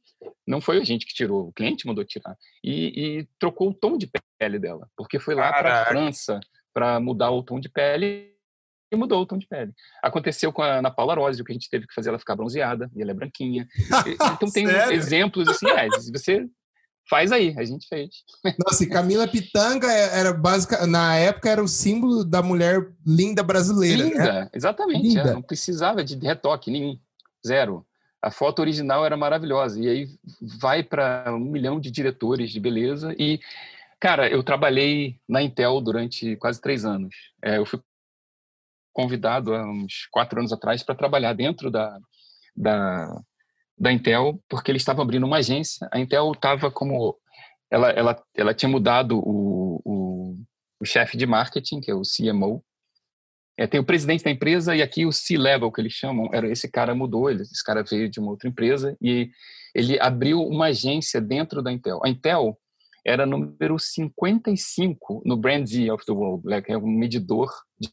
não foi a gente que tirou, o cliente mandou tirar. E, e trocou o tom de pele dela, porque foi lá para a França para mudar o tom de pele e mudou o tom de pele. Aconteceu com a Ana Paula Arósio, que a gente teve que fazer ela ficar bronzeada, e ela é branquinha. Então tem exemplos assim, é, você faz aí, a gente fez. Nossa, e Camila Pitanga é, era básica, na época era o símbolo da mulher linda brasileira. Né? Linda, né? exatamente. Linda. não precisava de retoque nenhum, zero a foto original era maravilhosa. E aí vai para um milhão de diretores de beleza. E, cara, eu trabalhei na Intel durante quase três anos. É, eu fui convidado há uns quatro anos atrás para trabalhar dentro da, da, da Intel, porque eles estavam abrindo uma agência. A Intel estava como. Ela, ela, ela tinha mudado o, o, o chefe de marketing, que é o CMO, é, tem o presidente da empresa e aqui o C-level, que eles chamam, era esse cara mudou, ele, esse cara veio de uma outra empresa e ele abriu uma agência dentro da Intel. A Intel era número 55 no Brand Z of the World, né, que é um medidor de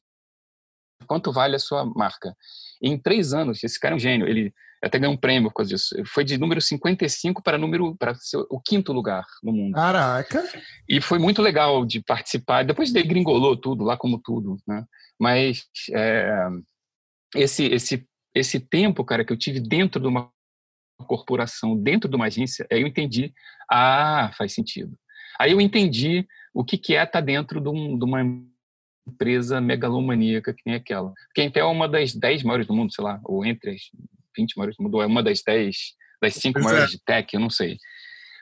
quanto vale a sua marca. E em três anos, esse cara é um gênio, ele até ganhou um prêmio por causa disso. Foi de número 55 para número para o quinto lugar no mundo. Caraca! E foi muito legal de participar. Depois degringolou tudo, lá como tudo, né? Mas é, esse, esse, esse tempo, cara, que eu tive dentro de uma corporação, dentro de uma agência, aí eu entendi, ah, faz sentido. Aí eu entendi o que, que é estar dentro de, um, de uma empresa megalomaníaca que nem aquela. Porque a Intel é uma das 10 maiores do mundo, sei lá, ou entre as 20 maiores do mundo, ou é uma das 10, das 5 maiores é. de tech, eu não sei.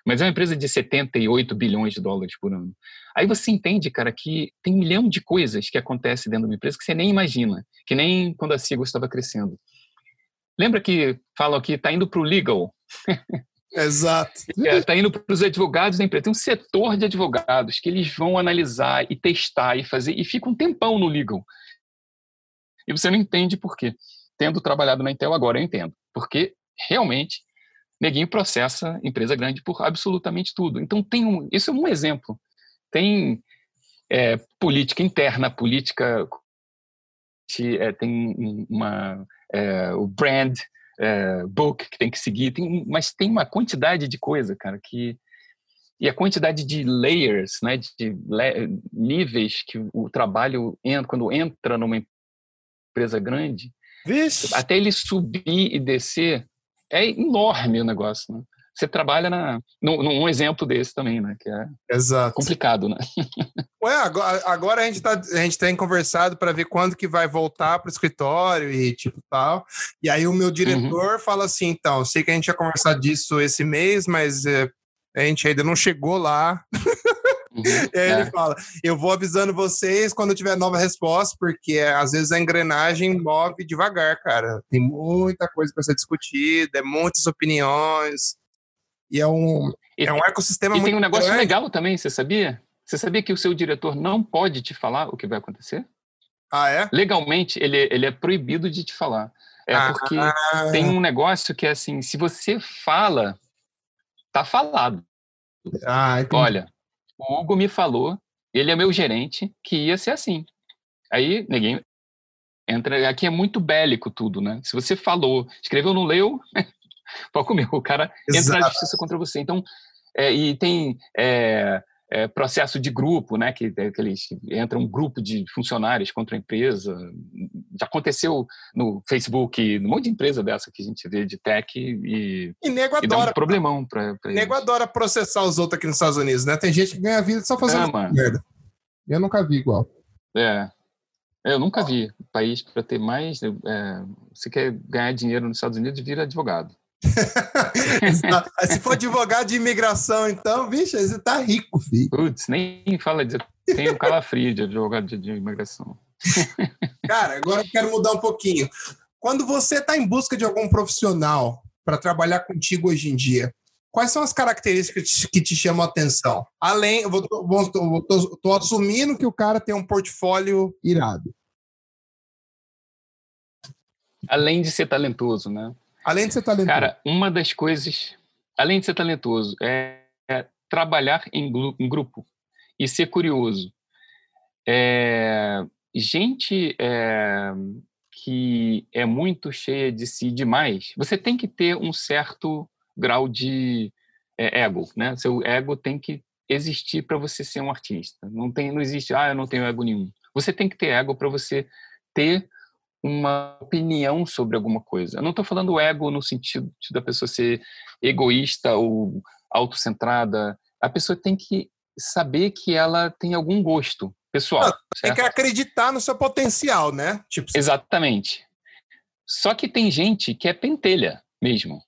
Mas é uma empresa de 78 bilhões de dólares por ano. Aí você entende, cara, que tem um milhão de coisas que acontecem dentro de uma empresa que você nem imagina, que nem quando a Sigo estava crescendo. Lembra que falam que está indo para o legal? Exato. Está é, tá indo para os advogados da empresa. Tem um setor de advogados que eles vão analisar e testar e fazer, e fica um tempão no legal. E você não entende por quê. Tendo trabalhado na Intel agora, eu entendo. Porque realmente neguinho processa empresa grande por absolutamente tudo. Então tem um, isso é um exemplo. Tem é, política interna, política é, tem uma é, o brand é, book que tem que seguir, tem, mas tem uma quantidade de coisa, cara, que e a quantidade de layers, né, de le, níveis que o trabalho entra, quando entra numa empresa grande, Vixe. até ele subir e descer, é enorme o negócio, né? Você trabalha na, num, num exemplo desse também, né? Que é Exato. complicado, né? Ué, agora, agora a gente tá, a gente tem conversado para ver quando que vai voltar para o escritório e tipo tal. E aí o meu diretor uhum. fala assim, então, sei que a gente ia conversar disso esse mês, mas é, a gente ainda não chegou lá. Uhum, e aí é. ele fala: Eu vou avisando vocês quando tiver nova resposta, porque às vezes a engrenagem move devagar, cara. Tem muita coisa para ser discutida, é muitas opiniões. E é um, e, é um ecossistema e muito. E tem um negócio grande. legal também, você sabia? Você sabia que o seu diretor não pode te falar o que vai acontecer? Ah, é? Legalmente, ele, ele é proibido de te falar. É ah, porque ah. tem um negócio que é assim: se você fala, tá falado. Ah, Olha, o Hugo me falou, ele é meu gerente, que ia ser assim. Aí, ninguém entra. Aqui é muito bélico tudo, né? Se você falou, escreveu, não leu, pode comer. O cara Exato. entra na justiça contra você. Então, é, e tem. É, é, processo de grupo, né? Que, que eles entra um grupo de funcionários contra a empresa. Já aconteceu no Facebook, num monte de empresa dessa que a gente vê de tech e, e nego e adora. um problemão para Nego adora processar os outros aqui nos Estados Unidos, né? Tem gente que ganha vida só fazendo é, merda. Eu nunca vi igual. É. Eu nunca vi país para ter mais. É, você quer ganhar dinheiro nos Estados Unidos, vira advogado. Se for advogado de imigração, então, bicho, você tá rico, filho. Putz, nem fala de. Tem o calafrio de advogado de, de imigração. Cara, agora eu quero mudar um pouquinho. Quando você está em busca de algum profissional para trabalhar contigo hoje em dia, quais são as características que te chamam a atenção? Além, eu tô assumindo que o cara tem um portfólio irado. Além de ser talentoso, né? Além de ser talentoso. Cara, uma das coisas, além de ser talentoso, é, é trabalhar em, em, grupo e ser curioso. É, gente é, que é muito cheia de si demais, você tem que ter um certo grau de é, ego, né? Seu ego tem que existir para você ser um artista. Não tem, não existe, ah, eu não tenho ego nenhum. Você tem que ter ego para você ter uma opinião sobre alguma coisa. Eu não estou falando ego no sentido da pessoa ser egoísta ou autocentrada. A pessoa tem que saber que ela tem algum gosto pessoal. Tem que acreditar no seu potencial, né? Tipo... Exatamente. Só que tem gente que é pentelha mesmo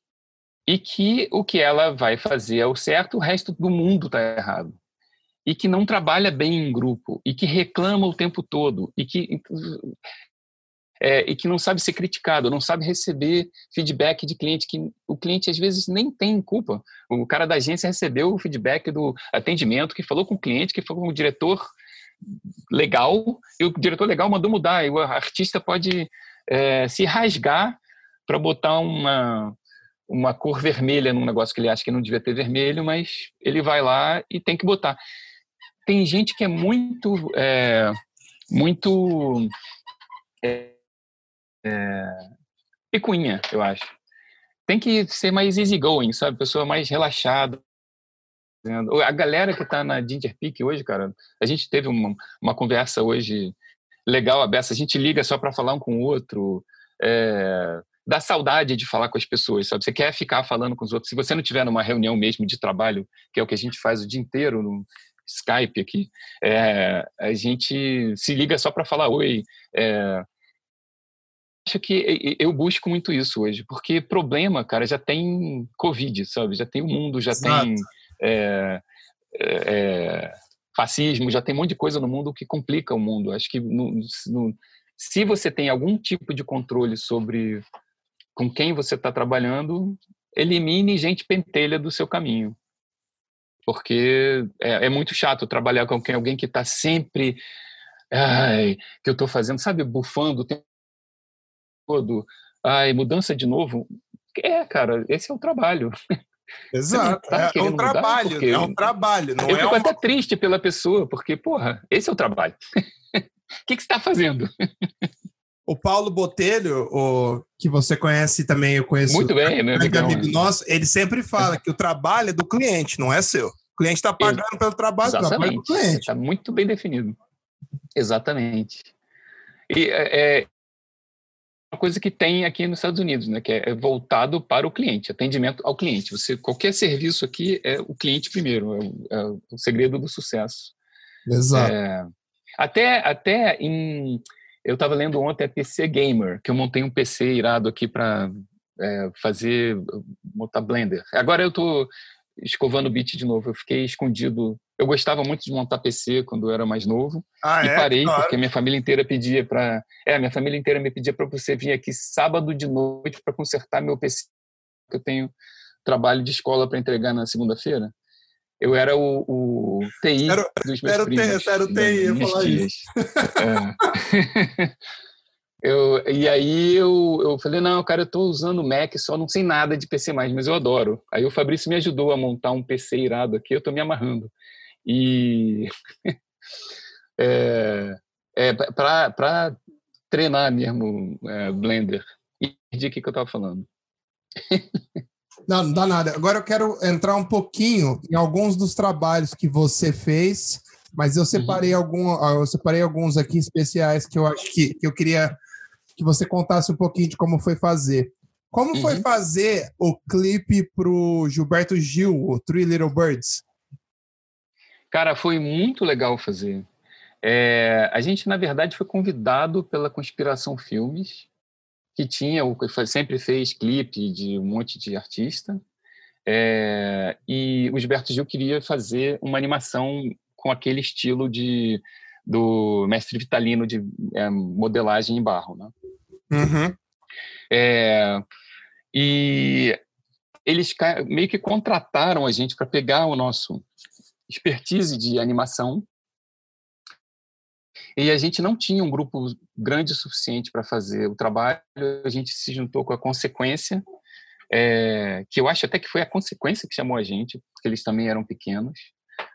e que o que ela vai fazer é o certo, o resto do mundo está errado. E que não trabalha bem em grupo, e que reclama o tempo todo, e que, é, e que não sabe ser criticado, não sabe receber feedback de cliente, que o cliente às vezes nem tem culpa. O cara da agência recebeu o feedback do atendimento, que falou com o cliente, que falou com o diretor legal, e o diretor legal mandou mudar, e o artista pode é, se rasgar para botar uma, uma cor vermelha num negócio que ele acha que não devia ter vermelho, mas ele vai lá e tem que botar. Tem gente que é muito, é, muito é, é, picuinha, eu acho. Tem que ser mais easygoing, sabe? Pessoa mais relaxada. A galera que está na Ginger Peak hoje, cara, a gente teve uma, uma conversa hoje legal, aberta. A gente liga só para falar um com o outro. É, dá saudade de falar com as pessoas, sabe? Você quer ficar falando com os outros. Se você não tiver numa reunião mesmo de trabalho, que é o que a gente faz o dia inteiro no Skype aqui, é, a gente se liga só para falar oi. É, acho que eu busco muito isso hoje, porque problema, cara, já tem Covid, sabe? Já tem o mundo, já Exato. tem é, é, fascismo, já tem um monte de coisa no mundo que complica o mundo. Acho que no, no, se você tem algum tipo de controle sobre com quem você está trabalhando, elimine gente pentelha do seu caminho. Porque é, é muito chato trabalhar com alguém que está sempre. Ai, que eu estou fazendo, sabe, bufando o tempo todo. Ai, mudança de novo. É, cara, esse é o trabalho. Exato, tá é, um trabalho, é um trabalho. Não eu é fico uma... até triste pela pessoa, porque, porra, esse é o trabalho. O que, que você está fazendo? O Paulo Botelho, o, que você conhece também, eu conheço. Muito bem, né? Um amigo nosso, ele sempre fala que o trabalho é do cliente, não é seu. O cliente está pagando pelo trabalho, Exatamente. do cliente. Está muito bem definido. Exatamente. E é, é uma coisa que tem aqui nos Estados Unidos, né? Que é voltado para o cliente, atendimento ao cliente. Você qualquer serviço aqui é o cliente primeiro, é o, é o segredo do sucesso. Exato. É, até até em eu estava lendo ontem a PC Gamer, que eu montei um PC irado aqui para é, fazer, montar Blender. Agora eu estou escovando o beat de novo. Eu fiquei escondido. Eu gostava muito de montar PC quando eu era mais novo. Ah, e é? parei claro. porque minha família inteira pedia para. É, minha família inteira me pedia para você vir aqui sábado de noite para consertar meu PC. Que eu tenho trabalho de escola para entregar na segunda-feira. Eu era o, o TI era, dos meus era primos. Era o TI, ia falar isso. É. eu, e aí eu, eu falei, não, cara, eu estou usando Mac, só não sei nada de PC mais, mas eu adoro. Aí o Fabrício me ajudou a montar um PC irado aqui, eu estou me amarrando. E... é, é para treinar mesmo é, Blender. E de que, que eu estava falando? Não, não dá nada. Agora eu quero entrar um pouquinho em alguns dos trabalhos que você fez, mas eu separei, uhum. algum, eu separei alguns aqui especiais que eu acho que, que eu queria que você contasse um pouquinho de como foi fazer. Como uhum. foi fazer o clipe pro Gilberto Gil, o Three Little Birds? Cara, foi muito legal fazer. É, a gente, na verdade, foi convidado pela Conspiração Filmes, que tinha, sempre fez clipe de um monte de artista, é, e o Gilberto Gil queria fazer uma animação com aquele estilo de do mestre Vitalino de é, modelagem em barro, né? Uhum. É, e eles meio que contrataram a gente para pegar o nosso expertise de animação e a gente não tinha um grupo grande o suficiente para fazer o trabalho. A gente se juntou com a Consequência, é, que eu acho até que foi a Consequência que chamou a gente, porque eles também eram pequenos,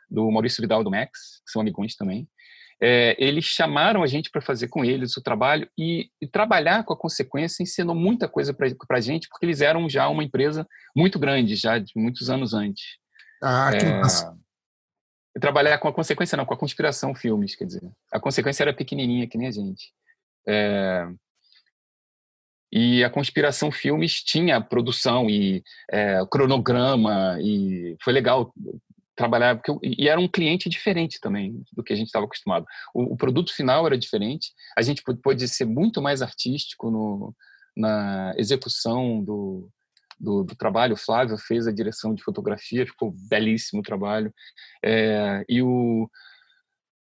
do Maurício Vidal do Max, que são amigões também. É, eles chamaram a gente para fazer com eles o trabalho e, e, trabalhar com a Consequência ensinou muita coisa para a gente, porque eles eram já uma empresa muito grande, já de muitos anos antes. Ah, que é, massa trabalhar com a consequência, não, com a conspiração filmes, quer dizer. A consequência era pequenininha, que nem a gente. É... E a conspiração filmes tinha produção e é, cronograma e foi legal trabalhar porque eu, e era um cliente diferente também do que a gente estava acostumado. O, o, produto final era diferente. A gente pôde ser muito mais artístico no, na execução do, do, do, trabalho. O Flávio fez a direção de fotografia, ficou belíssimo o trabalho. É, e o,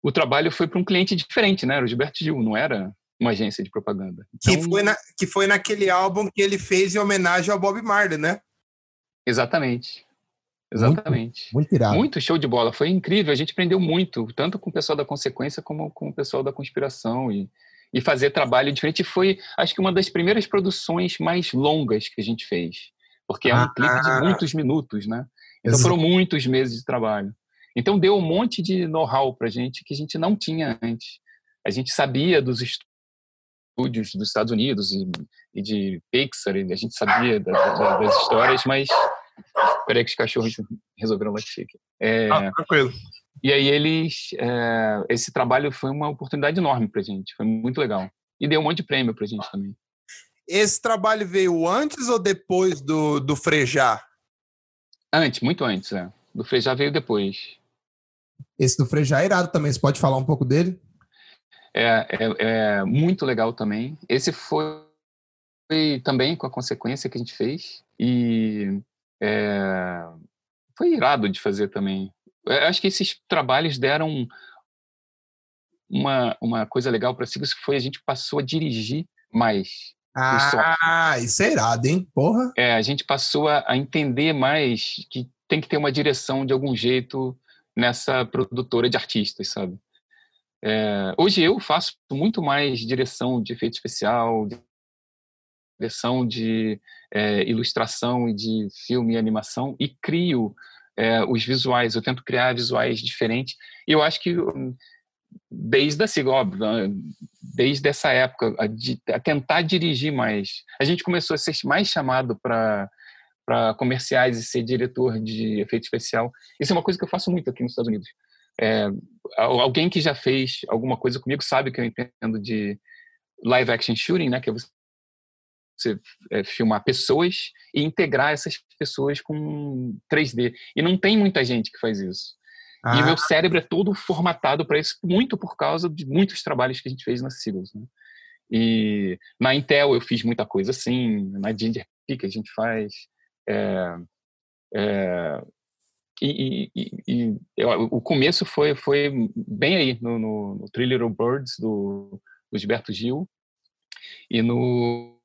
o trabalho foi para um cliente diferente, né? Era o Gilberto Gil, não era uma agência de propaganda. Então, que, foi na, que foi naquele álbum que ele fez em homenagem ao Bob Marley, né? Exatamente. Exatamente. Muito, muito irado. Muito show de bola. Foi incrível. A gente aprendeu muito, tanto com o pessoal da Consequência como com o pessoal da Conspiração. E, e fazer trabalho diferente. Foi, acho que, uma das primeiras produções mais longas que a gente fez porque é um ah, clipe de muitos minutos, né? Então foram muitos meses de trabalho. Então deu um monte de know-how para gente que a gente não tinha antes. A gente sabia dos estúdios dos Estados Unidos e, e de Pixar, a gente sabia da, da, das histórias, mas peraí que os cachorros resolveram latir aqui. É, ah, tranquilo. E aí eles, é, esse trabalho foi uma oportunidade enorme para gente, foi muito legal e deu um monte de prêmio para gente também. Esse trabalho veio antes ou depois do, do Frejá? Antes, muito antes, é. Do Frejá veio depois. Esse do Frejá é irado também, você pode falar um pouco dele? É, é, é muito legal também. Esse foi, foi, também com a consequência que a gente fez e é, foi irado de fazer também. Eu acho que esses trabalhos deram uma, uma coisa legal para si, que foi a gente passou a dirigir mais. Ah, isso é irado, hein? Porra. É, a gente passou a, a, entender mais que tem que ter uma direção de algum jeito nessa produtora de artistas, sabe? É, hoje eu faço muito mais direção de efeito especial, direção de é, ilustração e de filme e animação e crio é, os visuais. Eu tento criar visuais diferentes. E eu acho que hum, desde assim, óbvio, né, desde essa época, a, a, tentar dirigir mais. A gente começou a ser mais chamado para para comerciais e ser diretor de efeito especial. Isso é uma coisa que eu faço muito aqui nos Estados Unidos. É, alguém que já fez alguma coisa comigo sabe que eu entendo de live action shooting, né, que é você é, filmar pessoas e integrar essas pessoas com 3D. E não tem muita gente que faz isso. Ah. E o meu cérebro é todo formatado para isso, muito por causa de muitos trabalhos que a gente fez na Seagulls. Né? E na Intel eu fiz muita coisa assim, na Ginger a gente faz. É, é, e, e, e eu, o começo foi, foi bem aí, no, no, no Three Little Birds, do, do Gilberto Gil, e no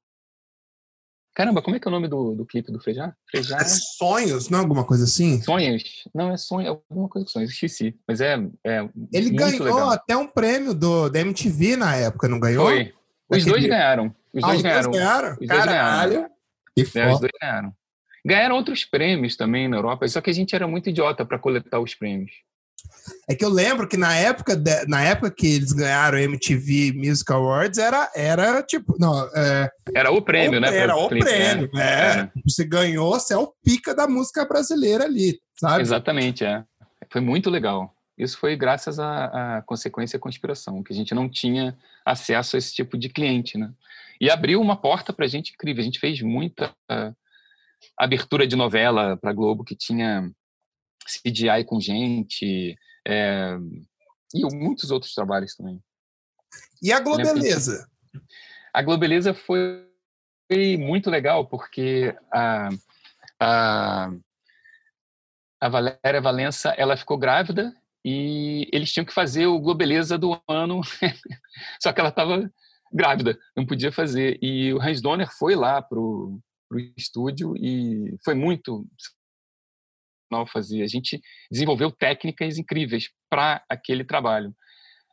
Caramba, como é que é o nome do, do clipe do Frejá? Frejá... É sonhos, não é alguma coisa assim? Sonhos. Não, é sonho, alguma coisa com sonhos, esqueci. Mas é. é Ele ganhou legal. até um prêmio do, da MTV na época, não ganhou? Foi. Os Daquele... dois ganharam. Os ah, dois os ganharam. Dois ganharam? Os dois Caralho. ganharam. Que foda. É, os dois ganharam. Ganharam outros prêmios também na Europa, só que a gente era muito idiota para coletar os prêmios. É que eu lembro que na época, de, na época que eles ganharam o MTV Music Awards, era, era tipo. Não, é, era o prêmio, o, né? Era o clipe, prêmio. Né? É, Você ganhou, você é o pica da música brasileira ali, sabe? Exatamente, é. Foi muito legal. Isso foi graças à, à consequência conspiração, que a gente não tinha acesso a esse tipo de cliente, né? E abriu uma porta para a gente incrível. A gente fez muita uh, abertura de novela para Globo que tinha CGI com gente, é, E muitos outros trabalhos também. E a Globeleza? A Globeleza foi muito legal, porque a, a, a Valéria Valença ela ficou grávida e eles tinham que fazer o Globeleza do ano, só que ela estava grávida, não podia fazer. E o Hans Donner foi lá pro, pro estúdio e foi muito não fazer. A gente desenvolveu técnicas incríveis para aquele trabalho.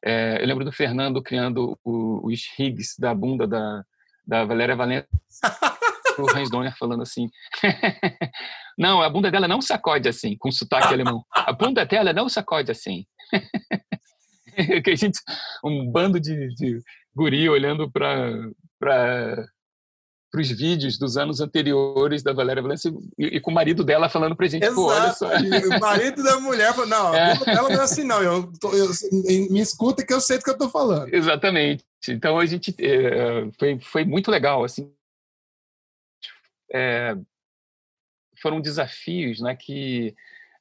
É, eu lembro do Fernando criando o, os rigs da bunda da, da Valéria Valença, o Hans Donner falando assim: não, a bunda dela não sacode assim, com sotaque alemão. A bunda dela não sacode assim. que a gente, um bando de, de guri olhando para para os vídeos dos anos anteriores da Valéria Valença e, e, com o marido dela falando para gente, Exato. pô, olha só. O marido da mulher falou, não, é. ela não é assim não, eu, tô, eu, me escuta que eu sei do que eu estou falando. Exatamente. Então a gente é, foi, foi muito legal, assim, é, foram desafios, né, que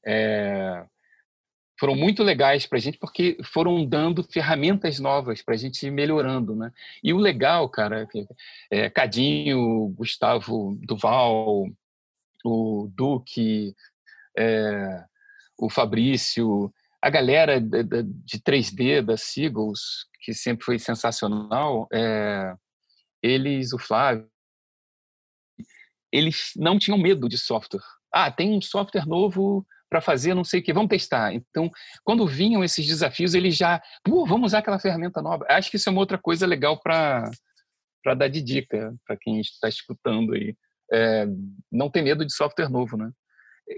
é, foram muito legais para a gente porque foram dando ferramentas novas para a gente ir melhorando, né? E o legal, cara, é, Cadinho, Gustavo Duval, o Duque, é, o Fabrício, a galera de, de 3D da Seagulls, que sempre foi sensacional, é, eles, o Flávio, eles não tinham medo de software. Ah, tem um software novo para fazer não sei o que, vamos testar. Então, quando vinham esses desafios, eles já, pô, vamos usar aquela ferramenta nova. Acho que isso é uma outra coisa legal para dar de dica para quem está escutando aí. É, não ter medo de software novo, né?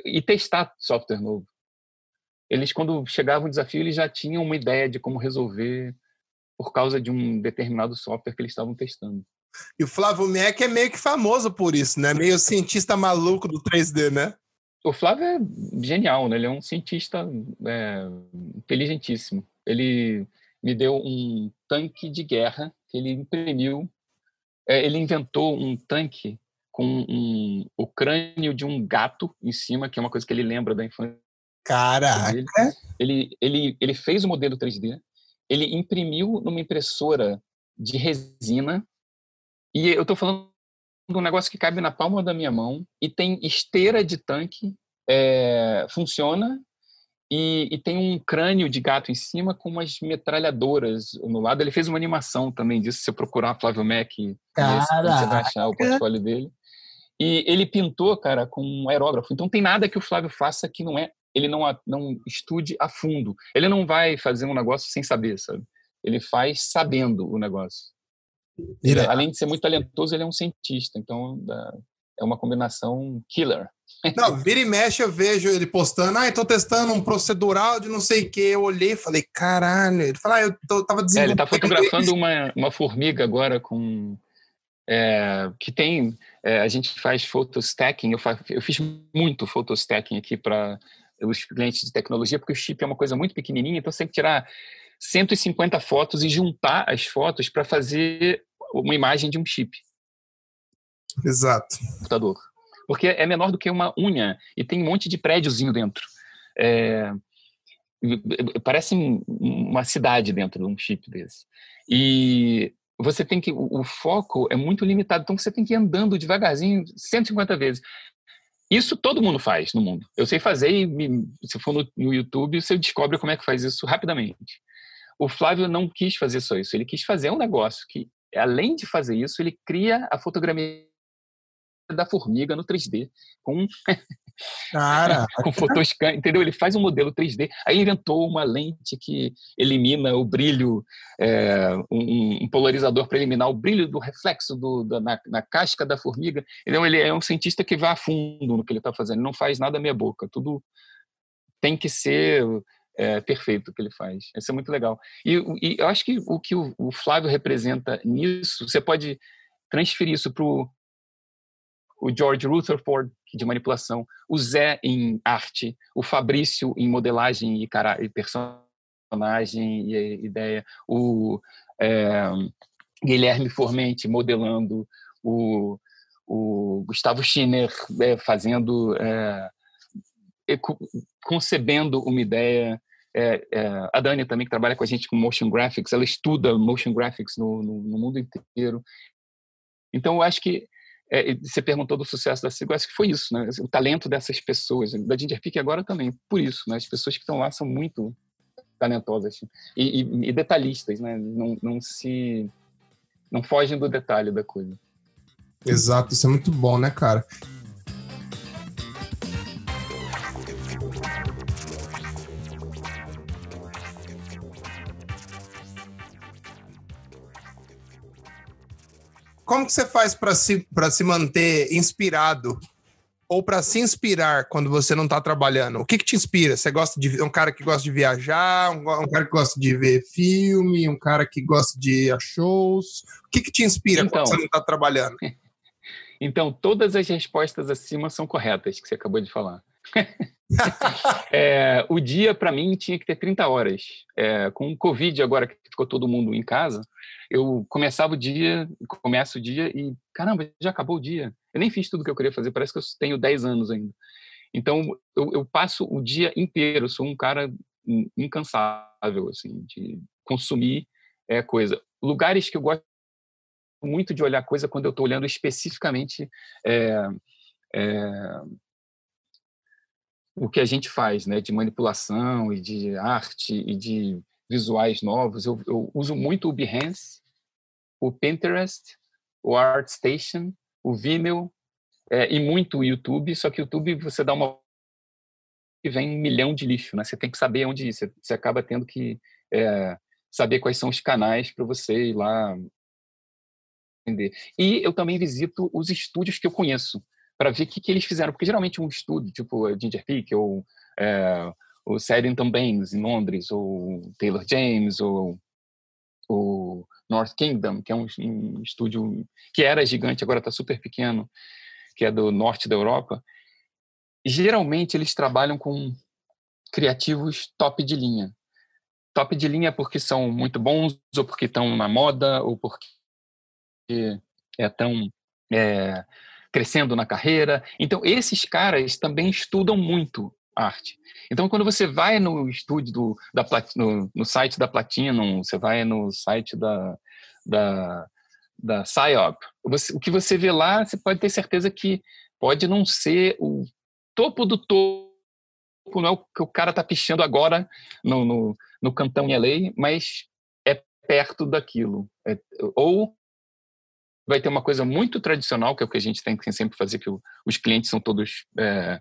E testar software novo. Eles, quando chegava um desafio, eles já tinham uma ideia de como resolver por causa de um determinado software que eles estavam testando. E o Flávio Meck é meio que famoso por isso, né? Meio cientista maluco do 3D, né? O Flávio é genial, né? Ele é um cientista é, inteligentíssimo. Ele me deu um tanque de guerra que ele imprimiu. É, ele inventou um tanque com um, o crânio de um gato em cima, que é uma coisa que ele lembra da infância. Caraca! Ele, ele, ele fez o modelo 3D, ele imprimiu numa impressora de resina, e eu estou falando um negócio que cabe na palma da minha mão e tem esteira de tanque, é, funciona e, e, tem um crânio de gato em cima com umas metralhadoras no lado. Ele fez uma animação também disso, se você procurar Flávio Mac, você vai achar o portfólio dele. E ele pintou, cara, com um aerógrafo. Então tem nada que o Flávio faça que não é, ele não, não estude a fundo. Ele não vai fazer um negócio sem saber, sabe? Ele faz sabendo o negócio. Ele, além de ser muito talentoso, ele é um cientista, então é uma combinação killer. Não, vira e mexe eu vejo ele postando, ah, estou testando um procedural de não sei o que. Eu olhei e falei, caralho. Ele falou, ah, eu tô, tava desenvolvendo. É, ele está fotografando uma, uma formiga agora com. É, que tem. É, a gente faz photostacking, eu, eu fiz muito photostacking aqui para os clientes de tecnologia, porque o chip é uma coisa muito pequenininha, então você tem que tirar 150 fotos e juntar as fotos para fazer uma imagem de um chip. Exato. Computador. Porque é menor do que uma unha e tem um monte de prédiozinho dentro. É, parece uma cidade dentro de um chip desse. E você tem que o, foco é muito limitado, então você tem que ir andando devagarzinho 150 vezes. Isso todo mundo faz no mundo. Eu sei fazer e me, se for no, no YouTube você descobre como é que faz isso rapidamente. O Flávio não quis fazer só isso, ele quis fazer um negócio que, além de fazer isso, ele cria a fotografia da formiga no 3D com Cara, com fotoscan, entendeu? Ele faz um modelo 3D, aí inventou uma lente que elimina o brilho, é, um, um, polarizador para eliminar o brilho do reflexo do, da, na, na, casca da formiga. Então ele é um cientista que vai a fundo no que ele está fazendo, ele não faz nada meia boca, tudo tem que ser é, perfeito que ele faz. Isso é muito legal. E, e eu acho que o que o, o, Flávio representa nisso, você pode transferir isso para o George Rutherford de manipulação, o Zé em arte, o Fabrício em modelagem e, cara, e personagem e ideia, o é, Guilherme Formente modelando, o, o Gustavo Schiner é, fazendo, é, concebendo uma ideia, é, é, a Dani também, que trabalha com a gente com motion graphics, ela estuda motion graphics no, no, no mundo inteiro. Então, eu acho que é, você perguntou do sucesso da Sigo, acho que foi isso, né? O talento dessas pessoas, da Ginger Peak agora também, por isso, né? As pessoas que estão lá são muito talentosas e, e, e detalhistas, né? Não, não se não fogem do detalhe da coisa. Exato, isso é muito bom, né, cara? Como que você faz para se, se manter inspirado ou para se inspirar quando você não está trabalhando? O que, que te inspira? Você gosta de um cara que gosta de viajar, um, um, cara que gosta de ver filme, um cara que gosta de ir a shows? O que, que te inspira então, quando você não está trabalhando? Então, todas as respostas acima são corretas que você acabou de falar. é, o dia, para mim, tinha que ter 30 horas. É, com o Covid, agora que ficou todo mundo em casa, eu começava o dia, começo o dia e, caramba, já acabou o dia. Eu nem fiz tudo que eu queria fazer, parece que eu tenho 10 anos ainda. Então, eu, eu passo o dia inteiro, sou um cara incansável, assim, de consumir é, coisa. Lugares que eu gosto muito de olhar coisa quando eu estou olhando especificamente é, é, o que a gente faz, né, de manipulação e de arte e de visuais novos. Eu, eu uso muito o Behance, o Pinterest, o ArtStation, o Vimeo é, e muito o YouTube. Só que o YouTube você dá uma e vem um milhão de lixo, né? Você tem que saber onde ir. Você, você acaba tendo que é, saber quais são os canais para você ir lá entender. E eu também visito os estúdios que eu conheço para ver o que, que eles fizeram, porque geralmente um estúdio, tipo Ginger Peak ou é, o Saddington Banks em Londres, ou Taylor James, ou o North Kingdom, que é um, um estúdio que era gigante, agora está super pequeno, que é do norte da Europa. Geralmente eles trabalham com criativos top de linha. Top de linha porque são muito bons, ou porque estão na moda, ou porque estão é, crescendo na carreira. Então, esses caras também estudam muito arte. Então, quando você vai no estúdio do, da no, no site da Platinum, você vai no site da, da, da PSYOP, você, o que você vê lá, você pode ter certeza que pode não ser o topo do topo, não é o que o cara está pichando agora no, no, no cantão em LA, mas é perto daquilo. É, ou vai ter uma coisa muito tradicional, que é o que a gente tem que sempre fazer, que os clientes são todos é,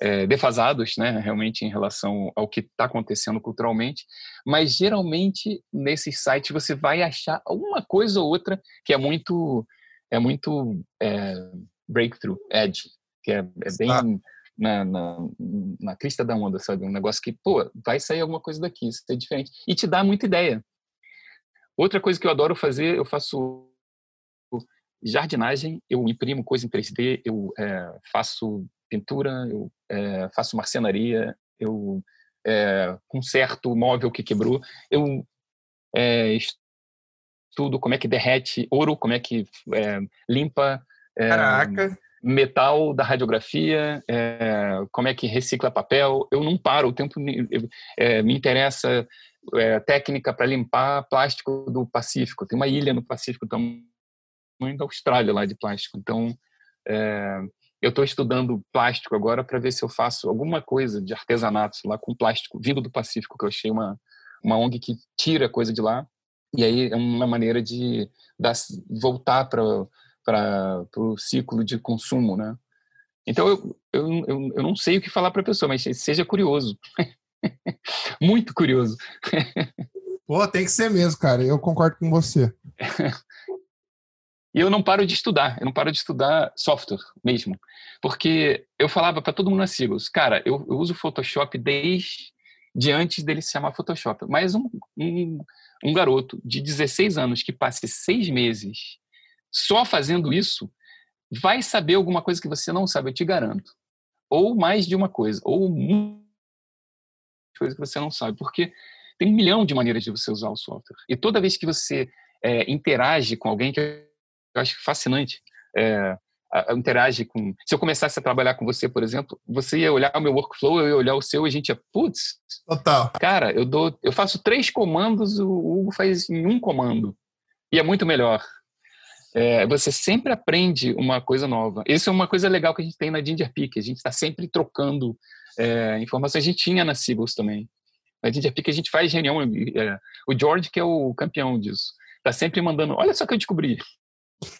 é, defasados, né, realmente em relação ao que está acontecendo culturalmente, mas geralmente nesses sites você vai achar alguma coisa ou outra que é muito é muito é, breakthrough, edge, que é, é bem ah. na, na, na, crista da onda, sabe? Um negócio que, pô, vai sair alguma coisa daqui, isso é diferente. E te dá muita ideia. Outra coisa que eu adoro fazer, eu faço jardinagem, eu imprimo coisa em 3D, eu é, faço pintura, eu é, faço marcenaria, eu é, conserto o móvel que quebrou, eu estudo como é que derrete ouro, como é que limpa metal da radiografia, como é que recicla papel. Eu não paro, o tempo me interessa técnica para limpar plástico do Pacífico. Tem uma ilha no Pacífico tamanho da Austrália lá de plástico. Então, eu estou estudando plástico agora para ver se eu faço alguma coisa de artesanato lá com plástico vindo do Pacífico, que eu achei uma, uma ONG que tira coisa de lá. E aí é uma maneira de dar, voltar para o ciclo de consumo, né? Então, eu, eu, eu, eu não sei o que falar para a pessoa, mas seja curioso. Muito curioso. Pô, tem que ser mesmo, cara. Eu concordo com você. E eu não paro de estudar, eu não paro de estudar software mesmo. Porque eu falava para todo mundo na Sigos, cara, eu, eu uso Photoshop desde de antes dele se chamar Photoshop. Mas um, um, um garoto de 16 anos que passe seis meses só fazendo isso, vai saber alguma coisa que você não sabe, eu te garanto. Ou mais de uma coisa, ou muita coisa que você não sabe. Porque tem um milhão de maneiras de você usar o software. E toda vez que você é, interage com alguém que eu acho fascinante. É, interage com. Se eu começasse a trabalhar com você, por exemplo, você ia olhar o meu workflow, eu ia olhar o seu, e a gente ia, putz. Total. Cara, eu dou, eu faço três comandos, o Hugo faz em um comando e é muito melhor. É, você sempre aprende uma coisa nova. Isso é uma coisa legal que a gente tem na Ginger Peak. A gente está sempre trocando é, informações. A gente tinha na Seagulls também. Na Ginger Peak a gente faz reunião. É, o George, que é o campeão disso, está sempre mandando. Olha só que eu descobri.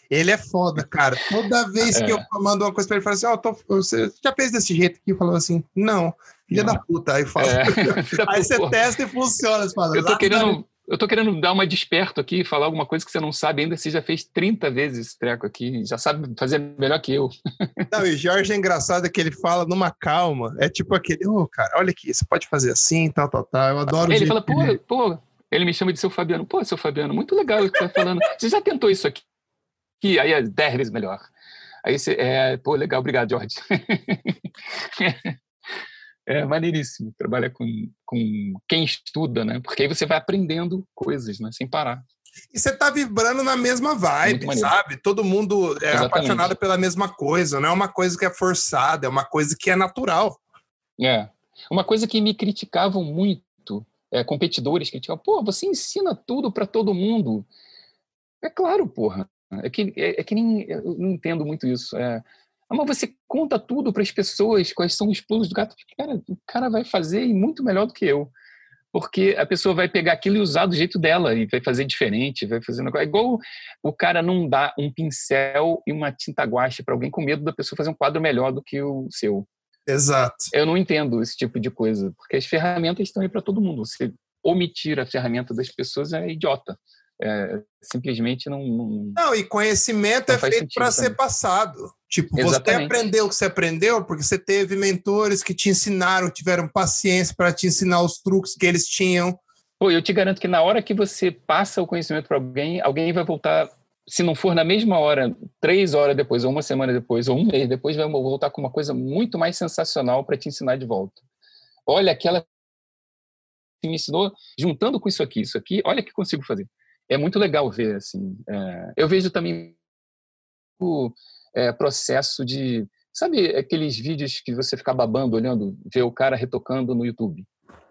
Ele é foda, cara. Toda vez é. que eu mando uma coisa pra ele, fala assim: Ó, oh, você já fez desse jeito aqui? Falou assim: Não, filha não. da puta. Aí fala. É. Aí você testa e funciona. Você fala, eu tô querendo. Eu tô querendo dar uma desperto aqui, falar alguma coisa que você não sabe ainda. Você já fez 30 vezes esse treco aqui, já sabe fazer melhor que eu. Não, e Jorge é engraçado que ele fala numa calma. É tipo aquele, ô, oh, cara, olha aqui, você pode fazer assim, tal, tal, tal. Eu adoro Ele fala, pô, pô, ele me chama de seu Fabiano. Pô, seu Fabiano, muito legal o que você tá falando. Você já tentou isso aqui? Que aí é 10 vezes melhor. Aí você, é, pô, legal, obrigado, Jorge. é maneiríssimo trabalhar com, com quem estuda, né? Porque aí você vai aprendendo coisas, né? Sem parar. E você tá vibrando na mesma vibe, sabe? Todo mundo é Exatamente. apaixonado pela mesma coisa, não é uma coisa que é forçada, é uma coisa que é natural. É. Uma coisa que me criticavam muito, é, competidores criticavam, pô, você ensina tudo para todo mundo. É claro, porra. É que, é, é que nem. Eu não entendo muito isso. É, ah, mas você conta tudo para as pessoas, quais são os pulos do gato. Cara, o cara vai fazer muito melhor do que eu. Porque a pessoa vai pegar aquilo e usar do jeito dela, e vai fazer diferente, vai fazendo. É igual o cara não dá um pincel e uma tinta guache para alguém com medo da pessoa fazer um quadro melhor do que o seu. Exato. Eu não entendo esse tipo de coisa, porque as ferramentas estão aí para todo mundo. Você omitir a ferramenta das pessoas é idiota. É, simplesmente não, não. Não, e conhecimento não é feito para ser passado. Tipo, Exatamente. você aprendeu o que você aprendeu porque você teve mentores que te ensinaram, tiveram paciência para te ensinar os truques que eles tinham. Pô, eu te garanto que na hora que você passa o conhecimento para alguém, alguém vai voltar, se não for na mesma hora, três horas depois, ou uma semana depois, ou um mês depois, vai voltar com uma coisa muito mais sensacional para te ensinar de volta. Olha, aquela que me ensinou, juntando com isso aqui, isso aqui, olha o que consigo fazer é muito legal ver assim. É, eu vejo também o é, processo de, sabe, aqueles vídeos que você fica babando olhando, ver o cara retocando no YouTube,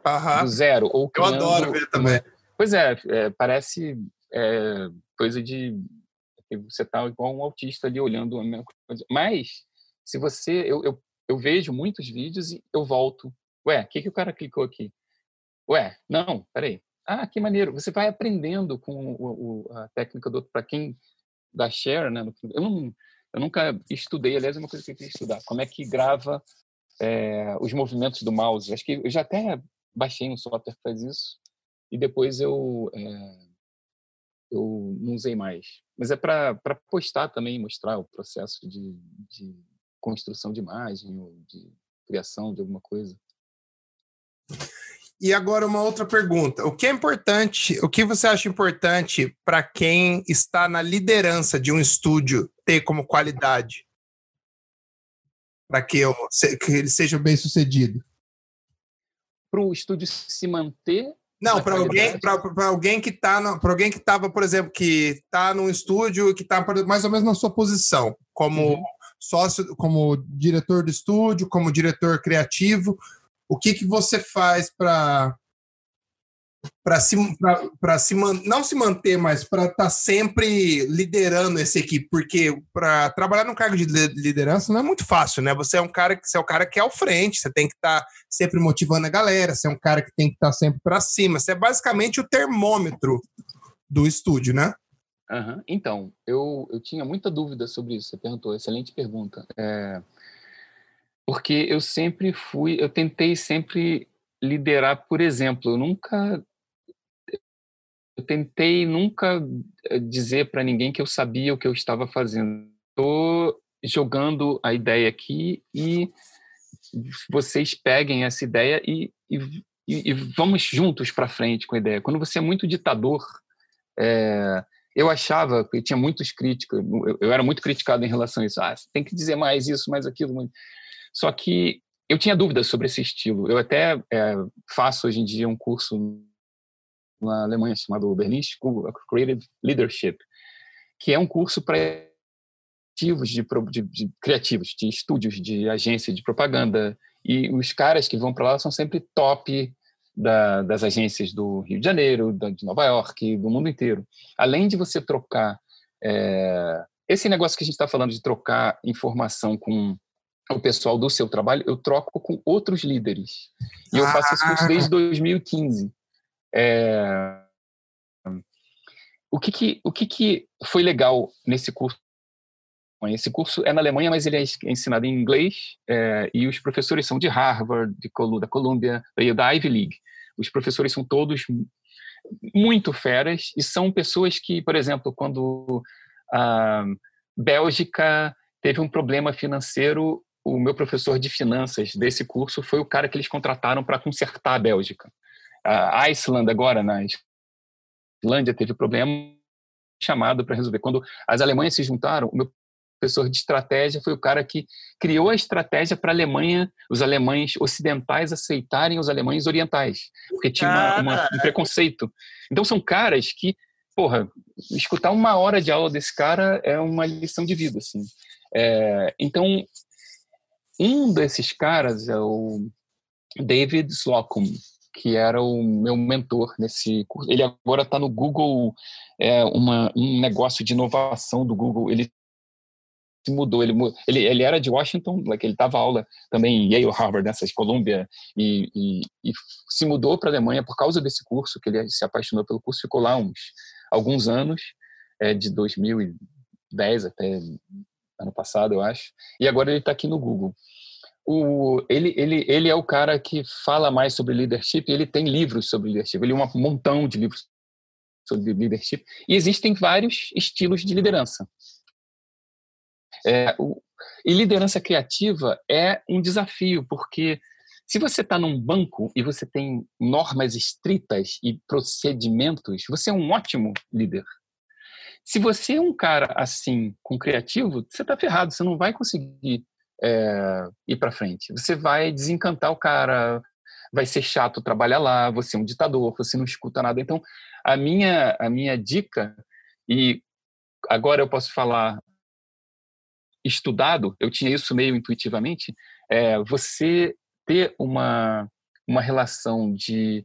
Aham. do zero ou Eu adoro ver também. Pois é, é parece é, coisa de você tá igual um autista ali olhando a mesma coisa. Mas se você, eu, eu, eu vejo muitos vídeos e eu volto. Ué, o que, que o cara clicou aqui? Ué, não, peraí. Ah, que maneiro. Você vai aprendendo com o, o, a técnica do outro. Para quem dá share, né? Eu, não, eu nunca estudei, aliás, é uma coisa que eu queria estudar. Como é que grava é, os movimentos do mouse? Acho que eu já até baixei um software que faz isso e depois eu é, eu não usei mais. Mas é para postar também, mostrar o processo de, de construção de imagem ou de criação de alguma coisa. E agora uma outra pergunta. O que é importante, o que você acha importante para quem está na liderança de um estúdio ter como qualidade? Para que, que ele seja bem sucedido? Para o estúdio se manter não, para alguém, para alguém que está, para alguém que estava, por exemplo, que está num estúdio que está mais ou menos na sua posição, como uhum. sócio, como diretor do estúdio, como diretor criativo, o que, que você faz para para se, para se não se manter, mas para estar tá sempre liderando essa equipe, porque para trabalhar num cargo de liderança não é muito fácil, né? Você é um cara que você é o cara que é ao frente, você tem que estar tá sempre motivando a galera, você é um cara que tem que estar tá sempre para cima, você é basicamente o termômetro do estúdio, né? Uhum. Então, eu, eu tinha muita dúvida sobre isso. Você perguntou, excelente pergunta. É, porque eu sempre fui, eu tentei sempre liderar por exemplo. Eu nunca eu tentei nunca eh, dizer para ninguém que eu sabia o que eu estava fazendo. Estou jogando a ideia aqui e vocês peguem essa ideia e, e, e vamos juntos para frente com a ideia. Quando você é muito ditador, é, eu achava que tinha muitos críticos, eu, eu, era muito criticado em relação a isso. Ah, tem que dizer mais isso, mais aquilo. Só que eu tinha dúvidas sobre esse estilo. Eu até é, faço hoje em dia um curso na Alemanha chamado Berlin School of Creative Leadership, que é um curso para criativos de, de, de, criativos, de estúdios, de agência de propaganda. E os caras que vão para lá são sempre top da, das agências do Rio de Janeiro, da, de Nova York, do mundo inteiro. Além de você trocar é, esse negócio que a gente está falando de trocar informação com o pessoal do seu trabalho, eu troco com outros líderes. E eu faço esse curso desde 2015. É... O, que, que, o que, que foi legal nesse curso? Esse curso é na Alemanha, mas ele é ensinado em inglês é, e os professores são de Harvard, de Colu da Columbia, da Ivy League. Os professores são todos muito feras e são pessoas que, por exemplo, quando a Bélgica teve um problema financeiro, o meu professor de finanças desse curso foi o cara que eles contrataram para consertar a Bélgica. A Iceland agora, na Islândia, teve problema chamado para resolver. Quando as Alemanhas se juntaram, o meu professor de estratégia foi o cara que criou a estratégia para a Alemanha, os alemães ocidentais aceitarem os alemães orientais, porque tinha uma, uma, um preconceito. Então são caras que, porra, escutar uma hora de aula desse cara é uma lição de vida, assim. É, então, um desses caras é o David Slocum, que era o meu mentor nesse curso. Ele agora está no Google, é uma, um negócio de inovação do Google. Ele se mudou. Ele, ele, ele era de Washington, like, ele dava aula também em Yale, Harvard, nessas Columbia, e, e, e se mudou para a Alemanha por causa desse curso, que ele se apaixonou pelo curso, ficou lá uns alguns anos, é, de 2010 até ano passado, eu acho, e agora ele está aqui no Google. O, ele, ele, ele é o cara que fala mais sobre leadership, ele tem livros sobre leadership, ele tem um montão de livros sobre leadership, e existem vários estilos de liderança. É, o, e liderança criativa é um desafio, porque se você está num banco e você tem normas estritas e procedimentos, você é um ótimo líder. Se você é um cara assim, com criativo, você está ferrado, você não vai conseguir é, ir para frente. Você vai desencantar o cara, vai ser chato trabalhar lá, você é um ditador, você não escuta nada. Então, a minha, a minha dica, e agora eu posso falar estudado, eu tinha isso meio intuitivamente, é você ter uma, uma relação de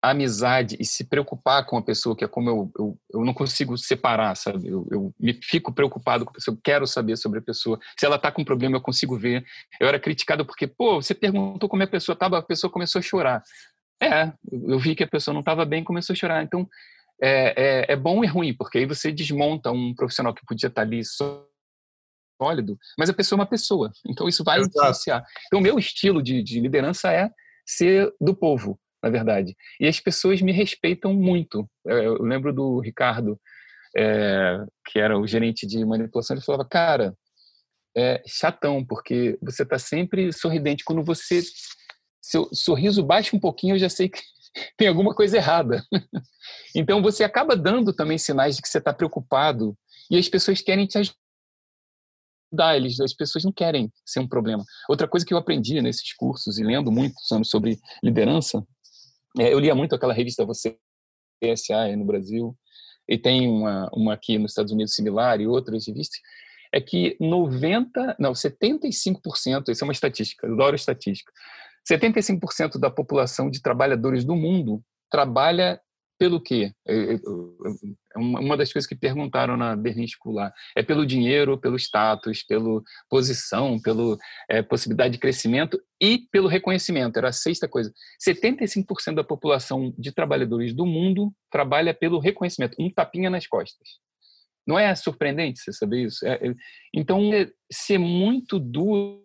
amizade e se preocupar com a pessoa, que é como eu, eu, eu não consigo separar, sabe? Eu, eu, me fico preocupado com a pessoa, eu quero saber sobre a pessoa. Se ela está com problema, eu consigo ver. Eu era criticado porque, pô, você perguntou como a pessoa estava, a pessoa começou a chorar. É, eu vi que a pessoa não estava bem começou a chorar. Então, é, é, é, bom e ruim, porque aí você desmonta um profissional que podia estar tá ali sólido, mas a pessoa é uma pessoa. Então, isso vai Exato. influenciar. Então, o meu estilo de, de liderança é ser do povo na verdade. E as pessoas me respeitam muito. Eu, lembro do Ricardo, é, que era o gerente de manipulação, ele falava, cara, é chatão, porque você está sempre sorridente. Quando você, seu sorriso baixa um pouquinho, eu já sei que tem alguma coisa errada. então você acaba dando também sinais de que você está preocupado e as pessoas querem te ajudar. Eles, as pessoas não querem ser um problema. Outra coisa que eu aprendi nesses cursos e lendo muito sobre liderança eu lia muito aquela revista Você PSA no Brasil, e tem uma, uma aqui nos Estados Unidos similar e outras revistas, é que 90, não, 75%, isso é uma estatística, eu adoro estatística, 75% da população de trabalhadores do mundo trabalha pelo quê? É, é, é uma das coisas que perguntaram na Berlim School É pelo dinheiro, pelo status, pela posição, pela é, possibilidade de crescimento e pelo reconhecimento. Era a sexta coisa. 75% da população de trabalhadores do mundo trabalha pelo reconhecimento. Um tapinha nas costas. Não é surpreendente você saber isso? É, é, então, ser muito duro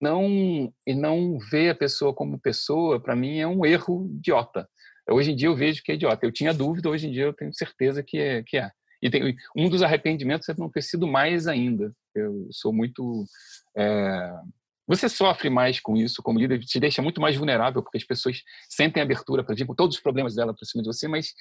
não, e não ver a pessoa como pessoa, para mim, é um erro idiota. Hoje em dia eu vejo que é idiota. Eu tinha dúvida, hoje em dia eu tenho certeza que é. Que é. E tem, um dos arrependimentos é não ter sido mais ainda. Eu sou muito. É... Você sofre mais com isso como líder, te deixa muito mais vulnerável, porque as pessoas sentem abertura para vir com todos os problemas dela para cima de você, mas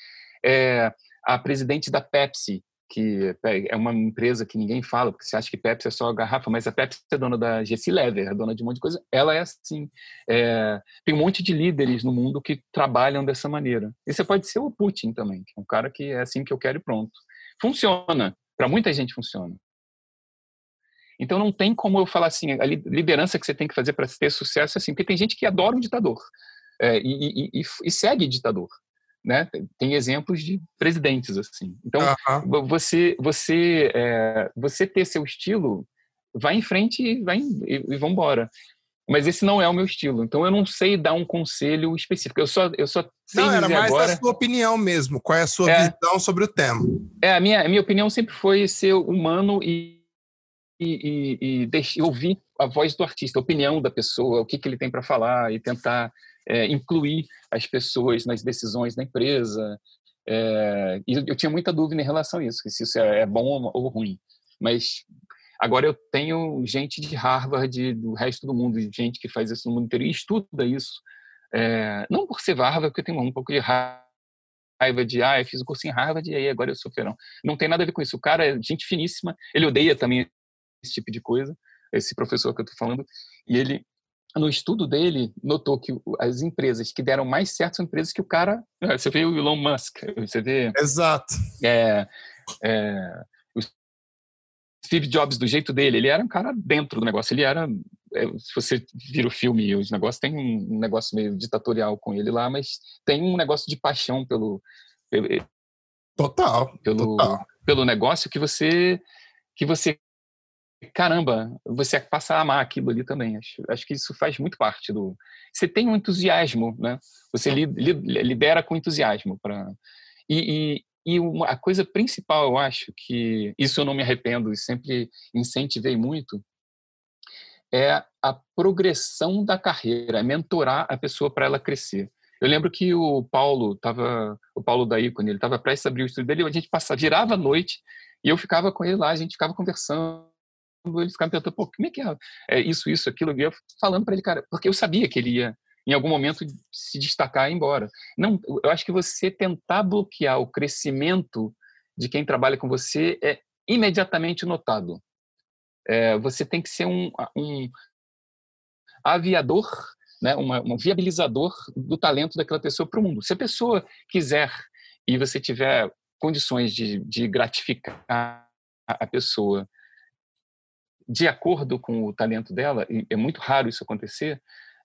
é, a presidente da Pepsi, que é uma empresa que ninguém fala, porque você acha que Pepsi é só garrafa, mas a Pepsi é dona da GC Lever, é dona de um monte de coisa. Ela é assim. É, tem um monte de líderes no mundo que trabalham dessa maneira. E você pode ser o Putin também, que é um cara que é assim que eu quero e pronto. Funciona. Para muita gente funciona. Então não tem como eu falar assim, a liderança que você tem que fazer para ter sucesso assim, porque tem gente que adora um ditador é, e, e, e, segue ditador. Né? Tem exemplos de presidentes assim. Então uhum. você você é, você ter seu estilo, vai em frente e vai e, e vamos embora. Mas esse não é o meu estilo. Então eu não sei dar um conselho específico. Eu só eu só sei Não, era mais agora... a sua opinião mesmo. Qual é a sua é, visão sobre o tema? É, a minha a minha opinião sempre foi ser humano e e, e, e, ouvir a voz do artista, a opinião da pessoa, o que, que ele tem para falar e tentar é, incluir as pessoas nas decisões da empresa. É, e eu tinha muita dúvida em relação a isso, se isso é, é bom ou ruim. Mas agora eu tenho gente de Harvard, do resto do mundo, gente que faz isso no mundo inteiro e estuda isso. É, não por ser Harvard, porque eu tenho um pouco de raiva de, ah, eu fiz o curso em Harvard e aí agora eu sou ferão. Não tem nada a ver com isso. O cara é gente finíssima, ele odeia também esse tipo de coisa, esse professor que eu estou falando, e ele, no estudo dele, notou que as empresas que deram mais certo são empresas que o cara. É, você vê o Elon Musk, você vê. Exato. É, é, o Steve Jobs, do jeito dele, ele era um cara dentro do negócio, ele era. É, se você vira o filme e os negócios, tem um negócio meio ditatorial com ele lá, mas tem um negócio de paixão pelo. Total. Pelo, total. pelo negócio que você que você caramba, você passa a amar aquilo ali também. Acho, acho que isso faz muito parte do. Você tem um entusiasmo, né? Você li, li, lidera com entusiasmo para. E, e, e uma, a coisa principal, eu acho que isso eu não me arrependo e sempre incentivei muito é a progressão da carreira, mentorar a pessoa para ela crescer. Eu lembro que o Paulo estava, o Paulo da Icone, ele estava prestes a abrir o estúdio dele, a gente passava, virava a noite e eu ficava com ele lá, a gente ficava conversando ele ficava me perguntando, pô, como é que é? é isso, isso, aquilo, e eu falando para ele, cara, porque eu sabia que ele ia, em algum momento, se destacar e ir embora. Não, eu acho que você tentar bloquear o crescimento de quem trabalha com você é imediatamente notado. É, você tem que ser um, um aviador, né, uma, um viabilizador do talento daquela pessoa para o mundo. Se a pessoa quiser e você tiver condições de, de gratificar a pessoa de acordo com o talento dela, e é muito raro isso acontecer,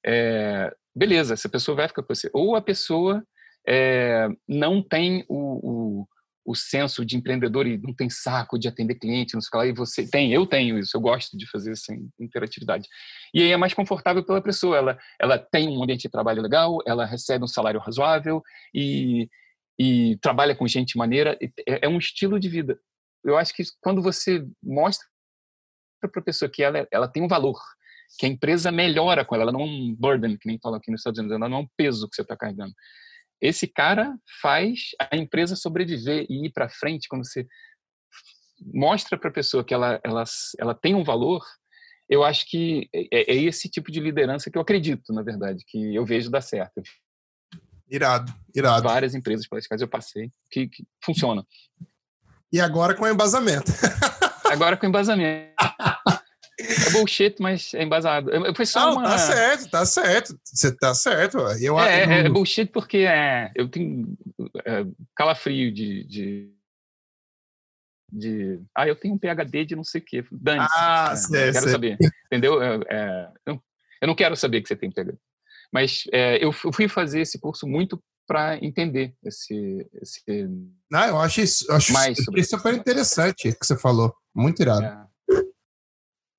é, beleza, essa pessoa vai ficar com você. Ou a pessoa é, não tem o, o, o, senso de empreendedor e não tem saco de atender cliente, não sei lá, e você tem, eu tenho isso, eu gosto de fazer essa interatividade. E aí é mais confortável pela pessoa, ela, ela tem um ambiente de trabalho legal, ela recebe um salário razoável e, e trabalha com gente maneira, é, é um estilo de vida. Eu acho que quando você mostra para a pessoa que ela, ela tem um valor, que a empresa melhora com ela, ela não é um burden, que nem fala aqui nos Estados Unidos, ela não é um peso que você está carregando. Esse cara faz a empresa sobreviver e ir para frente quando você mostra para a pessoa que ela, ela, ela tem um valor, eu acho que é, é, esse tipo de liderança que eu acredito, na verdade, que eu vejo dar certo. Irado, irado. Várias empresas pelas quais eu passei que, que funciona. E agora com embasamento. Agora com embasamento. É bullshit, mas é embasado. Foi só Não, uma... tá certo, tá certo. Você tá certo. Eu, é, eu... é bullshit porque é, eu tenho é, calafrio de, de, de, Ah, eu tenho um PHD de não sei o quê. Dane ah, é, sei, quero sei. saber. Entendeu? É, é, eu não quero saber que você tem PHD. Mas é, eu fui fazer esse curso muito para entender esse, esse. Não, eu acho isso, acho mais isso super interessante que você falou. Muito irado.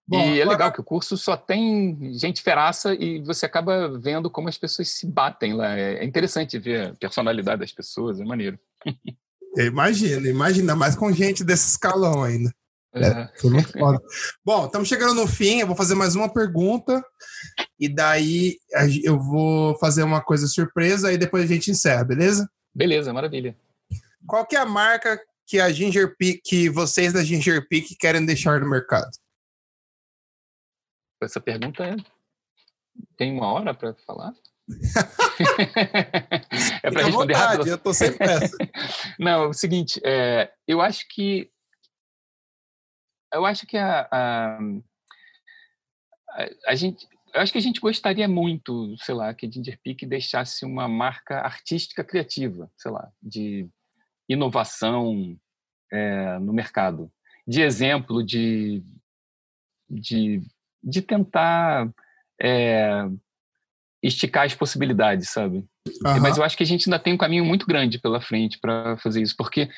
Bom, e é agora... é legal que o curso só tem gente feraça e você acaba vendo como as pessoas se batem lá. É, é interessante ver a personalidade das pessoas, é maneiro. Imagina, imagina, mais com gente desse escalão ainda. É. é Bom, estamos chegando no fim. Eu vou fazer mais uma pergunta e daí eu vou fazer uma coisa surpresa e depois a gente encerra, beleza? Beleza, maravilha. Qual que é a marca que a Ginger Peak, que vocês da Ginger Peak querem deixar no mercado? Essa pergunta é... tem uma hora para falar? é para responder vontade, rápido. Eu tô sempre essa. Não, é o seguinte, é, eu acho que eu acho que a, a, a, gente eu acho que a gente gostaria muito, sei lá, que a Ginger Peak deixasse uma marca artística criativa, sei lá, de inovação é, no mercado, de exemplo de de, de tentar é, esticar as possibilidades, sabe? Uhum. Mas eu acho que a gente ainda tem um caminho muito grande pela frente para fazer isso, porque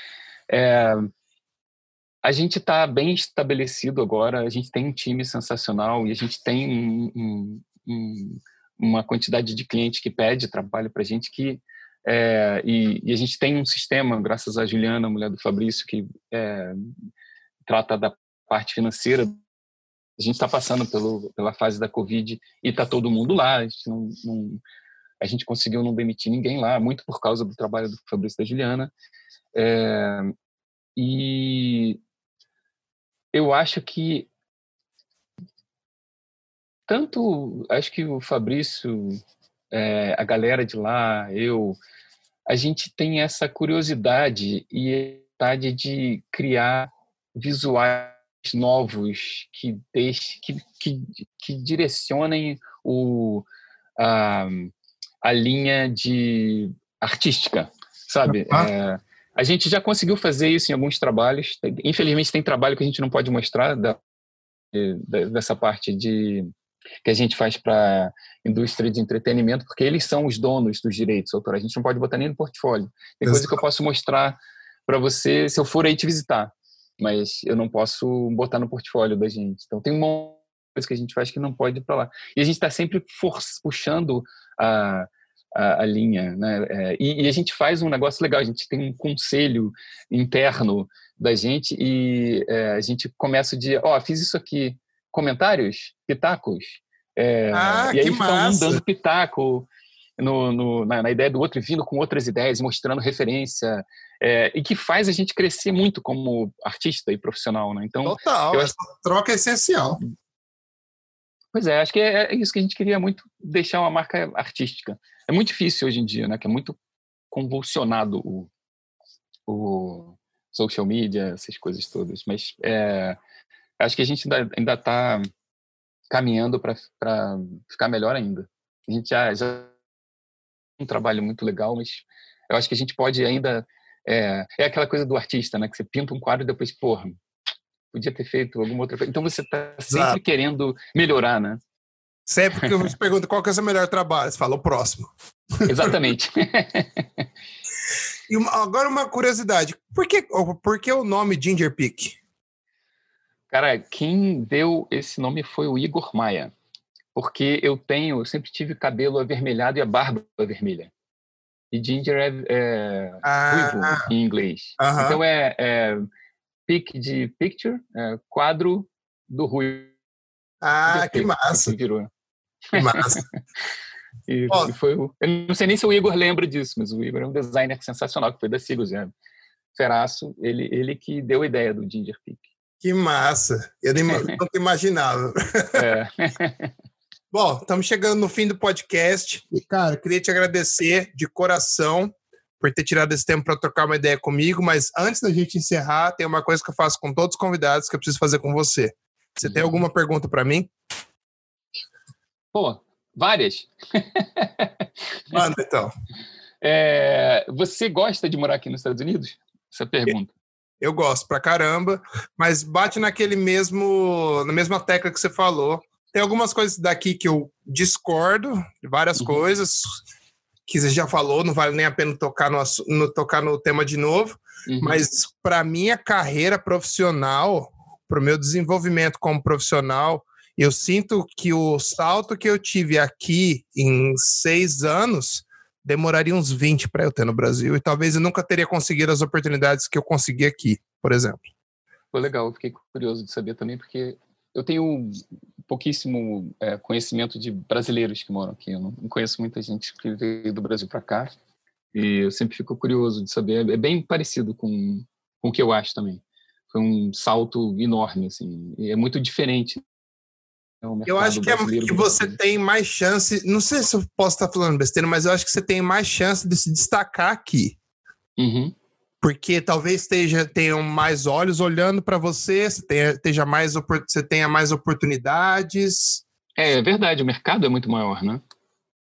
é, a gente está bem estabelecido agora, a gente tem um time sensacional e a gente tem um, um, um, uma quantidade de clientes que pede trabalho para a gente que é, e, e, a gente tem um sistema, graças a Juliana, mulher do Fabrício, que é, trata da parte financeira. A gente está passando pelo, pela fase da Covid e está todo mundo lá. A gente, não, não, a gente conseguiu não demitir ninguém lá, muito por causa do trabalho do Fabrício e da Juliana. É, e eu acho que tanto acho que o Fabrício, é, a galera de lá, eu, a gente tem essa curiosidade e vontade de criar visuais novos que, deixe, que, que, que direcionem o, a, a linha de artística, sabe? Ah. É, a gente já conseguiu fazer isso em alguns trabalhos. Infelizmente tem trabalho que a gente não pode mostrar da, dessa parte de que a gente faz para indústria de entretenimento, porque eles são os donos dos direitos autorais. A gente não pode botar nem no portfólio. Tem coisa que eu posso mostrar para você se eu for aí te visitar, mas eu não posso botar no portfólio da gente. Então tem uma coisa que a gente faz que não pode ir para lá. E a gente está sempre puxando a, a, a, linha, né? É, e, e, a gente faz um negócio legal. A gente tem um conselho interno da gente e é, a gente começa de, ó, oh, fiz isso aqui comentários, pitacos. É, ah, e aí fica um dando pitaco no, no, na, na, ideia do outro, vindo com outras ideias, mostrando referência, é, e que faz a gente crescer muito como artista e profissional. Né? Então, Total, eu essa troca é essencial. Pois é, acho que é, é isso que a gente queria muito, deixar uma marca artística. É muito difícil hoje em dia, né? que é muito convulsionado o, o social media, essas coisas todas, mas é, acho que a gente ainda está caminhando para ficar melhor ainda. A gente já, já um trabalho muito legal, mas eu acho que a gente pode ainda é, é aquela coisa do artista, né? Que você pinta um quadro e depois, porra, podia ter feito alguma outra coisa. Então você está sempre Exato. querendo melhorar, né? Sempre que eu te pergunto qual que é o seu melhor trabalho, você fala o próximo. Exatamente. e uma, agora uma curiosidade, por que, por que o nome Ginger Peak? Cara, quem deu esse nome foi o Igor Maia, porque eu tenho, eu sempre tive cabelo avermelhado e a barba vermelha. E ginger é, é ah, ruivo em inglês. Uh -huh. Então é, é pic de picture, é, quadro do ruivo. Ah, que massa! Que virou. Que massa. e, oh. e, foi o, eu não sei nem se o Igor lembra disso, mas o Igor é um designer sensacional que foi da Sigos, é. Feraço, ele, ele que deu a ideia do Ginger Peak. Que massa! Eu nem imaginava. É. Bom, estamos chegando no fim do podcast. E, cara, queria te agradecer de coração por ter tirado esse tempo para trocar uma ideia comigo. Mas antes da gente encerrar, tem uma coisa que eu faço com todos os convidados que eu preciso fazer com você. Você tem alguma pergunta para mim? Pô, várias. Manda então. É, você gosta de morar aqui nos Estados Unidos? Essa pergunta. Eu gosto pra caramba, mas bate naquele mesmo, na mesma tecla que você falou. Tem algumas coisas daqui que eu discordo, várias uhum. coisas que você já falou, não vale nem a pena tocar no, no tocar no tema de novo, uhum. mas para minha carreira profissional, para o meu desenvolvimento como profissional, eu sinto que o salto que eu tive aqui em seis anos demoraria uns 20 para eu ter no Brasil e talvez eu nunca teria conseguido as oportunidades que eu consegui aqui, por exemplo. Foi legal, fiquei curioso de saber também, porque eu tenho pouquíssimo é, conhecimento de brasileiros que moram aqui. Eu não, conheço muita gente que veio do Brasil para cá. E eu sempre fico curioso de saber. É bem parecido com, com o que eu acho também. Foi um salto enorme, assim. E é muito diferente é eu acho que, é, que você tem mais chance. Não sei se eu posso estar falando besteira, mas eu acho que você tem mais chance de se destacar aqui. Uhum. Porque talvez esteja, tenham mais olhos olhando para você, você tenha, mais, você tenha mais oportunidades. É, é verdade, o mercado é muito maior, né?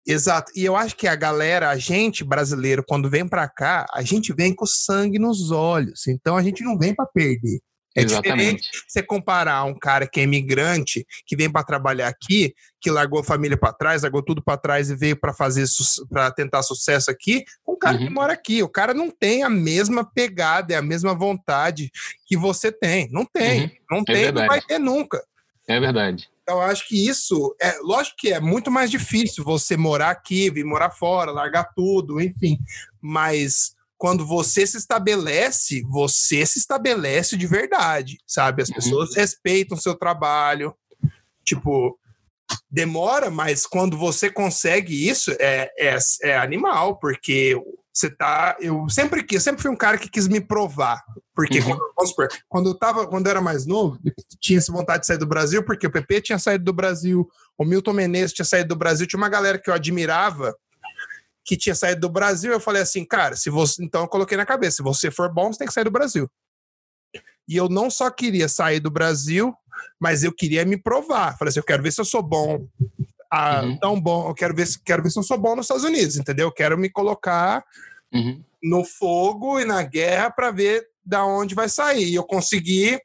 Exato. E eu acho que a galera, a gente brasileiro, quando vem para cá, a gente vem com sangue nos olhos. Então a gente não vem para perder. É Exatamente. diferente você comparar um cara que é imigrante, que vem para trabalhar aqui, que largou a família para trás, largou tudo para trás e veio para fazer para tentar sucesso aqui, com um cara que Uhum. mora aqui. O cara não tem a mesma pegada, é a mesma vontade que você tem. Não tem. Uhum. Não tem, não verdade. vai ter nunca. É verdade. Então, eu acho que isso é lógico que é muito mais difícil você morar aqui, vir morar fora, largar tudo, enfim. Mas quando você se estabelece, você se estabelece de verdade, sabe? As Uhum. pessoas respeitam o seu trabalho. Tipo, demora, mas quando você consegue isso, é, é, é animal, porque você tá. Eu sempre quis, sempre fui um cara que quis me provar. Porque, Uhum. quando, supor, quando eu tava, quando eu era mais novo, tinha essa vontade de sair do Brasil, porque o PP tinha saído do Brasil, o Milton Menezes tinha saído do Brasil, tinha uma galera que eu admirava que tinha saído do Brasil, eu falei assim, cara, se você. Então eu coloquei na cabeça, se você for bom, você tem que sair do Brasil. E eu não só queria sair do Brasil, mas eu queria me provar. Falei assim, eu quero ver se eu sou bom. Ah, Uhum. tão bom, eu quero ver, se- quero ver se eu sou bom nos Estados Unidos, entendeu? Eu quero me colocar Uhum. no fogo e na guerra para ver da onde vai sair. E eu consegui.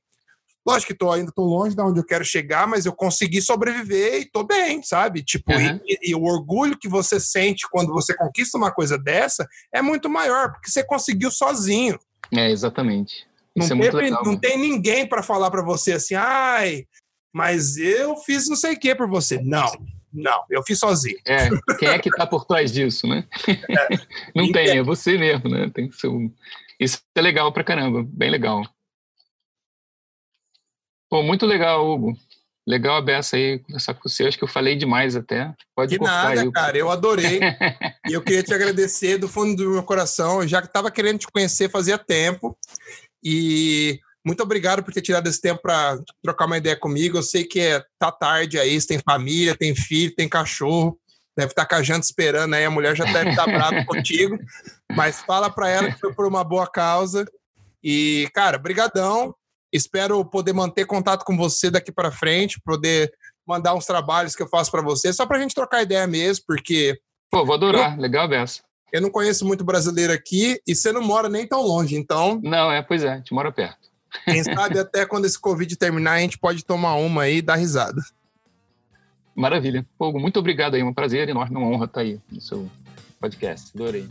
Lógico que tô, ainda tô longe da onde eu quero chegar, mas eu consegui sobreviver e tô bem, sabe? Tipo, Uhum. e, e o orgulho que você sente quando você conquista uma coisa dessa é muito maior, porque você conseguiu sozinho. É, exatamente. Não, é muito teve- legal. não né? tem ninguém para falar para você assim, ai, mas eu fiz não sei o que por você. Não, não, eu fiz sozinho. É, quem é que tá por trás disso, né? Não Ninguém. tem, é você mesmo, né? Tem que ser um... Isso é legal pra caramba, bem legal. Pô, muito legal, Hugo. Legal a beça aí, conversar com você. Acho que eu falei demais até. Pode Que nada, aí. cara, eu adorei. E eu queria te agradecer do fundo do meu coração. Eu já estava querendo te conhecer fazia tempo. E muito obrigado por ter tirado esse tempo para trocar uma ideia comigo. Eu sei que é, tá tarde aí, você tem família, tem filho, tem cachorro. Deve estar com a janta esperando aí, a mulher já deve estar brava contigo. Mas fala para ela que foi por uma boa causa. E, cara, brigadão. Espero poder manter contato com você daqui para frente, poder mandar uns trabalhos que eu faço para você, só para a gente trocar ideia mesmo, porque Pô, vou adorar. Legal a beça. eu não conheço muito brasileiro aqui e você não mora nem tão longe. Então, Não, é, pois é, a gente mora perto. quem sabe até quando esse Covid terminar, a gente pode tomar uma aí e dar risada. Maravilha. Pô, muito obrigado aí. Um prazer enorme, uma honra estar aí no seu podcast. Adorei.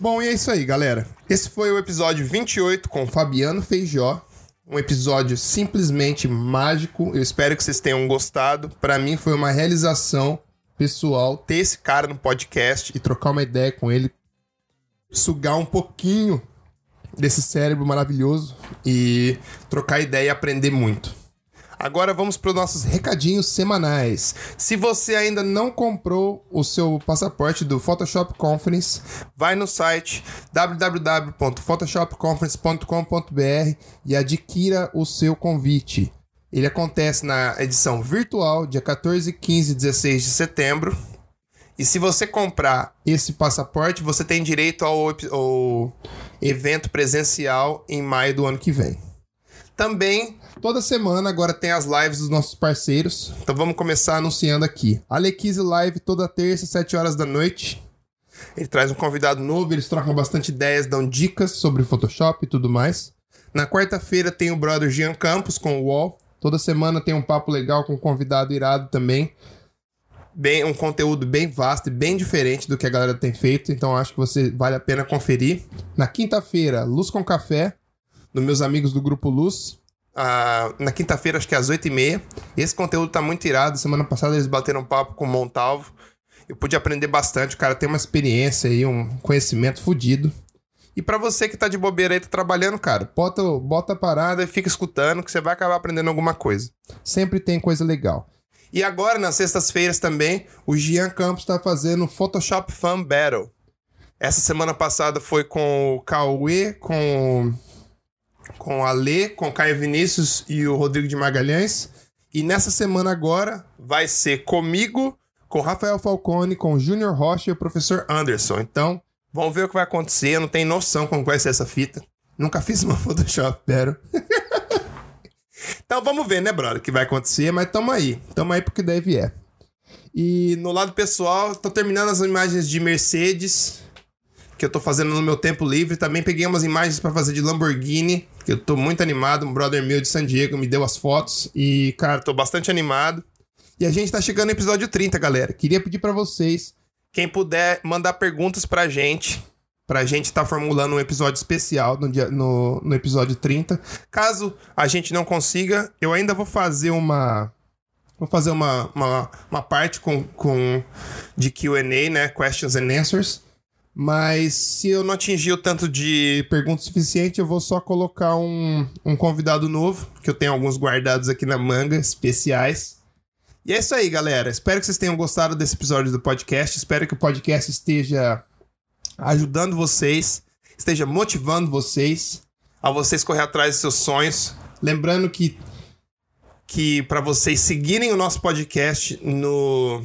Bom, e é isso aí, galera. Esse foi o episódio 28 com Fabiano Feijó. Um episódio simplesmente mágico. Eu espero que vocês tenham gostado. Para mim foi uma realização pessoal ter esse cara no podcast e trocar uma ideia com ele, sugar um pouquinho desse cérebro maravilhoso e trocar ideia e aprender muito. Agora vamos para os nossos recadinhos semanais. Se você ainda não comprou o seu passaporte do Photoshop Conference, vai no site www.photoshopconference.com.br e adquira o seu convite. Ele acontece na edição virtual, dia 14, 15 e 16 de setembro. E se você comprar esse passaporte, você tem direito ao, ao evento presencial em maio do ano que vem. Também, toda semana agora tem as lives dos nossos parceiros. Então vamos começar anunciando aqui. Alequise Live toda terça, 7 horas da noite. Ele traz um convidado novo, eles trocam bastante ideias, dão dicas sobre Photoshop e tudo mais. Na quarta-feira tem o brother Jean Campos com o Wall. Toda semana tem um papo legal com um convidado irado também. Bem, um conteúdo bem vasto e bem diferente do que a galera tem feito, então acho que você vale a pena conferir. Na quinta-feira, Luz com Café, dos meus amigos do Grupo Luz. Ah, na quinta-feira, acho que às 8h30. Esse conteúdo tá muito irado. Semana passada eles bateram um papo com o Montalvo. Eu pude aprender bastante. O cara tem uma experiência aí, um conhecimento fodido. E pra você que tá de bobeira aí, tá trabalhando, cara, bota, bota a parada e fica escutando que você vai acabar aprendendo alguma coisa. Sempre tem coisa legal. E agora, nas sextas-feiras também, o Gian Campos tá fazendo Photoshop Fan Battle. Essa semana passada foi com o Cauê, com com a Lê, com Caio Vinícius e o Rodrigo de Magalhães. E nessa semana agora vai ser comigo, com Rafael Falcone, com Júnior Rocha e o professor Anderson. Então, vamos ver o que vai acontecer. Eu não tenho noção como vai ser essa fita. Nunca fiz uma Photoshop, pero. então vamos ver, né, brother, o que vai acontecer, mas tamo aí. Tamo aí porque deve é. E no lado pessoal, tô terminando as imagens de Mercedes, que eu tô fazendo no meu tempo livre. Também peguei umas imagens para fazer de Lamborghini, que eu tô muito animado. Um brother meu de San Diego me deu as fotos e, cara, tô bastante animado. E a gente tá chegando no episódio 30, galera. Queria pedir para vocês, quem puder mandar perguntas pra gente, pra gente tá formulando um episódio especial no, dia, no, no episódio 30. Caso a gente não consiga, eu ainda vou fazer uma Vou fazer uma, uma, uma parte com, com de QA, né? Questions and Answers. Mas se eu não atingir o tanto de perguntas suficiente, eu vou só colocar um, um convidado novo, que eu tenho alguns guardados aqui na manga, especiais. E é isso aí, galera. Espero que vocês tenham gostado desse episódio do podcast. Espero que o podcast esteja ajudando vocês, esteja motivando vocês a vocês correr atrás dos seus sonhos. Lembrando que que para vocês seguirem o nosso podcast no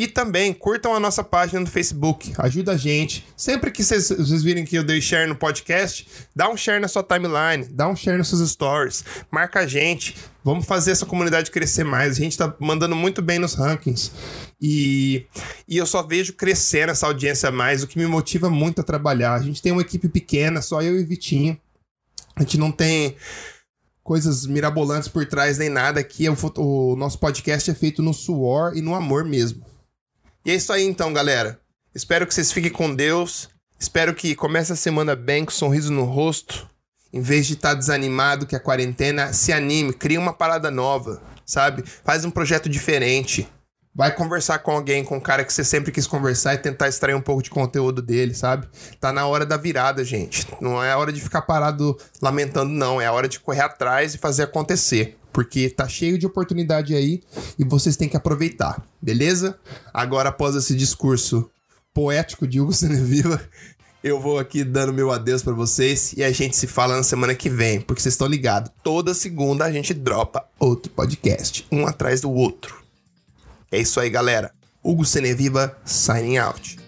e também curtam a nossa página no Facebook, ajuda a gente. Sempre que vocês, virem que eu dei share no podcast, dá um share na sua timeline, dá um share nos seus stories, marca a gente. Vamos fazer essa comunidade crescer mais. A gente tá mandando muito bem nos rankings. E, e eu só vejo crescer essa audiência mais, o que me motiva muito a trabalhar. A gente tem uma equipe pequena, só eu e Vitinho. A gente não tem coisas mirabolantes por trás nem nada. Aqui o, o nosso podcast é feito no suor e no amor mesmo. E é isso aí então, galera. Espero que vocês fiquem com Deus. Espero que comece a semana bem, com um sorriso no rosto. Em vez de estar tá desanimado que a quarentena, se anime, cria uma parada nova, sabe? Faz um projeto diferente. Vai conversar com alguém, com um cara que você sempre quis conversar e tentar extrair um pouco de conteúdo dele, sabe? Tá na hora da virada, gente. Não é a hora de ficar parado lamentando, não. É a hora de correr atrás e fazer acontecer porque tá cheio de oportunidade aí e vocês têm que aproveitar, beleza? Agora, após esse discurso poético de Hugo Seneviva, eu vou aqui dando meu adeus para vocês e a gente se fala na semana que vem, porque vocês estão ligados, toda segunda a gente dropa outro podcast, um atrás do outro. É isso aí, galera. Hugo Seneviva signing out.